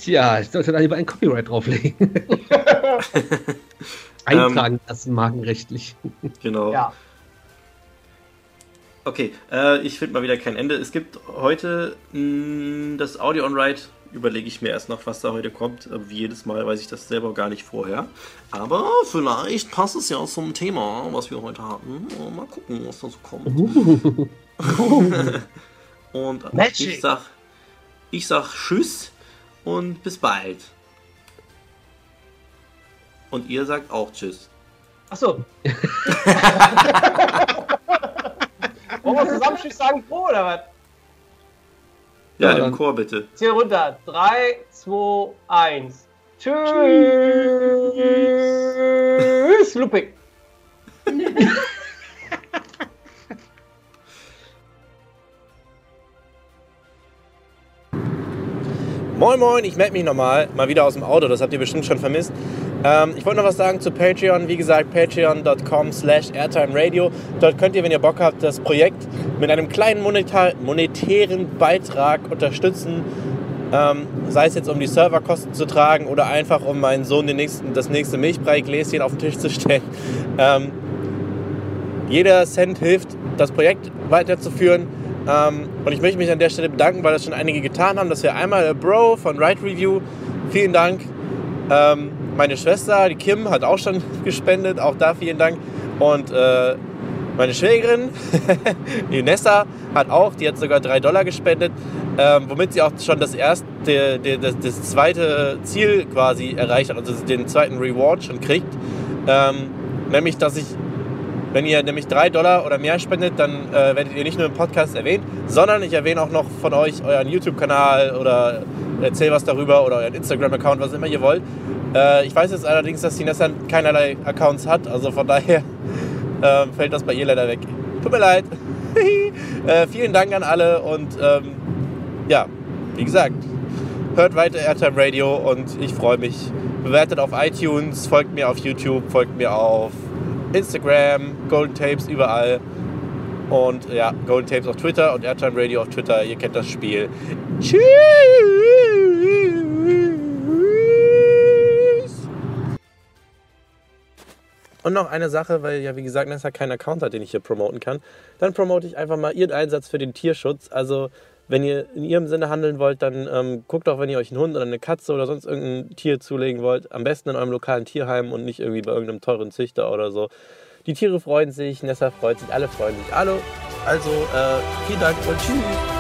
Tja, ich sollte da lieber ein Copyright drauflegen. Eintragen lassen, markenrechtlich. Genau. Ja. Okay, äh, ich finde mal wieder kein Ende. Es gibt heute mh, das Audio on Ride. Überlege ich mir erst noch, was da heute kommt. Äh, Wie jedes Mal weiß ich das selber gar nicht vorher. Aber vielleicht passt es ja zum Thema, was wir heute hatten. Äh, Mal gucken, was da so kommt. Und äh, Magic. ich sag, ich sag Tschüss und bis bald. Und ihr sagt auch Tschüss. Achso. Wollen wir zusammen Tschüss sagen Pro oder was? Ja, Ja, im Chor bitte. Zähl runter. 3, 2, 1. Tschüss. Looping. Moin Moin, ich melde mich nochmal, mal wieder aus dem Auto, das habt ihr bestimmt schon vermisst. Ähm, ich wollte noch was sagen zu Patreon, wie gesagt, patreon.com slash airtimeradio. Dort könnt ihr, wenn ihr Bock habt, das Projekt mit einem kleinen monetar monetären Beitrag unterstützen. Ähm, sei es jetzt, um die Serverkosten zu tragen oder einfach, um meinen Sohn den nächsten, das nächste Milchbrei-Gläschen auf den Tisch zu stellen. Ähm, jeder Cent hilft, das Projekt weiterzuführen. Ähm, und ich möchte mich an der Stelle bedanken, weil das schon einige getan haben. Das wäre einmal Bro von Ride Review. Vielen Dank. Ähm, meine Schwester, die Kim, hat auch schon gespendet. Auch da vielen Dank. Und äh, meine Schwägerin, die Nessa, hat auch, die hat sogar 3 Dollar gespendet, ähm, womit sie auch schon das erste, das, das zweite Ziel quasi erreicht hat, also den zweiten Reward schon kriegt. Ähm, nämlich, dass ich wenn ihr nämlich 3 Dollar oder mehr spendet, dann äh, werdet ihr nicht nur im Podcast erwähnt, sondern ich erwähne auch noch von euch euren YouTube-Kanal oder erzähle was darüber oder euren Instagram-Account, was immer ihr wollt. Äh, ich weiß jetzt allerdings, dass die Nessa keinerlei Accounts hat, also von daher äh, fällt das bei ihr leider weg. Tut mir leid. äh, vielen Dank an alle und ähm, ja, wie gesagt, hört weiter Airtime Radio und ich freue mich. Bewertet auf iTunes, folgt mir auf YouTube, folgt mir auf Instagram, Golden Tapes, überall. Und ja, Golden Tapes auf Twitter und Airtime Radio auf Twitter. Ihr kennt das Spiel. Tschüss! Und noch eine Sache, weil ja wie gesagt Nessa keinen Account hat, den ich hier promoten kann. Dann promote ich einfach mal ihren Einsatz für den Tierschutz. Also wenn ihr in ihrem Sinne handeln wollt, dann ähm, guckt auch, wenn ihr euch einen Hund oder eine Katze oder sonst irgendein Tier zulegen wollt, am besten in eurem lokalen Tierheim und nicht irgendwie bei irgendeinem teuren Züchter oder so. Die Tiere freuen sich, Nessa freut sich, alle freuen sich. Hallo, also äh, vielen Dank und tschüss.